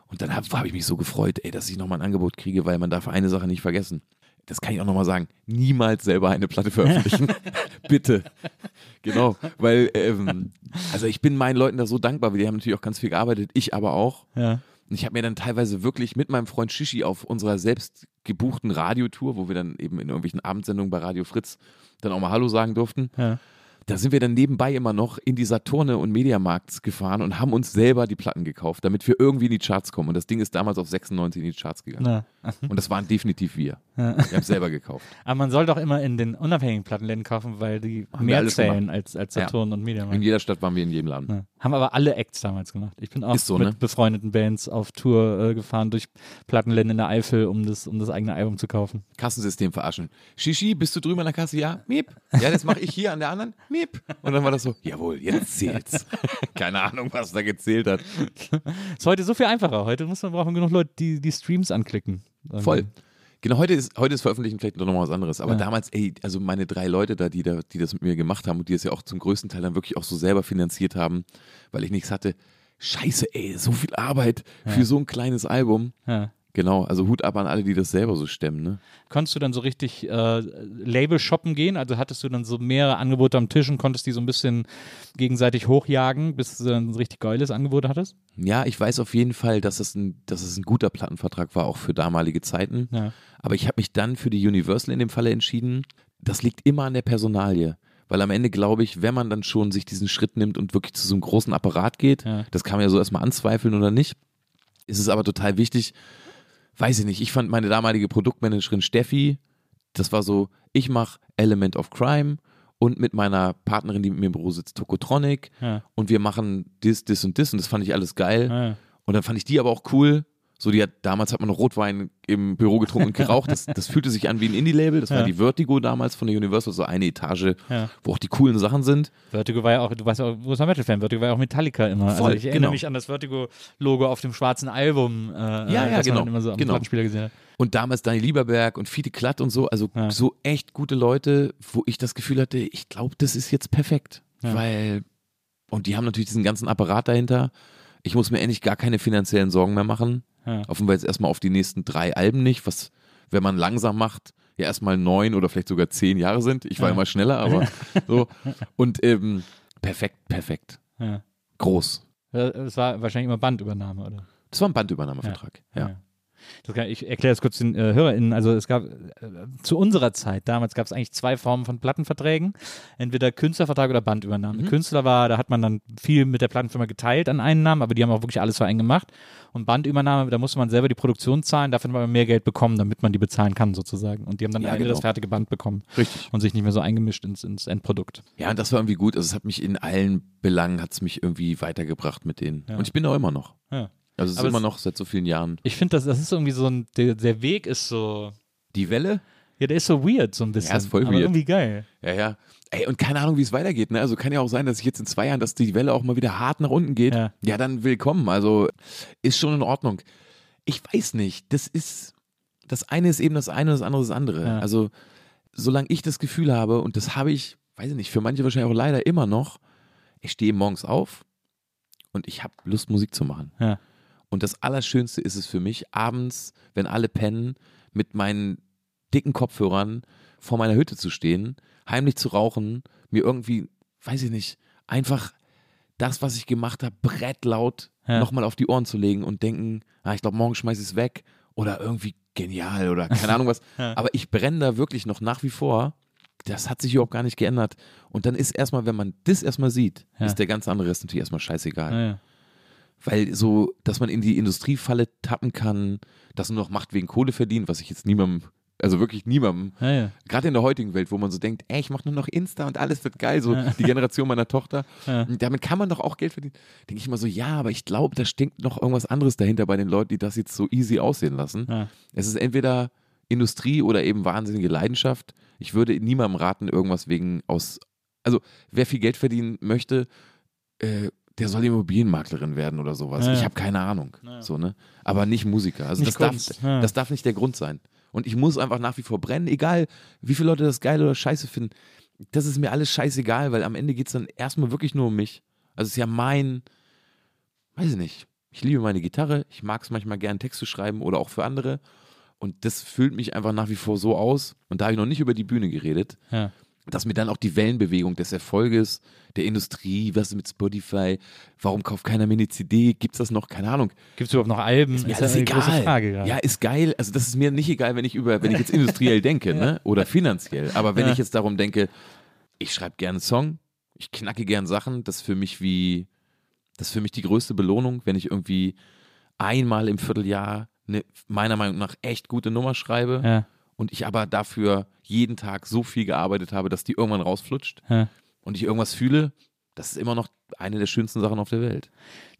Und dann habe hab ich mich so gefreut, ey, dass ich nochmal ein Angebot kriege, weil man darf eine Sache nicht vergessen. Das kann ich auch nochmal sagen. Niemals selber eine Platte veröffentlichen. Bitte. Genau. Weil, ähm, also ich bin meinen Leuten da so dankbar, weil die haben natürlich auch ganz viel gearbeitet. Ich aber auch. Ja. Und ich habe mir dann teilweise wirklich mit meinem Freund Shishi auf unserer selbst gebuchten Radiotour, wo wir dann eben in irgendwelchen Abendsendungen bei Radio Fritz dann auch mal Hallo sagen durften, Ja. Da sind wir dann nebenbei immer noch in die Saturne und Mediamarkt gefahren und haben uns selber die Platten gekauft, damit wir irgendwie in die Charts kommen. Und das Ding ist damals auf 96 in die Charts gegangen. Na. Und das waren definitiv wir. Ich habe es selber gekauft. Aber man soll doch immer in den unabhängigen Plattenläden kaufen, weil die Haben mehr zählen als, als Ja. Saturn und Mediamarkt. In jeder Stadt waren wir in jedem Laden. Haben aber alle Acts damals gemacht. Ich bin auch so, mit ne? befreundeten Bands auf Tour äh, gefahren durch Plattenläden in der Eifel, um das, um das eigene Album zu kaufen. Kassensystem verarschen. Shishi, bist du drüben an der Kasse? Ja, miep. Ja, das mache ich hier an der anderen. Miep. Und dann war das so, jawohl, jetzt zählt's. Keine Ahnung, was da gezählt hat. Ist heute so viel einfacher. Heute muss man brauchen genug Leute, die die Streams anklicken. Voll. Genau, heute ist, heute ist Veröffentlichen vielleicht doch nochmal was anderes. Aber Ja. damals, ey, also meine drei Leute da die, da, die das mit mir gemacht haben und die es ja auch zum größten Teil dann wirklich auch so selber finanziert haben, weil ich nichts hatte. Scheiße, ey, so viel Arbeit für so ein kleines Album. Ja. Genau, also Hut ab an alle, die das selber so stemmen, ne? Konntest du dann so richtig äh, Label shoppen gehen? Also hattest du dann so mehrere Angebote am Tisch und konntest die so ein bisschen gegenseitig hochjagen, bis du dann ein richtig geiles Angebot hattest? Ja, ich weiß auf jeden Fall, dass es ein, dass es ein guter Plattenvertrag war, auch für damalige Zeiten. Ja. Aber ich habe mich dann für die Universal in dem Falle entschieden. Das liegt immer an der Personalie. Weil am Ende glaube ich, wenn man dann schon sich diesen Schritt nimmt und wirklich zu so einem großen Apparat geht, Ja. das kann man ja so erstmal anzweifeln oder nicht, ist es aber total wichtig, weiß ich nicht, ich fand meine damalige Produktmanagerin Steffi, das war so, ich mache Element of Crime und mit meiner Partnerin, die mit mir im Büro sitzt, Tokotronic Ja. und wir machen das, das und das und das fand ich alles geil. Ja. Und dann fand ich die aber auch cool. So, die hat, damals hat man noch Rotwein im Büro getrunken und geraucht. Das, das fühlte sich an wie ein Indie-Label. Das war Ja. die Vertigo damals von der Universal, so eine Etage, Ja. wo auch die coolen Sachen sind. Vertigo war ja auch, du weißt ja auch, ein Metal-Fan, Vertigo war ja auch Metallica immer. Voll, also ich erinnere genau. mich an das Vertigo-Logo auf dem schwarzen Album, äh, ja, das genau, man immer so am genau. Plattenspieler gesehen hat. Und damals Daniel Lieberberg und Fiete Klatt und so. Also Ja. so echt gute Leute, wo ich das Gefühl hatte, ich glaube, das ist jetzt perfekt. Ja. Weil, und die haben natürlich diesen ganzen Apparat dahinter. Ich muss mir endlich gar keine finanziellen Sorgen mehr machen. Ja. Hoffen wir jetzt erstmal auf die nächsten drei Alben nicht, was, wenn man langsam macht, ja erstmal neun oder vielleicht sogar zehn Jahre sind. Ich war Ja. immer schneller, aber so. Und ähm, perfekt, perfekt. Ja. Groß. Es war wahrscheinlich immer Bandübernahme, oder? Das war ein Bandübernahmevertrag. Ja. Das kann, ich erkläre es kurz den äh, HörerInnen. Also es gab äh, zu unserer Zeit, damals gab es eigentlich zwei Formen von Plattenverträgen. Entweder Künstlervertrag oder Bandübernahme. Mhm. Künstler war, da hat man dann viel mit der Plattenfirma geteilt an Einnahmen, aber die haben auch wirklich alles für einen gemacht. Und Bandübernahme, da musste man selber die Produktion zahlen, dafür hat man mehr Geld bekommen, damit man die bezahlen kann sozusagen. Und die haben dann Ja, genau. das fertige Band bekommen Richtig. und sich nicht mehr so eingemischt ins, ins Endprodukt. Ja, und das war irgendwie gut. Also es hat mich in allen Belangen, hat es mich irgendwie weitergebracht mit denen. Ja. Und ich bin auch immer noch. Ja. Also es ist immer noch seit so vielen Jahren. Ich finde, das, das ist irgendwie so ein, der, der Weg ist so, Die Welle? ja, der ist so weird so ein bisschen. Ja, ist voll aber weird. irgendwie geil. Ja, ja. Ey, und keine Ahnung, wie es weitergeht. Ne? Also kann ja auch sein, dass ich jetzt in zwei Jahren, dass die Welle auch mal wieder hart nach unten geht. Ja. Ja, dann willkommen. Also ist schon in Ordnung. Ich weiß nicht. Das ist, das eine ist eben das eine und das andere ist das andere. Ja. Also solange ich das Gefühl habe, und das habe ich, weiß ich nicht, für manche wahrscheinlich auch leider immer noch, ich stehe morgens auf und ich habe Lust, Musik zu machen. Ja. Und das Allerschönste ist es für mich, abends, wenn alle pennen, mit meinen dicken Kopfhörern vor meiner Hütte zu stehen, heimlich zu rauchen, mir irgendwie, weiß ich nicht, einfach das, was ich gemacht habe, brettlaut Ja. nochmal auf die Ohren zu legen und denken, ah, ich glaube, morgen schmeiße ich es weg oder irgendwie genial oder keine Ahnung was. Ja. Aber ich brenne da wirklich noch nach wie vor. Das hat sich überhaupt gar nicht geändert. Und dann ist erstmal, wenn man das erstmal sieht, Ja. ist der ganze andere Rest natürlich erstmal scheißegal ja. Weil so, dass man in die Industriefalle tappen kann, das nur noch macht wegen Kohle verdienen, was ich jetzt niemandem, also wirklich niemandem, Ja, ja. gerade in der heutigen Welt, wo man so denkt, ey, ich mache nur noch Insta und alles wird geil, so die Generation meiner Tochter, Ja. damit kann man doch auch Geld verdienen. Denke ich immer so, ja, aber ich glaube, da stinkt noch irgendwas anderes dahinter bei den Leuten, die das jetzt so easy aussehen lassen. Ja. Es ist entweder Industrie oder eben wahnsinnige Leidenschaft. Ich würde niemandem raten, irgendwas wegen aus, also wer viel Geld verdienen möchte, äh, der soll Immobilienmaklerin werden oder sowas. Ja. Ich habe keine Ahnung. Ja. So, ne? Aber nicht Musiker. Also Nicht das, Kunst. darf, Ja. das darf nicht der Grund sein. Und ich muss einfach nach wie vor brennen, egal wie viele Leute das geil oder scheiße finden. Das ist mir alles scheißegal, weil am Ende geht es dann erstmal wirklich nur um mich. Also es ist ja mein, weiß ich nicht. Ich liebe meine Gitarre, ich mag es manchmal gern, Text zu schreiben oder auch für andere. Und das füllt mich einfach nach wie vor so aus. Und da habe ich noch nicht über die Bühne geredet, Ja. Dass mir dann auch die Wellenbewegung des Erfolges, der Industrie, was ist mit Spotify, warum kauft keiner mehr eine CD, gibt's das noch? Keine Ahnung. Gibt es überhaupt noch Alben? Ist mir ja alles eine egal. große Frage. Ja, ist geil. Also das ist mir nicht egal, wenn ich über, wenn ich jetzt industriell denke, ne? Oder finanziell. Aber wenn Ja. ich jetzt darum denke, ich schreibe gerne einen Song, ich knacke gern Sachen, das ist für mich wie, das ist für mich die größte Belohnung, wenn ich irgendwie einmal im Vierteljahr eine meiner Meinung nach echt gute Nummer schreibe Ja. Und ich aber dafür jeden Tag so viel gearbeitet habe, dass die irgendwann rausflutscht Ja. und ich irgendwas fühle, das ist immer noch eine der schönsten Sachen auf der Welt.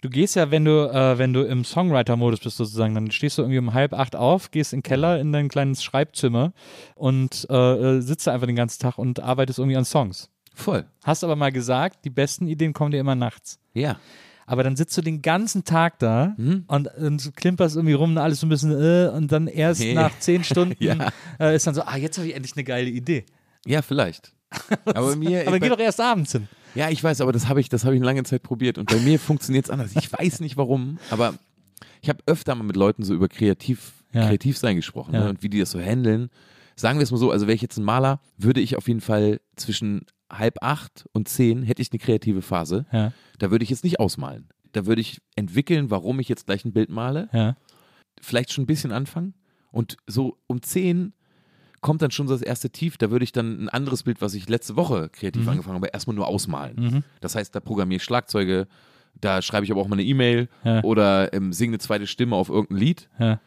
Du gehst ja, wenn du, äh, wenn du im Songwriter-Modus bist sozusagen, dann stehst du irgendwie um halb acht auf, gehst in den Keller in dein kleines Schreibzimmer und äh, äh, sitzt da einfach den ganzen Tag und arbeitest irgendwie an Songs. Voll. Hast aber mal gesagt, die besten Ideen kommen dir immer nachts. Ja. Aber dann sitzt du den ganzen Tag da Mhm. und, und klimperst irgendwie rum, alles so ein bisschen, äh, und dann erst Nee. nach zehn Stunden Ja. äh, ist dann so, ah, jetzt habe ich endlich eine geile Idee. Ja, vielleicht. Aber mir, Aber geh doch erst abends hin. ja, ich weiß, aber das habe ich, das habe ich eine lange Zeit probiert und bei mir funktioniert es anders. Ich weiß nicht warum, aber ich habe öfter mal mit Leuten so über kreativ, Ja. kreativ sein gesprochen Ja. ne, und wie die das so handeln. Sagen wir es mal so, also wäre ich jetzt ein Maler, würde ich auf jeden Fall zwischen halb acht und zehn hätte ich eine kreative Phase. Ja, Da würde ich jetzt nicht ausmalen. Da würde ich entwickeln, warum ich jetzt gleich ein Bild male. ja, Vielleicht schon ein bisschen anfangen. Und so um 10 kommt dann schon so das erste Tief. Da würde ich dann ein anderes Bild, was ich letzte Woche kreativ Mhm. angefangen habe, erstmal nur ausmalen. Mhm. Das heißt, da programmiere ich Schlagzeuge, da schreibe ich aber auch mal eine E-Mail Ja. oder ähm, singe eine zweite Stimme auf irgendein Lied. ja,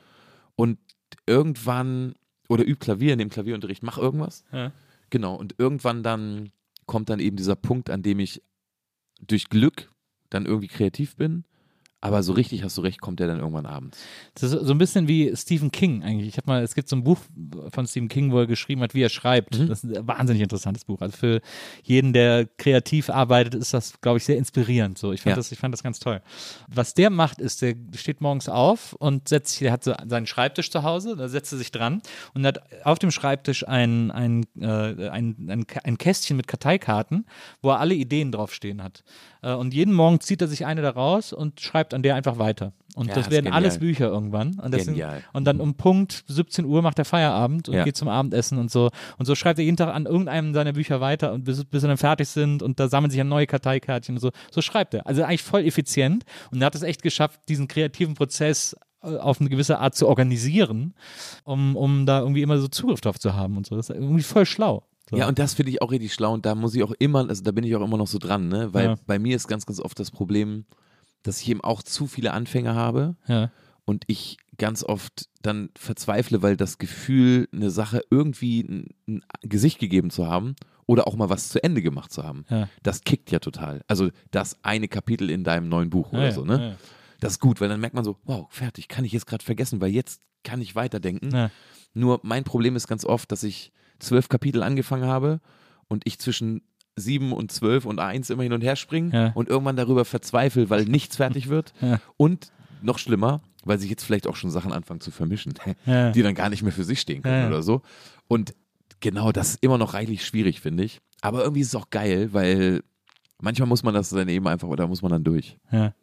Und irgendwann, oder üb Klavier in dem Klavierunterricht, mach irgendwas. ja. Genau. Und irgendwann dann kommt dann eben dieser Punkt, an dem ich durch Glück dann irgendwie kreativ bin. Aber so richtig hast du recht, kommt der dann irgendwann abends. Das ist so ein bisschen wie Stephen King eigentlich. Ich habe mal, es gibt so ein Buch von Stephen King, wo er geschrieben hat, wie er schreibt. Mhm. Das ist ein wahnsinnig interessantes Buch. Also für jeden, der kreativ arbeitet, ist das, glaube ich, sehr inspirierend. So, ich fand Ja. das, ich fand das ganz toll. Was der macht, ist, der steht morgens auf und setzt sich, der hat so seinen Schreibtisch zu Hause, da setzt er sich dran und hat auf dem Schreibtisch ein, ein, äh, ein, ein, ein Kästchen mit Karteikarten, wo er alle Ideen draufstehen hat. Äh, und jeden Morgen zieht er sich eine da raus und schreibt an der einfach weiter. Und Ja, das werden genial. alles Bücher irgendwann. Und, sind, und dann um Punkt 17 Uhr macht er Feierabend und Ja. geht zum Abendessen und so. Und so schreibt er jeden Tag an irgendeinem seiner Bücher weiter und bis, bis sie dann fertig sind und da sammeln sich dann neue Karteikärtchen und so. So schreibt er. Also eigentlich voll effizient und er hat es echt geschafft, diesen kreativen Prozess äh, auf eine gewisse Art zu organisieren, um, um da irgendwie immer so Zugriff drauf zu haben und so. Das ist irgendwie voll schlau. So. Ja, und das finde ich auch richtig schlau und da muss ich auch immer, also da bin ich auch immer noch so dran, ne? Weil Ja. bei mir ist ganz, ganz oft das Problem, dass ich eben auch zu viele Anfänge habe ja. und ich ganz oft dann verzweifle, weil das Gefühl, eine Sache irgendwie ein, ein Gesicht gegeben zu haben oder auch mal was zu Ende gemacht zu haben, Ja. das kickt ja total. Also das eine Kapitel in deinem neuen Buch oder so, ne? Das ist gut, weil dann merkt man so, wow, fertig, kann ich jetzt gerade vergessen, weil jetzt kann ich weiterdenken. Nur mein Problem ist ganz oft, dass ich zwölf Kapitel angefangen habe und ich zwischen sieben und zwölf und eins immer hin und her springe Ja. und irgendwann darüber verzweifle, weil nichts fertig wird. Ja. Und noch schlimmer, weil sich jetzt vielleicht auch schon Sachen anfangen zu vermischen, Ja. die dann gar nicht mehr für sich stehen können oder so. Und genau, das ist immer noch reichlich schwierig, finde ich. Aber irgendwie ist es auch geil, weil manchmal muss man das dann eben einfach, oder muss man dann durch. Ja.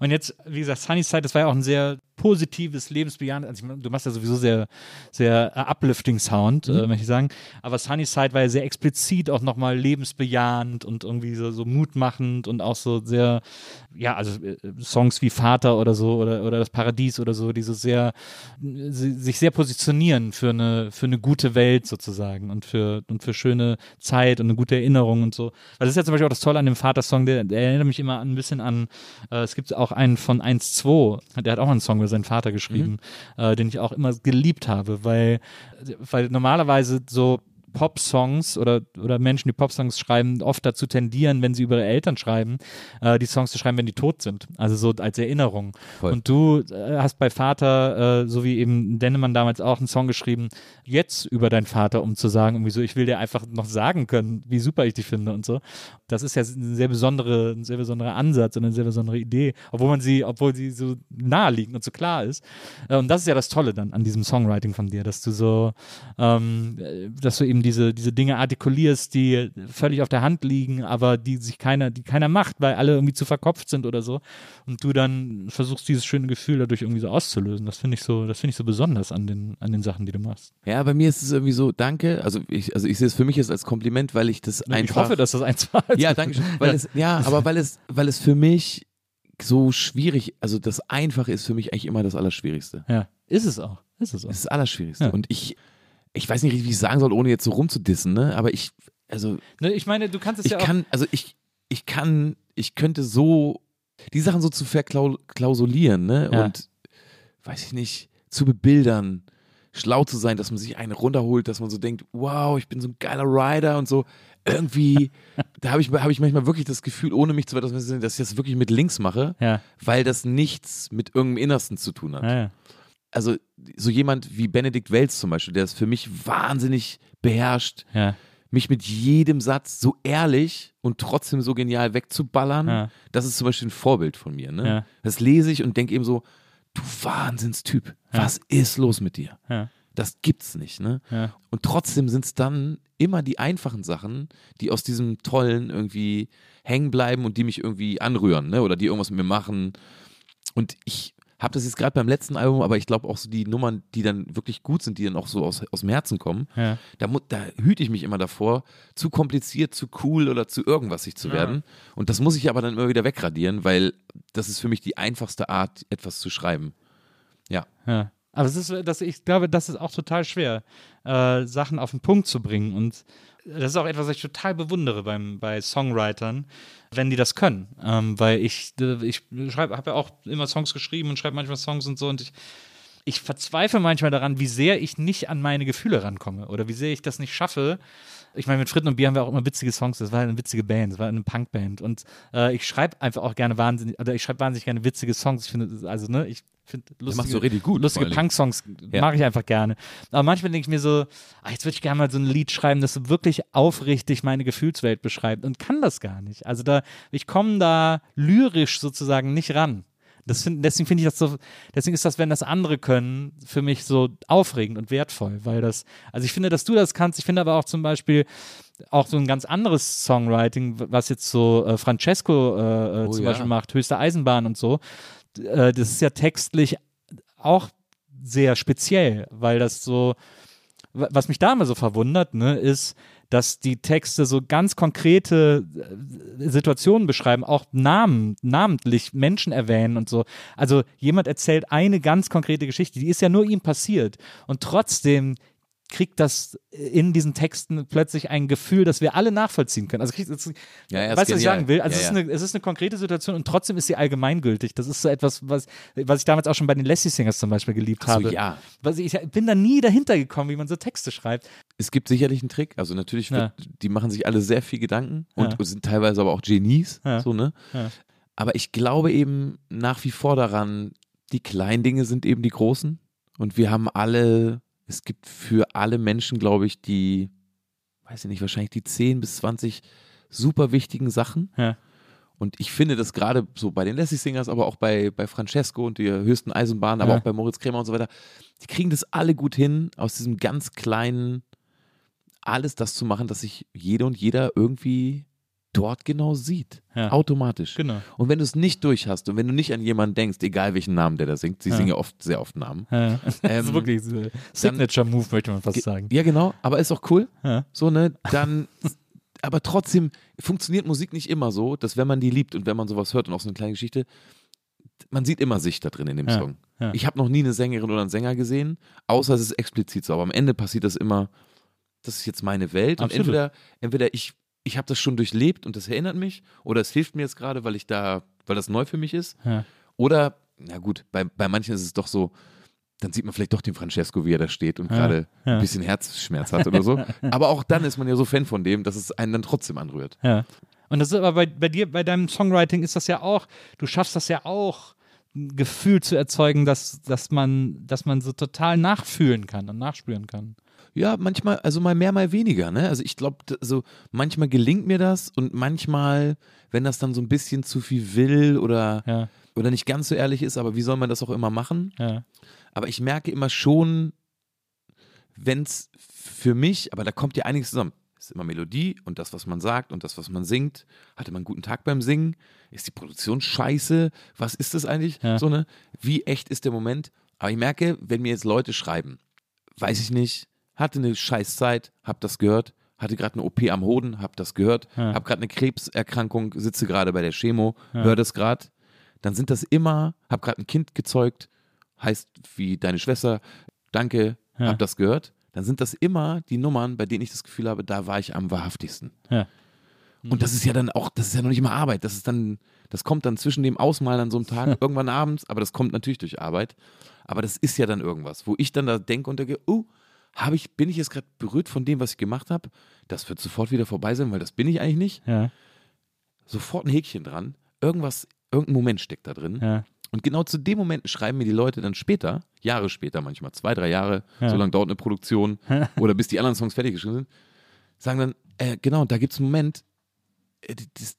Und jetzt, wie gesagt, Sunnyside, das war ja auch ein sehr positives, lebensbejahendes, also ich du machst ja sowieso sehr, sehr äh, uplifting Sound, Mhm. äh, möchte ich sagen, aber Sunnyside war ja sehr explizit auch nochmal lebensbejahend und irgendwie so, so mutmachend und auch so sehr, ja, also äh, Songs wie Vater oder so oder, oder das Paradies oder so, die so sehr, sie, sich sehr positionieren für eine, für eine gute Welt sozusagen und für, und für schöne Zeit und eine gute Erinnerung und so. Weil das ist ja zum Beispiel auch das Tolle an dem Vater-Song, der, der erinnert mich immer ein bisschen an, äh, es gibt auch einen von 1-2, der hat auch einen Song über seinen Vater geschrieben, äh, den ich auch immer geliebt habe, weil, weil normalerweise so Pop-Songs oder, oder Menschen, die Pop-Songs schreiben, oft dazu tendieren, wenn sie über ihre Eltern schreiben, äh, die Songs zu schreiben, wenn die tot sind. Also so als Erinnerung. Voll. Und du äh, hast bei Vater, äh, so wie eben Dennemann damals auch, einen Song geschrieben, jetzt über deinen Vater, um zu sagen, irgendwie so, ich will dir einfach noch sagen können, wie super ich dich finde und so. Das ist ja ein sehr besondere, ein sehr besonderer Ansatz und eine sehr besondere Idee, obwohl man sie, obwohl sie so naheliegend und so klar ist. Äh, und das ist ja das Tolle dann an diesem Songwriting von dir, dass du so, ähm, äh, dass du eben diese, diese Dinge artikulierst, die völlig auf der Hand liegen, aber die sich keiner, die keiner macht, weil alle irgendwie zu verkopft sind oder so. Und du dann versuchst, dieses schöne Gefühl dadurch irgendwie so auszulösen. Das finde ich so, das finde ich so besonders an den, an den Sachen, die du machst. Ja, bei mir ist es irgendwie so, danke. Also ich, also ich sehe es für mich jetzt als Kompliment, weil ich das einfach. ich hoffe, dass das eins war. Ja, danke schön. Weil es, ja, aber weil es, weil es für mich so schwierig, also das Einfache ist für mich eigentlich immer das Allerschwierigste. Ja, ist es auch. Ist es auch. Das ist das Allerschwierigste. Ja. Und ich, ich weiß nicht richtig, wie ich es sagen soll, ohne jetzt so rumzudissen, ne? Aber ich, also Ne, ich meine, du kannst es ich ja auch. kann, also ich, ich kann, ich könnte so, die Sachen so zu verklausulieren, ne? Ja. Und weiß ich nicht, zu bebildern, schlau zu sein, dass man sich eine runterholt, dass man so denkt, wow, ich bin so ein geiler Rider und so. Irgendwie, da habe ich, hab ich manchmal wirklich das Gefühl, ohne mich zu dass ich das wirklich mit links mache, Ja. weil das nichts mit irgendeinem Innersten zu tun hat. Ja, ja. Also so jemand wie Benedikt Welz zum Beispiel, der es für mich wahnsinnig beherrscht, ja. mich mit jedem Satz so ehrlich und trotzdem so genial wegzuballern, Ja. das ist zum Beispiel ein Vorbild von mir. Ne? Ja. Das lese ich und denke eben so, du Wahnsinnstyp, was ist los mit dir? Das gibt's nicht. Ne? Und trotzdem sind es dann immer die einfachen Sachen, die aus diesem Tollen irgendwie hängen bleiben und die mich irgendwie anrühren ne? oder die irgendwas mit mir machen. Und ich habe das jetzt gerade beim letzten Album, aber ich glaube auch so die Nummern, die dann wirklich gut sind, die dann auch so aus, aus dem Herzen kommen, Ja. da, da hüte ich mich immer davor, zu kompliziert, zu cool oder zu irgendwasig zu werden. Und das muss ich aber dann immer wieder wegradieren, weil das ist für mich die einfachste Art, etwas zu schreiben. Ja. Ja. Aber es ist, das, ich glaube, das ist auch total schwer, äh, Sachen auf den Punkt zu bringen. Und das ist auch etwas, was ich total bewundere beim, bei Songwritern, wenn die das können. Ähm, weil ich, äh, ich schreibe, habe ja auch immer Songs geschrieben und schreibe manchmal Songs und so und ich, ich verzweifle manchmal daran, wie sehr ich nicht an meine Gefühle rankomme oder wie sehr ich das nicht schaffe. Ich meine, mit Fritten und Bier haben wir auch immer witzige Songs. Das war eine witzige Band, das war eine Punkband. Und äh, ich schreibe einfach auch gerne wahnsinnig, oder ich schreibe wahnsinnig gerne witzige Songs. Ich finde, also, ne, ich finde lustige, richtig gut, lustige. Punk-Songs Ja. mache ich einfach gerne. Aber manchmal denke ich mir so, ah, jetzt würde ich gerne mal so ein Lied schreiben, das so wirklich aufrichtig meine Gefühlswelt beschreibt und kann das gar nicht. Also da, ich komme da lyrisch sozusagen nicht ran. Das find, deswegen finde ich das so, deswegen ist das, wenn das andere können, für mich so aufregend und wertvoll, weil das, also ich finde, dass du das kannst, ich finde aber auch zum Beispiel auch so ein ganz anderes Songwriting, was jetzt so äh, Francesco äh, äh, Oh zum ja. Beispiel macht, Höchste Eisenbahn und so, äh, das ist ja textlich auch sehr speziell, weil das so, wa- was mich da immer so verwundert, ne, ist, dass die Texte so ganz konkrete äh, Situationen beschreiben, auch Namen, namentlich Menschen erwähnen und so. Also jemand erzählt eine ganz konkrete Geschichte, die ist ja nur ihm passiert und trotzdem kriegt das in diesen Texten plötzlich ein Gefühl, das wir alle nachvollziehen können. Also kriegt, es- Ja, ja, ist weißt du, was ich sagen will? Also Ja, es, ist eine, es ist eine konkrete Situation und trotzdem ist sie allgemeingültig. Das ist so etwas, was, was ich damals auch schon bei den Lassie Singers zum Beispiel geliebt Ach so, habe. ja. Was ich, ich bin da nie dahinter gekommen, wie man so Texte schreibt. Es gibt sicherlich einen Trick. Also natürlich, wird, die machen sich alle sehr viel Gedanken und sind teilweise aber auch Genies. So, ne? Aber ich glaube eben nach wie vor daran, die kleinen Dinge sind eben die großen. Und wir haben alle, es gibt für alle Menschen, glaube ich, die, weiß ich nicht, wahrscheinlich die 10 bis 20 super wichtigen Sachen. Ja. Und ich finde das gerade so bei den Lassie Singers, aber auch bei, bei Francesco und der höchsten Eisenbahn, aber Ja. auch bei Moritz Krämer und so weiter, die kriegen das alle gut hin, aus diesem ganz kleinen, alles das zu machen, dass sich jede und jeder irgendwie dort genau sieht. Ja. Automatisch. Genau. Und wenn du es nicht durch hast und wenn du nicht an jemanden denkst, egal welchen Namen der da singt, sie Ja. singen ja oft, sehr oft Namen. Ja. Das ist Ähm, wirklich so Signature-Move, möchte man fast sagen. Ja, genau, aber ist auch cool. So, ne, dann, aber trotzdem funktioniert Musik nicht immer so, dass wenn man die liebt und wenn man sowas hört und auch so eine kleine Geschichte, man sieht immer sich da drin in dem Song. Ich habe noch nie eine Sängerin oder einen Sänger gesehen, außer es ist explizit so. Aber am Ende passiert das immer, das ist jetzt meine Welt und Absolut. entweder, entweder ich, ich habe das schon durchlebt und das erinnert mich oder es hilft mir jetzt gerade, weil ich da, weil das neu für mich ist. Ja. Oder, na gut, bei, bei manchen ist es doch so, dann sieht man vielleicht doch den Francesco, wie er da steht und Ja, gerade ja. ein bisschen Herzschmerz hat oder so. Aber auch dann ist man ja so Fan von dem, dass es einen dann trotzdem anrührt. Ja. Und das ist aber bei, bei dir, bei deinem Songwriting ist das ja auch, du schaffst das ja auch, ein Gefühl zu erzeugen, dass, dass, man, dass man so total nachfühlen kann und nachspüren kann. Ja, manchmal, also mal mehr, mal weniger, ne? Also ich glaube, also manchmal gelingt mir das und manchmal, wenn das dann so ein bisschen zu viel will oder, Ja. oder nicht ganz so ehrlich ist, aber wie soll man das auch immer machen? Ja. Aber ich merke immer schon, wenn es für mich, aber da kommt ja einiges zusammen. Es ist immer Melodie und das, was man sagt und das, was man singt. Hatte man einen guten Tag beim Singen? Ist die Produktion scheiße? Was ist das eigentlich? Ja. So, ne? Wie echt ist der Moment? Aber ich merke, wenn mir jetzt Leute schreiben, weiß ich nicht, hatte eine scheiß Zeit, hab das gehört, hatte gerade eine OP am Hoden, hab das gehört, Ja. hab gerade eine Krebserkrankung, sitze gerade bei der Chemo, hör das gerade, dann sind das immer, hab gerade ein Kind gezeugt, heißt wie deine Schwester, danke, Ja. hab das gehört, dann sind das immer die Nummern, bei denen ich das Gefühl habe, da war ich am wahrhaftigsten. Ja. Und das ist ja dann auch, das ist ja noch nicht mal Arbeit, das ist dann, das kommt dann zwischen dem Ausmalen an so einem Tag, irgendwann abends, aber das kommt natürlich durch Arbeit. aber das ist ja dann irgendwas, wo ich dann da denke und denke, oh, hab ich, bin ich jetzt gerade berührt von dem, was ich gemacht habe? Das wird sofort wieder vorbei sein, weil das bin ich eigentlich nicht. Ja, Sofort ein Häkchen dran. Irgendwas, irgendein Moment steckt da drin. ja. Und genau zu dem Moment schreiben mir die Leute dann später, Jahre später manchmal, zwei, drei Jahre, Ja. so lange dauert eine Produktion oder bis die anderen Songs fertig geschrieben sind, sagen dann, äh, genau, da gibt es einen Moment, äh, das,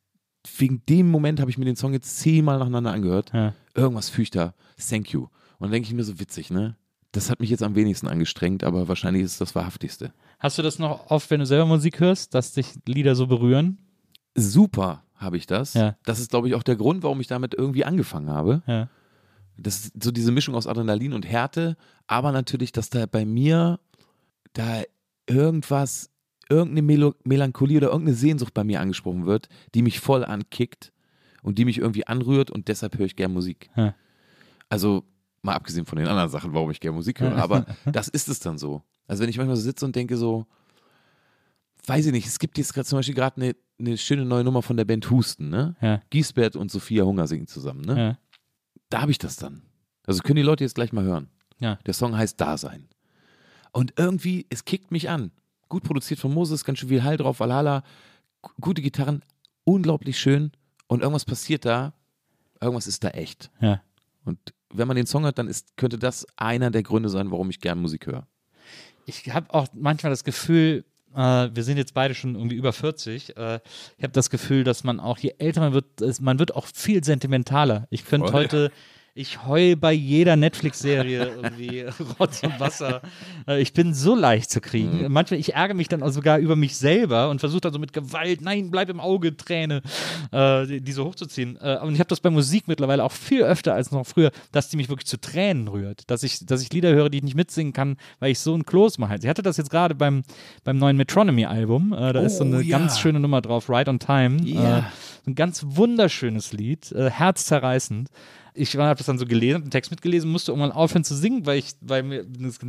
wegen dem Moment habe ich mir den Song jetzt zehnmal nacheinander angehört. Ja. Irgendwas fühle ich da, thank you. Und dann denke ich mir so witzig, ne? Das hat mich jetzt am wenigsten angestrengt, aber wahrscheinlich ist es das Wahrhaftigste. Hast du das noch oft, wenn du selber Musik hörst, dass dich Lieder so berühren? Super habe ich das. Ja. Das ist, glaube ich, auch der Grund, warum ich damit irgendwie angefangen habe. Ja. Das ist so diese Mischung aus Adrenalin und Härte, aber natürlich, dass da bei mir da irgendwas, irgendeine Melo Melancholie oder irgendeine Sehnsucht bei mir angesprochen wird, die mich voll ankickt und die mich irgendwie anrührt und deshalb höre ich gern Musik. Ja. Also mal abgesehen von den anderen Sachen, warum ich gern Musik höre, aber das ist es dann so. Also wenn ich manchmal so sitze und denke so, weiß ich nicht, es gibt jetzt gerade zum Beispiel gerade eine, eine schöne neue Nummer von der Band Husten, ne? Ja. Giesbert und Sophia Hunger singen zusammen, ne? Ja. da habe ich das dann. Also können die Leute jetzt gleich mal hören. Ja. Der Song heißt Dasein. Und irgendwie, es kickt mich an. Gut produziert von Moses, ganz schön viel Hall drauf, Valhalla, gute Gitarren, unglaublich schön. Und irgendwas passiert da, irgendwas ist da echt. Ja. Und wenn man den Song hört, dann ist, könnte das einer der Gründe sein, warum ich gern Musik höre. Ich habe auch manchmal das Gefühl, äh, wir sind jetzt beide schon irgendwie über 40. Äh, ich habe das Gefühl, dass man auch, je älter man wird, man wird auch viel sentimentaler. Ich Voll. heute, ich heul bei jeder Netflix-Serie irgendwie Rotz und Wasser. Äh, ich bin so leicht zu kriegen. Mhm. Manchmal, ich ärgere mich dann auch sogar über mich selber und versuche dann so mit Gewalt, nein, bleib im Auge, Träne, äh, die, die so hochzuziehen. Äh, und ich habe das bei Musik mittlerweile auch viel öfter als noch früher, dass die mich wirklich zu Tränen rührt. Dass ich, dass ich Lieder höre, die ich nicht mitsingen kann, weil ich so ein Kloß mache. Ich hatte das jetzt gerade beim, beim neuen Metronomy-Album. Äh, da ist so Oh, eine ja. ganz schöne Nummer drauf, Right on Time. Ja. Äh, ein ganz wunderschönes Lied, äh, herzzerreißend. Ich habe das dann so gelesen, den Text mitgelesen, musste irgendwann aufhören zu singen, weil ich, weil mir,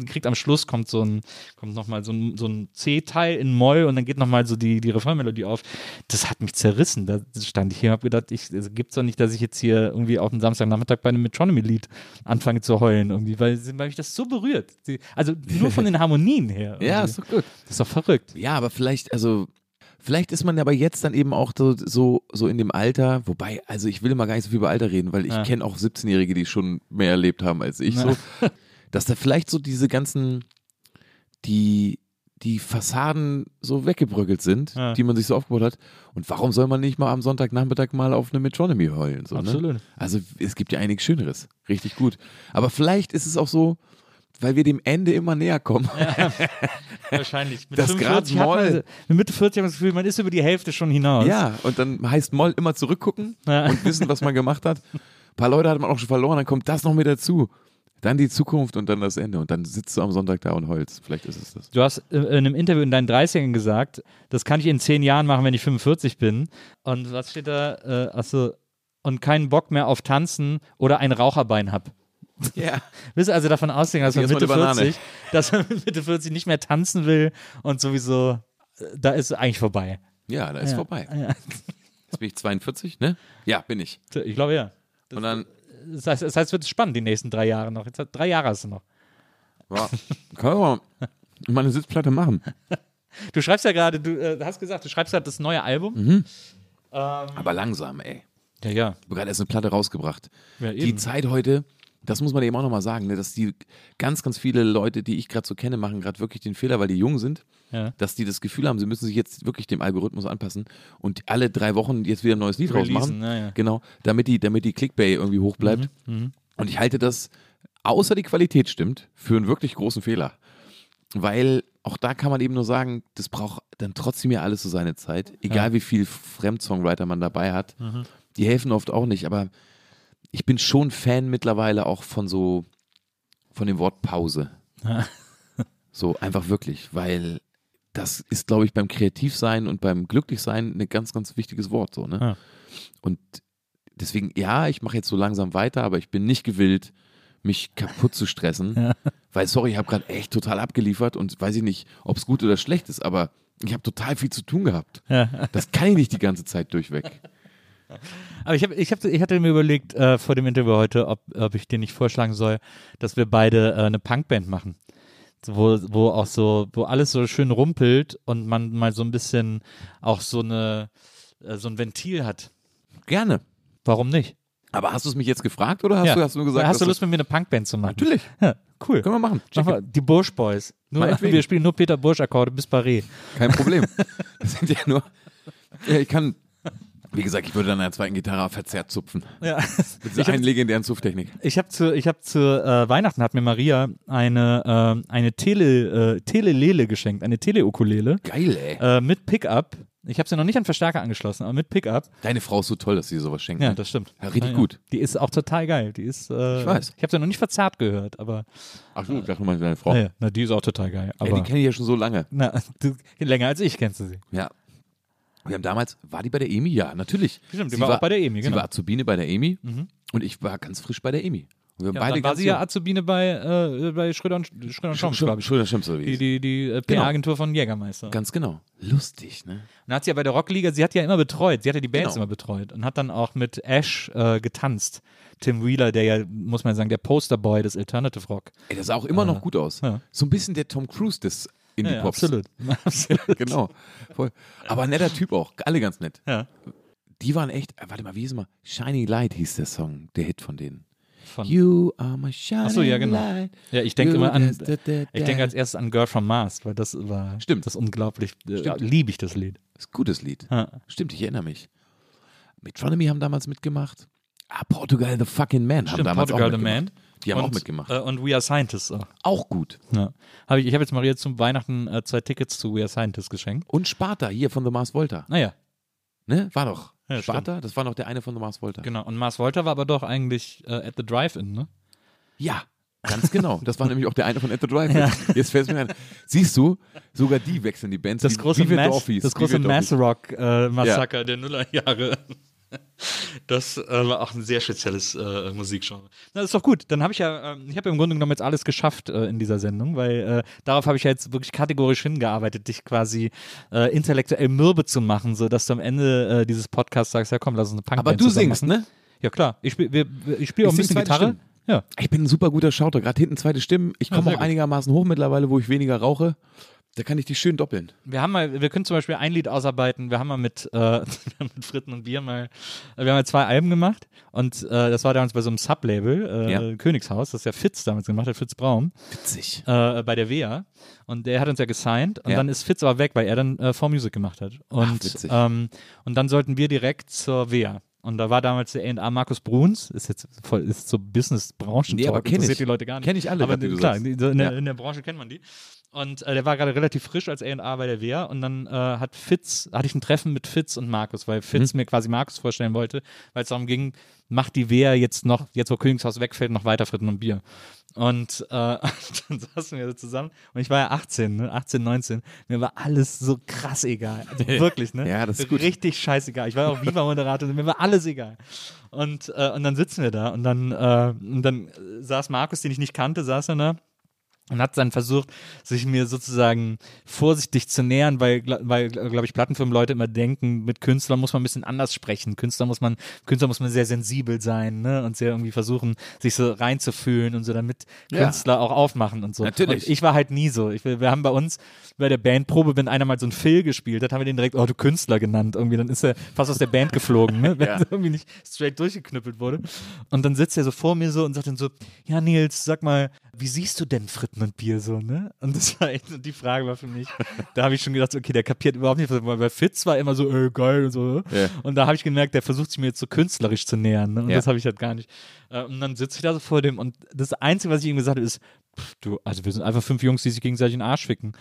kriegt am Schluss kommt so ein, kommt nochmal so ein, so ein C-Teil in Moll und dann geht nochmal so die, die Refrainmelodie auf. Das hat mich zerrissen. Da stand ich hier und habe gedacht, ich, es gibt's doch nicht, dass ich jetzt hier irgendwie auf dem Samstagnachmittag bei einem Metronomy-Lied anfange zu heulen irgendwie, weil, weil mich das so berührt. Also nur von den Harmonien her. Ja, ist doch gut. das ist doch verrückt. Ja, aber vielleicht, also, vielleicht ist man aber jetzt dann eben auch so, so, so in dem Alter, wobei, also ich will immer gar nicht so viel über Alter reden, weil ich Ja. kenne auch 17-Jährige, die schon mehr erlebt haben als ich so, dass da vielleicht so diese ganzen, die, die Fassaden so weggebröckelt sind, Ja. die man sich so aufgebaut hat. Und warum soll man nicht mal am Sonntagnachmittag mal auf eine Metronomy heulen? So, Absolut. Ne? Also es gibt ja einiges Schöneres. Richtig gut. Aber vielleicht ist es auch so, weil wir dem Ende immer näher kommen. Wahrscheinlich. Mit Das 45 grad Moll. mit Mitte 40 hat man das Gefühl, man ist über die Hälfte schon hinaus. Ja, und dann heißt Moll immer zurückgucken Ja. und wissen, was man gemacht hat. Ein paar Leute hat man auch schon verloren, dann kommt das noch mit dazu. Dann die Zukunft und dann das Ende. Und dann sitzt du am Sonntag da und heulst. Vielleicht ist es das. Du hast äh, in einem Interview in deinen 30ern gesagt, das kann ich in zehn Jahren machen, wenn ich 45 bin. Und was steht da? Äh, achso, und keinen Bock mehr auf Tanzen oder ein Raucherbein hab. Ja. Willst du also davon ausgehen, dass man mal Mitte eine Banane. 40, dass man mit Mitte 40 nicht mehr tanzen will und sowieso, äh, da ist es eigentlich vorbei. Ja, da ist Ja. vorbei. Ja. Jetzt bin ich 42, ne? Ja, bin ich. Ich glaube ja. Und dann, Das heißt, das heißt, es wird spannend die nächsten drei Jahre noch. Jetzt, drei Jahre hast du noch. ja, kann man meine Sitzplatte machen. Du schreibst ja gerade, du äh, hast gesagt, du schreibst gerade das neue Album. Mhm. Aber langsam, ey. Ja, ja. Ich habe gerade erst eine Platte rausgebracht. Ja, die. Zeit heute, das muss man eben auch nochmal sagen, ne, dass die ganz, ganz viele Leute, die ich gerade so kenne, machen gerade wirklich den Fehler, weil die jung sind, Ja. dass die das Gefühl haben, sie müssen sich jetzt wirklich dem Algorithmus anpassen und alle drei Wochen jetzt wieder ein neues Lied Releasen, rausmachen. ja, ja. Genau, damit die, damit die Clickbait irgendwie hoch bleibt. Mhm, Und ich halte das, außer die Qualität stimmt, für einen wirklich großen Fehler. Weil auch da kann man eben nur sagen, das braucht dann trotzdem ja alles so seine Zeit. Egal wie viel Fremdsongwriter man dabei hat. Mhm. Die helfen oft auch nicht, aber ich bin schon Fan mittlerweile auch von so, von dem Wort Pause. so einfach wirklich, weil das ist, glaube ich, beim Kreativsein und beim Glücklichsein ein ganz, ganz wichtiges Wort. So, ne? Ja. Und deswegen, ja, ich mache jetzt so langsam weiter, aber ich bin nicht gewillt, mich kaputt zu stressen. Weil, sorry, ich habe gerade echt total abgeliefert und weiß ich nicht, ob es gut oder schlecht ist, aber ich habe total viel zu tun gehabt. Ja. Das kann ich nicht die ganze Zeit durchweg. Aber ich, hab, ich, hab, ich hatte mir überlegt äh, vor dem Interview heute, ob, ob ich dir nicht vorschlagen soll, dass wir beide äh, eine Punkband machen. Wo, wo auch so, wo alles so schön rumpelt und man mal so ein bisschen auch so eine äh, so ein Ventil hat. Gerne. Warum nicht? Aber hast du es mich jetzt gefragt oder hast, Ja. du, hast du nur gesagt, Hast du Lust, mit mir eine Punkband zu machen? Natürlich. Ja, cool. Können wir machen. Mach mal, die Bursch Boys. Nur, wir spielen nur Peter Bursch-Akkorde bis Paris. Kein Problem. Das sind ja nur. Ja, ich kann. Wie gesagt, ich würde dann an der zweiten Gitarre verzerrt zupfen. Ja. Mit dieser einen legendären Zupftechnik. Ich habe zu, ich hab zu äh, Weihnachten hat mir Maria eine, äh, eine Tele, äh, Telelele geschenkt, eine Teleukulele Geil, ey. äh, mit Pickup. Ich habe sie noch nicht an Verstärker angeschlossen, aber mit Pickup. Deine Frau ist so toll, dass sie dir sowas schenkt. Ja, ne? das stimmt. Ja, richtig Ja, ja. gut. Die ist auch total geil. Die ist. Äh, Ich weiß. Ich habe sie noch nicht verzerrt gehört, aber. Ach so, ich dachte mal, deine Frau. Ja, ja, na, die ist auch total geil. Ja, Aber die kenne ich ja schon so lange. na, du, länger als ich kennst du sie. Ja. Wir haben damals, war die bei der EMI? Ja, natürlich. Stimmt, die Sie war auch bei der EMI, Sie genau. war Azubine bei der EMI und ich war ganz frisch bei der EMI. Und wir Ja, beide dann war sie ja Azubine bei, äh, bei Schröder und, Schröder und Schoms, glaube ich. Schröder wie Die, die, die äh, Genau. PR-Agentur von Jägermeister. Ganz genau. Lustig, ne? Dann hat sie ja bei der Rockliga, sie hat ja immer betreut, sie hat ja die Bands Genau. immer betreut und hat dann auch mit Ash äh, getanzt. Tim Wheeler, der ja, muss man sagen, der Posterboy des Alternative Rock. Ey, das sah auch immer noch gut aus. ja. So ein bisschen der Tom Cruise des Ja, ja, Indie-Pops. absolut. absolut. Genau. Voll. Aber ein netter Typ auch. Alle ganz nett. Ja. Die waren echt, äh, warte mal, wie hieß mal? Shiny Light hieß der Song, der Hit von denen. Von, You are my shining Ach so, ja, genau. light. ja, ich denke immer an, is the- the- ich denke als erstes an Girl from Mars, weil das war, Stimmt. das unglaublich, äh, Stimmt. liebe ich das Lied. Das ist ein gutes Lied. Ja. Stimmt, ich erinnere mich. Metronomy haben damals mitgemacht. Ah, Portugal the fucking Man haben Stimmt, damals Portugal auch the mitgemacht. Man. Die haben und, auch mitgemacht. Äh, und We Are Scientists auch. auch gut. Ja. Hab ich ich habe jetzt Maria zum Weihnachten äh, zwei Tickets zu We Are Scientists geschenkt. Und Sparta, hier von The Mars Volta. Naja, Ne? War doch. Ja, Sparta, das war noch der eine von The Mars Volta. genau. Und Mars Volta war aber doch eigentlich äh, at the Drive-In, ne? Ja, ganz genau. Das war nämlich auch der eine von At the Drive. Jetzt fällt es mir ein. Siehst du, sogar die wechseln die Bands. Das wie- große, wie Mass, Dorfies, das wie große. Mass Rock äh, Massaker der Nullerjahre. Das äh, war auch ein sehr spezielles äh, Musikgenre. Na, das ist doch gut. Dann habe ich ja, ähm, ich habe ja im Grunde genommen jetzt alles geschafft äh, in dieser Sendung, weil äh, darauf habe ich ja jetzt wirklich kategorisch hingearbeitet, dich quasi äh, intellektuell mürbe zu machen, sodass du am Ende äh, dieses Podcasts sagst, ja komm, lass uns eine Punkband Aber du singst, machen. ne? Ja klar, ich spiele spiel auch ein bisschen Gitarre. Stimmen. Ja. Ich bin ein super guter Schauter, gerade hinten zweite Stimmen. Ich Ja, komme sehr auch gut. einigermaßen hoch mittlerweile, wo ich weniger rauche. Da kann ich die schön doppeln. Wir haben mal, wir können zum Beispiel ein Lied ausarbeiten. Wir haben mal mit, äh, mit Fritten und Bier mal, wir haben mal zwei Alben gemacht und äh, das war damals bei so einem Sublabel, äh, Ja. Königshaus, das ja Fitz damals gemacht hat, Fitz Braun, Witzig. äh, bei der WEA. Und der hat uns ja gesigned und Ja. dann ist Fitz aber weg, weil er dann äh, For Music gemacht hat. Und, witzig. ähm, und dann sollten wir direkt zur WEA. Und da war damals der A&A Markus Bruns, ist jetzt voll, ist so Business-Branchen, Nee, aber kenn interessiert ich. die Leute gar nicht. Kenn ich alle, aber klar, in, der, Ja. in der Branche kennt man die. Und äh, der war gerade relativ frisch als A&A bei der WEA und dann äh, hat Fitz, hatte ich ein Treffen mit Fitz und Markus, weil Fitz Mhm. mir quasi Markus vorstellen wollte, weil es darum ging, macht die WEA jetzt noch, jetzt wo Königshaus wegfällt, noch weiter Fritten und Bier. Und äh, dann saßen wir da zusammen und ich war ja 18, ne? 18, 19. Mir war alles so krass egal. Also wirklich, ne? Ja, das ist gut. Richtig scheißegal. Ich war auch Viva-Moderator, mir war alles egal. Und, äh, und dann sitzen wir da und dann, äh, und dann saß Markus, den ich nicht kannte, saß er da und hat dann versucht, sich mir sozusagen vorsichtig zu nähern, weil, weil glaube ich, Plattenfirmenleute immer denken, mit Künstlern muss man ein bisschen anders sprechen. Künstler muss man, Künstler muss man sehr sensibel sein, ne? Und sehr irgendwie versuchen, sich so reinzufühlen und so, damit Ja. Künstler auch aufmachen und so. Natürlich. Und ich war halt nie so. Ich, wir haben bei uns bei der Bandprobe, wenn einer mal so einen Phil gespielt hat, haben wir den direkt, oh, du Künstler genannt. Irgendwie, dann ist er fast aus der Band geflogen, ne? Wenn Ja. er irgendwie nicht straight durchgeknüppelt wurde. Und dann sitzt er so vor mir so und sagt dann so, ja, Nils, sag mal, wie siehst du denn Fritten und Bier so, ne? Und das war echt, die Frage war für mich, da habe ich schon gedacht, okay, der kapiert überhaupt nicht, weil bei Fitz war immer so, äh, geil und so. Ja. Und da habe ich gemerkt, der versucht sich mir jetzt so künstlerisch zu nähern, ne? Und Ja. das habe ich halt gar nicht. Äh, Und dann sitze ich da so vor dem und das Einzige, was ich ihm gesagt habe, ist, pff, du, also wir sind einfach fünf Jungs, die sich gegenseitig in den Arsch ficken.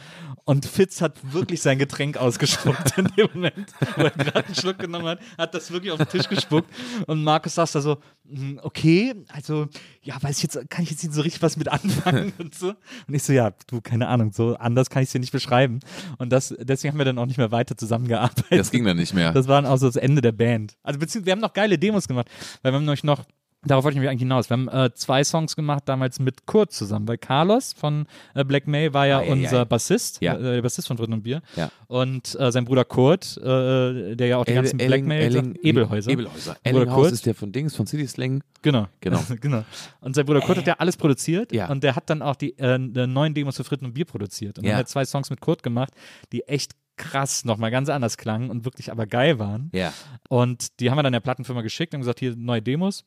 Und Fitz hat wirklich sein Getränk ausgespuckt in dem Moment, wo er gerade einen Schluck genommen hat, hat das wirklich auf den Tisch gespuckt. Und Markus saß da so, "Hm, okay, also, ja, weiß ich jetzt, kann ich jetzt nicht so richtig was mit anfangen und so. Und ich so, ja, du, keine Ahnung, so anders kann ich es dir nicht beschreiben. Und das, deswegen haben wir dann auch nicht mehr weiter zusammengearbeitet. Das ging dann nicht mehr. Das war dann auch so das Ende der Band. Also beziehungsweise wir haben noch geile Demos gemacht, weil wir haben nämlich noch Darauf wollte ich mich eigentlich hinaus. Wir haben äh, zwei Songs gemacht, damals mit Kurt zusammen, weil Carlos von äh, Black May war ja ja, unser ja. Bassist, Ja. äh, der Bassist von Dritten und Bier. Ja. Und äh, sein Bruder Kurt, äh, der ja auch die ganzen Black May, Ebelhäuser. Ebelhäuser. Ellinghaus Kurt. ist der von Dings, von City Slang. Genau. Genau. genau. Und sein Bruder Kurt hat ja alles produziert Ja. und der hat dann auch die äh, neuen Demos für Fritten und Bier produziert. Und Ja. dann hat zwei Songs mit Kurt gemacht, die echt krass nochmal ganz anders klangen und wirklich aber geil waren. Ja. Und die haben wir dann der Plattenfirma geschickt und gesagt, hier neue Demos.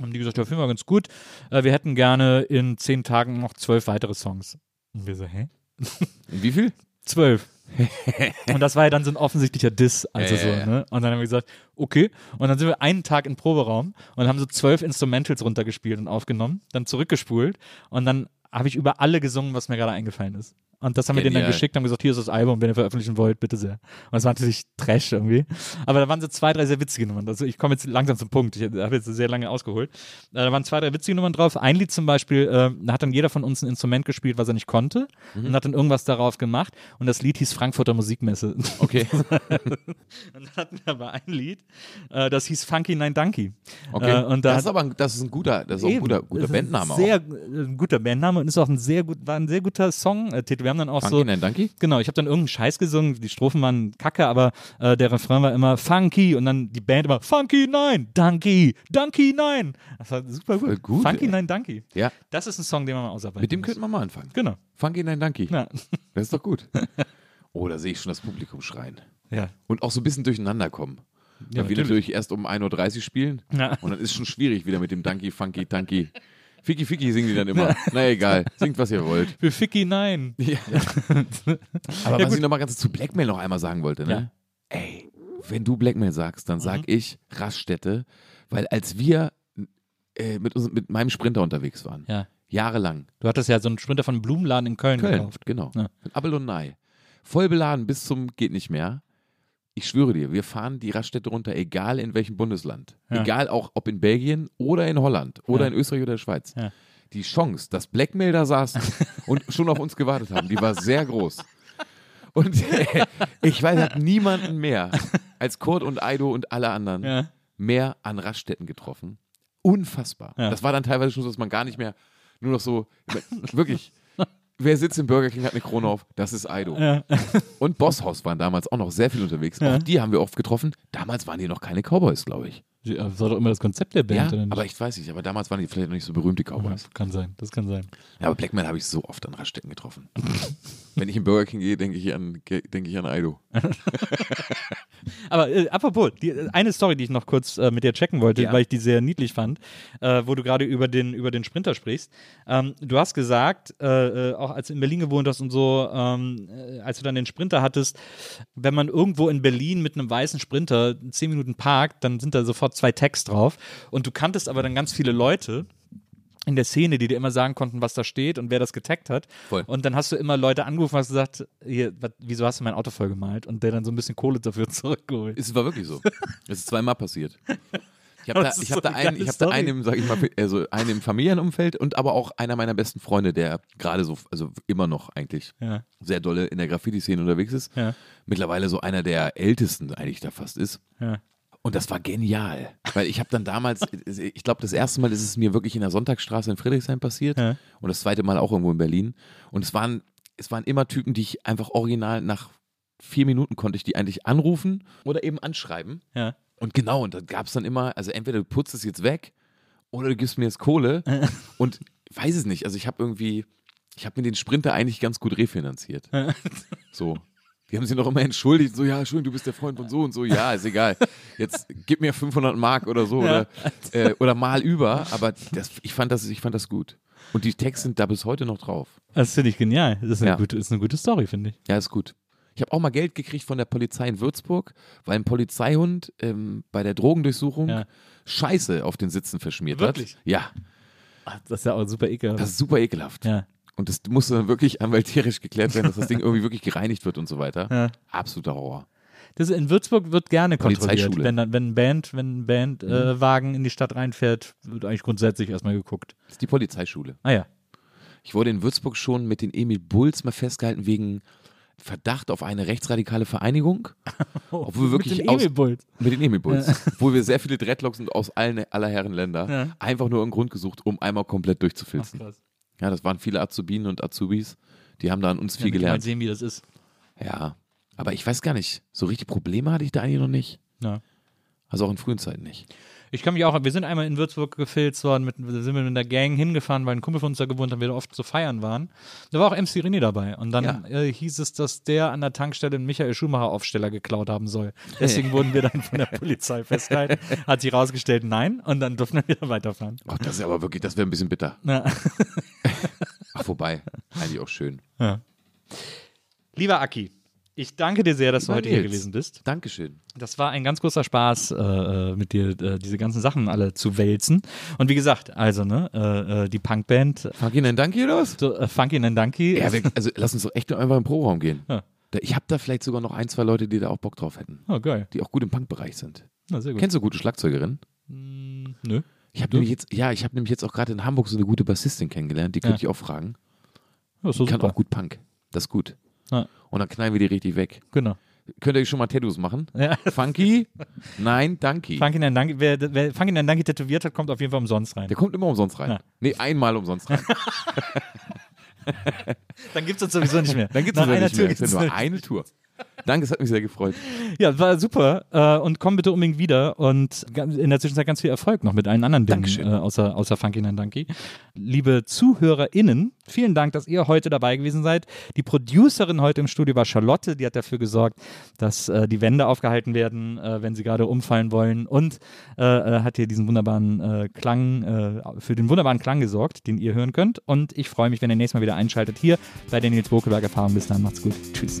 Haben die gesagt, ja, finden wir ganz gut. Äh, wir hätten gerne in zehn Tagen noch zwölf weitere Songs. Und wir so, hä? Wie viel? Zwölf. und das war ja dann so ein offensichtlicher Diss, also Ja, so, ja. ne? Und dann haben wir gesagt, okay. Und dann sind wir einen Tag im Proberaum und haben so zwölf Instrumentals runtergespielt und aufgenommen, dann zurückgespult und dann habe ich über alle gesungen, was mir gerade eingefallen ist. Und das haben wir denen dann Genial. geschickt, haben gesagt, hier ist das Album, wenn ihr veröffentlichen wollt, bitte sehr. Und es war natürlich Trash irgendwie. Aber da waren so zwei, drei sehr witzige Nummern. Also ich komme jetzt langsam zum Punkt. Ich habe jetzt sehr lange ausgeholt. Äh, Da waren zwei, drei witzige Nummern drauf. Ein Lied zum Beispiel, äh, da hat dann jeder von uns ein Instrument gespielt, was er nicht konnte und hat dann irgendwas darauf gemacht. Und das Lied hieß Frankfurter Musikmesse. Okay. Und dann hatten wir aber ein Lied, äh, das hieß Funky Nine Donkey. Okay. Äh, und da das ist aber ein, das ist ein guter, das ist auch ein Eben. guter, guter Bandname Sehr auch. äh, ein guter Bandname und ist auch ein sehr gut, war ein sehr guter Song-Titel. Wir haben dann auch Funky so. Nein, Danke. Genau, ich habe dann irgendeinen Scheiß gesungen, die Strophen waren kacke, aber äh, der Refrain war immer funky und dann die Band immer funky nein, donkey, donkey nein. Das war super gut. Voll gut, funky ey. nein, donkey. Ja, Das ist ein Song, den man mal ausarbeiten mit dem muss. könnten wir mal anfangen. Genau. Funky Nein, Danke. Ja. Das ist doch gut. Oh, da sehe ich schon das Publikum schreien. Ja. Und auch so ein bisschen durcheinander kommen. Ja, Weil wir natürlich erst um 1.30 Uhr spielen. Ja. Und dann ist es schon schwierig wieder mit dem Danky, Funky, Danky. Ficky, Ficky singen die dann immer. Na egal, singt, was ihr wollt. Für Ficky nein. Ja. Aber Ja, was gut. ich noch mal ganz zu Blackmail noch einmal sagen wollte, ne? Ey, wenn du Blackmail sagst, dann Mhm. sag ich Raststätte, weil als wir äh, mit, uns, mit meinem Sprinter unterwegs waren, Ja. jahrelang, Du hattest ja so einen Sprinter von einem Blumenladen in Köln, Köln, gekauft. genau, Ja. mit Abel und Nei, voll beladen bis zum geht nicht mehr. Ich schwöre dir, wir fahren die Raststätte runter, egal in welchem Bundesland. Ja. Egal auch ob in Belgien oder in Holland oder Ja. in Österreich oder der Schweiz. Ja. Die Chance, dass Blackmail da saßen und schon auf uns gewartet haben, die war sehr groß. Und äh, ich weiß, hat niemanden mehr als Kurt und Aido und alle anderen mehr an Raststätten getroffen. Unfassbar. Das war dann teilweise schon so, dass man gar nicht mehr, nur noch so, wirklich, wer sitzt im Burger King, hat eine Krone auf, das ist Aido. Ja. Und Bosshaus waren damals auch noch sehr viel unterwegs. Ja. Auch die haben wir oft getroffen. Damals waren die noch keine Cowboys, glaube ich. Ja, Das war doch immer das Konzept der Band. Ja, aber ich weiß nicht, aber damals waren die vielleicht noch nicht so berühmte Cowboys. Kann sein, das kann sein. Ja, aber Blackman habe ich so oft an Raststätten getroffen. Wenn ich im Burger King gehe, denke ich an, denke ich an Aido. Aber äh, apropos, die, eine Story, die ich noch kurz äh, mit dir checken wollte, Ja. weil ich die sehr niedlich fand, äh, wo du gerade über den, über den Sprinter sprichst. Ähm, du hast gesagt, äh, äh, auch als du in Berlin gewohnt hast und so, ähm, äh, als du dann den Sprinter hattest, wenn man irgendwo in Berlin mit einem weißen Sprinter zehn Minuten parkt, dann sind da sofort zwei Tags drauf. Und du kanntest aber dann ganz viele Leute in der Szene, die dir immer sagen konnten, was da steht und wer das getaggt hat. Voll. Und dann hast du immer Leute angerufen und hast gesagt, hier, wat, wieso hast du mein Auto vollgemalt? Und der dann so ein bisschen Kohle dafür zurückgeholt. Es war wirklich so. Es ist zweimal passiert. Ich habe da, ich so hab da, eine einen, ich hab da einen, sag ich mal, also einen im Familienumfeld und aber auch einer meiner besten Freunde, der gerade so, also immer noch eigentlich Ja. sehr dolle in der Graffiti-Szene unterwegs ist. Ja. Mittlerweile so einer der ältesten eigentlich da fast ist. Ja. Und das war genial, weil ich habe dann damals, ich glaube, das erste Mal ist es mir wirklich in der Sonntagsstraße in Friedrichshain passiert Ja. und das zweite Mal auch irgendwo in Berlin. Und es waren, es waren immer Typen, die ich einfach original nach vier Minuten konnte ich die eigentlich anrufen oder eben anschreiben. Ja. Und genau, und da gab es dann immer, also entweder du putzt es jetzt weg oder du gibst mir jetzt Kohle. und ich weiß es nicht, also ich habe irgendwie, ich habe mir den Sprinter eigentlich ganz gut refinanziert. so. Die haben sich noch immer entschuldigt, so, ja, schön, du bist der Freund von so und so, ja, ist egal. Jetzt gib mir 500 Mark oder so oder, äh, oder mal über, aber das, ich, fand das, ich fand das gut. Und die Texte sind da bis heute noch drauf. Das finde ich genial. Das ist eine, Ja. gute, ist eine gute Story, finde ich. Ja, ist gut. Ich habe auch mal Geld gekriegt von der Polizei in Würzburg, weil ein Polizeihund ähm, bei der Drogendurchsuchung Ja. Scheiße auf den Sitzen verschmiert Wirklich? hat. Ja, Das ist ja auch super ekelhaft. das ist super ekelhaft. ja. Und das musste dann wirklich anwaltierisch geklärt werden, dass das Ding irgendwie wirklich gereinigt wird und so weiter. Ja. Absoluter Horror. Das in Würzburg wird gerne kontrolliert. Polizeischule. Wenn, wenn ein Band, wenn ein Bandwagen in die Stadt reinfährt, wird eigentlich grundsätzlich erstmal geguckt. Das ist die Polizeischule. Ah ja. Ich wurde in Würzburg schon mit den Emil Bulls mal festgehalten wegen Verdacht auf eine rechtsradikale Vereinigung. Obwohl wir wirklich mit den aus, Emil-Bulls. mit den Emil-Bulls. Obwohl wir sehr viele Dreadlocks und aus allen, aller Herren Länder Ja. einfach nur einen Grund gesucht, um einmal komplett durchzufilzen. krass. Ja, das waren viele Azubinen und Azubis. Die haben da an uns viel Ja, Mal gelernt. sehen, wie das ist. Ja. Aber ich weiß gar nicht, so richtig Probleme hatte ich da eigentlich noch nicht. Ja. Also auch in frühen Zeiten nicht. Ich kann mich auch, wir sind einmal in Würzburg gefilzt worden, mit, sind wir mit der Gang hingefahren, weil ein Kumpel von uns da gewohnt hat, wir da oft zu feiern waren. Da war auch MC René dabei. Und dann Ja. äh, hieß es, dass der an der Tankstelle einen Michael Schumacher Aufsteller geklaut haben soll. Deswegen wurden wir dann von der Polizei festgehalten. Hat sich rausgestellt, nein. Und dann durften wir wieder weiterfahren. Ach, das ist aber wirklich, das wäre ein bisschen bitter. Ja. Ach, vorbei. Eigentlich auch schön. Lieber Aki, ich danke dir sehr, dass du heute hier Nils. gewesen bist. Dankeschön. Das war ein ganz großer Spaß, äh, äh, mit dir äh, diese ganzen Sachen alle zu wälzen. Und wie gesagt, also, ne, äh, äh, die Punkband, ihn einen Dank hier los. so, äh, Funky Nandanki. Ja, wir, also lass uns doch echt einfach im Pro-Raum gehen. Ja. Ich habe da vielleicht sogar noch ein, zwei Leute, die da auch Bock drauf hätten. Oh, geil. Die auch gut im Punkbereich sind. Na, sehr gut. Kennst du gute Schlagzeugerin? Nö. Ich habe nämlich jetzt, ja, ich habe nämlich jetzt auch gerade in Hamburg so eine gute Bassistin kennengelernt, die könnte Ja. ich auch fragen. Ja, so Die kann auch gut Punk. Das ist gut. Ja. Und dann knallen wir die richtig weg. Genau. Könnt ihr euch schon mal Tattoos machen? Ja. Funky? Nein, Danky. Funky Nandanki, wer, wer Funky Nandanki tätowiert hat, kommt auf jeden Fall umsonst rein. Der kommt immer umsonst rein. Ja. Nee, einmal umsonst rein. Dann gibt es uns sowieso nicht mehr. Dann gibt es einer nicht mehr. Es ist nur eine Tour. Danke, es hat mich sehr gefreut. Ja, war super. Äh, und komm bitte unbedingt wieder. Und in der Zwischenzeit ganz viel Erfolg noch mit allen anderen Dingen, Dankeschön. äh, außer, außer Funky Nandanki. Liebe ZuhörerInnen, vielen Dank, dass ihr heute dabei gewesen seid. Die Producerin heute im Studio war Charlotte. Die hat dafür gesorgt, dass äh, die Wände aufgehalten werden, wenn sie gerade umfallen wollen. Und hat hier diesen wunderbaren Klang, für den wunderbaren Klang gesorgt, den ihr hören könnt. Und ich freue mich, wenn ihr nächstes Mal wieder einschaltet hier bei der Nils Bokeberg Erfahrung. Bis dann, macht's gut. Tschüss.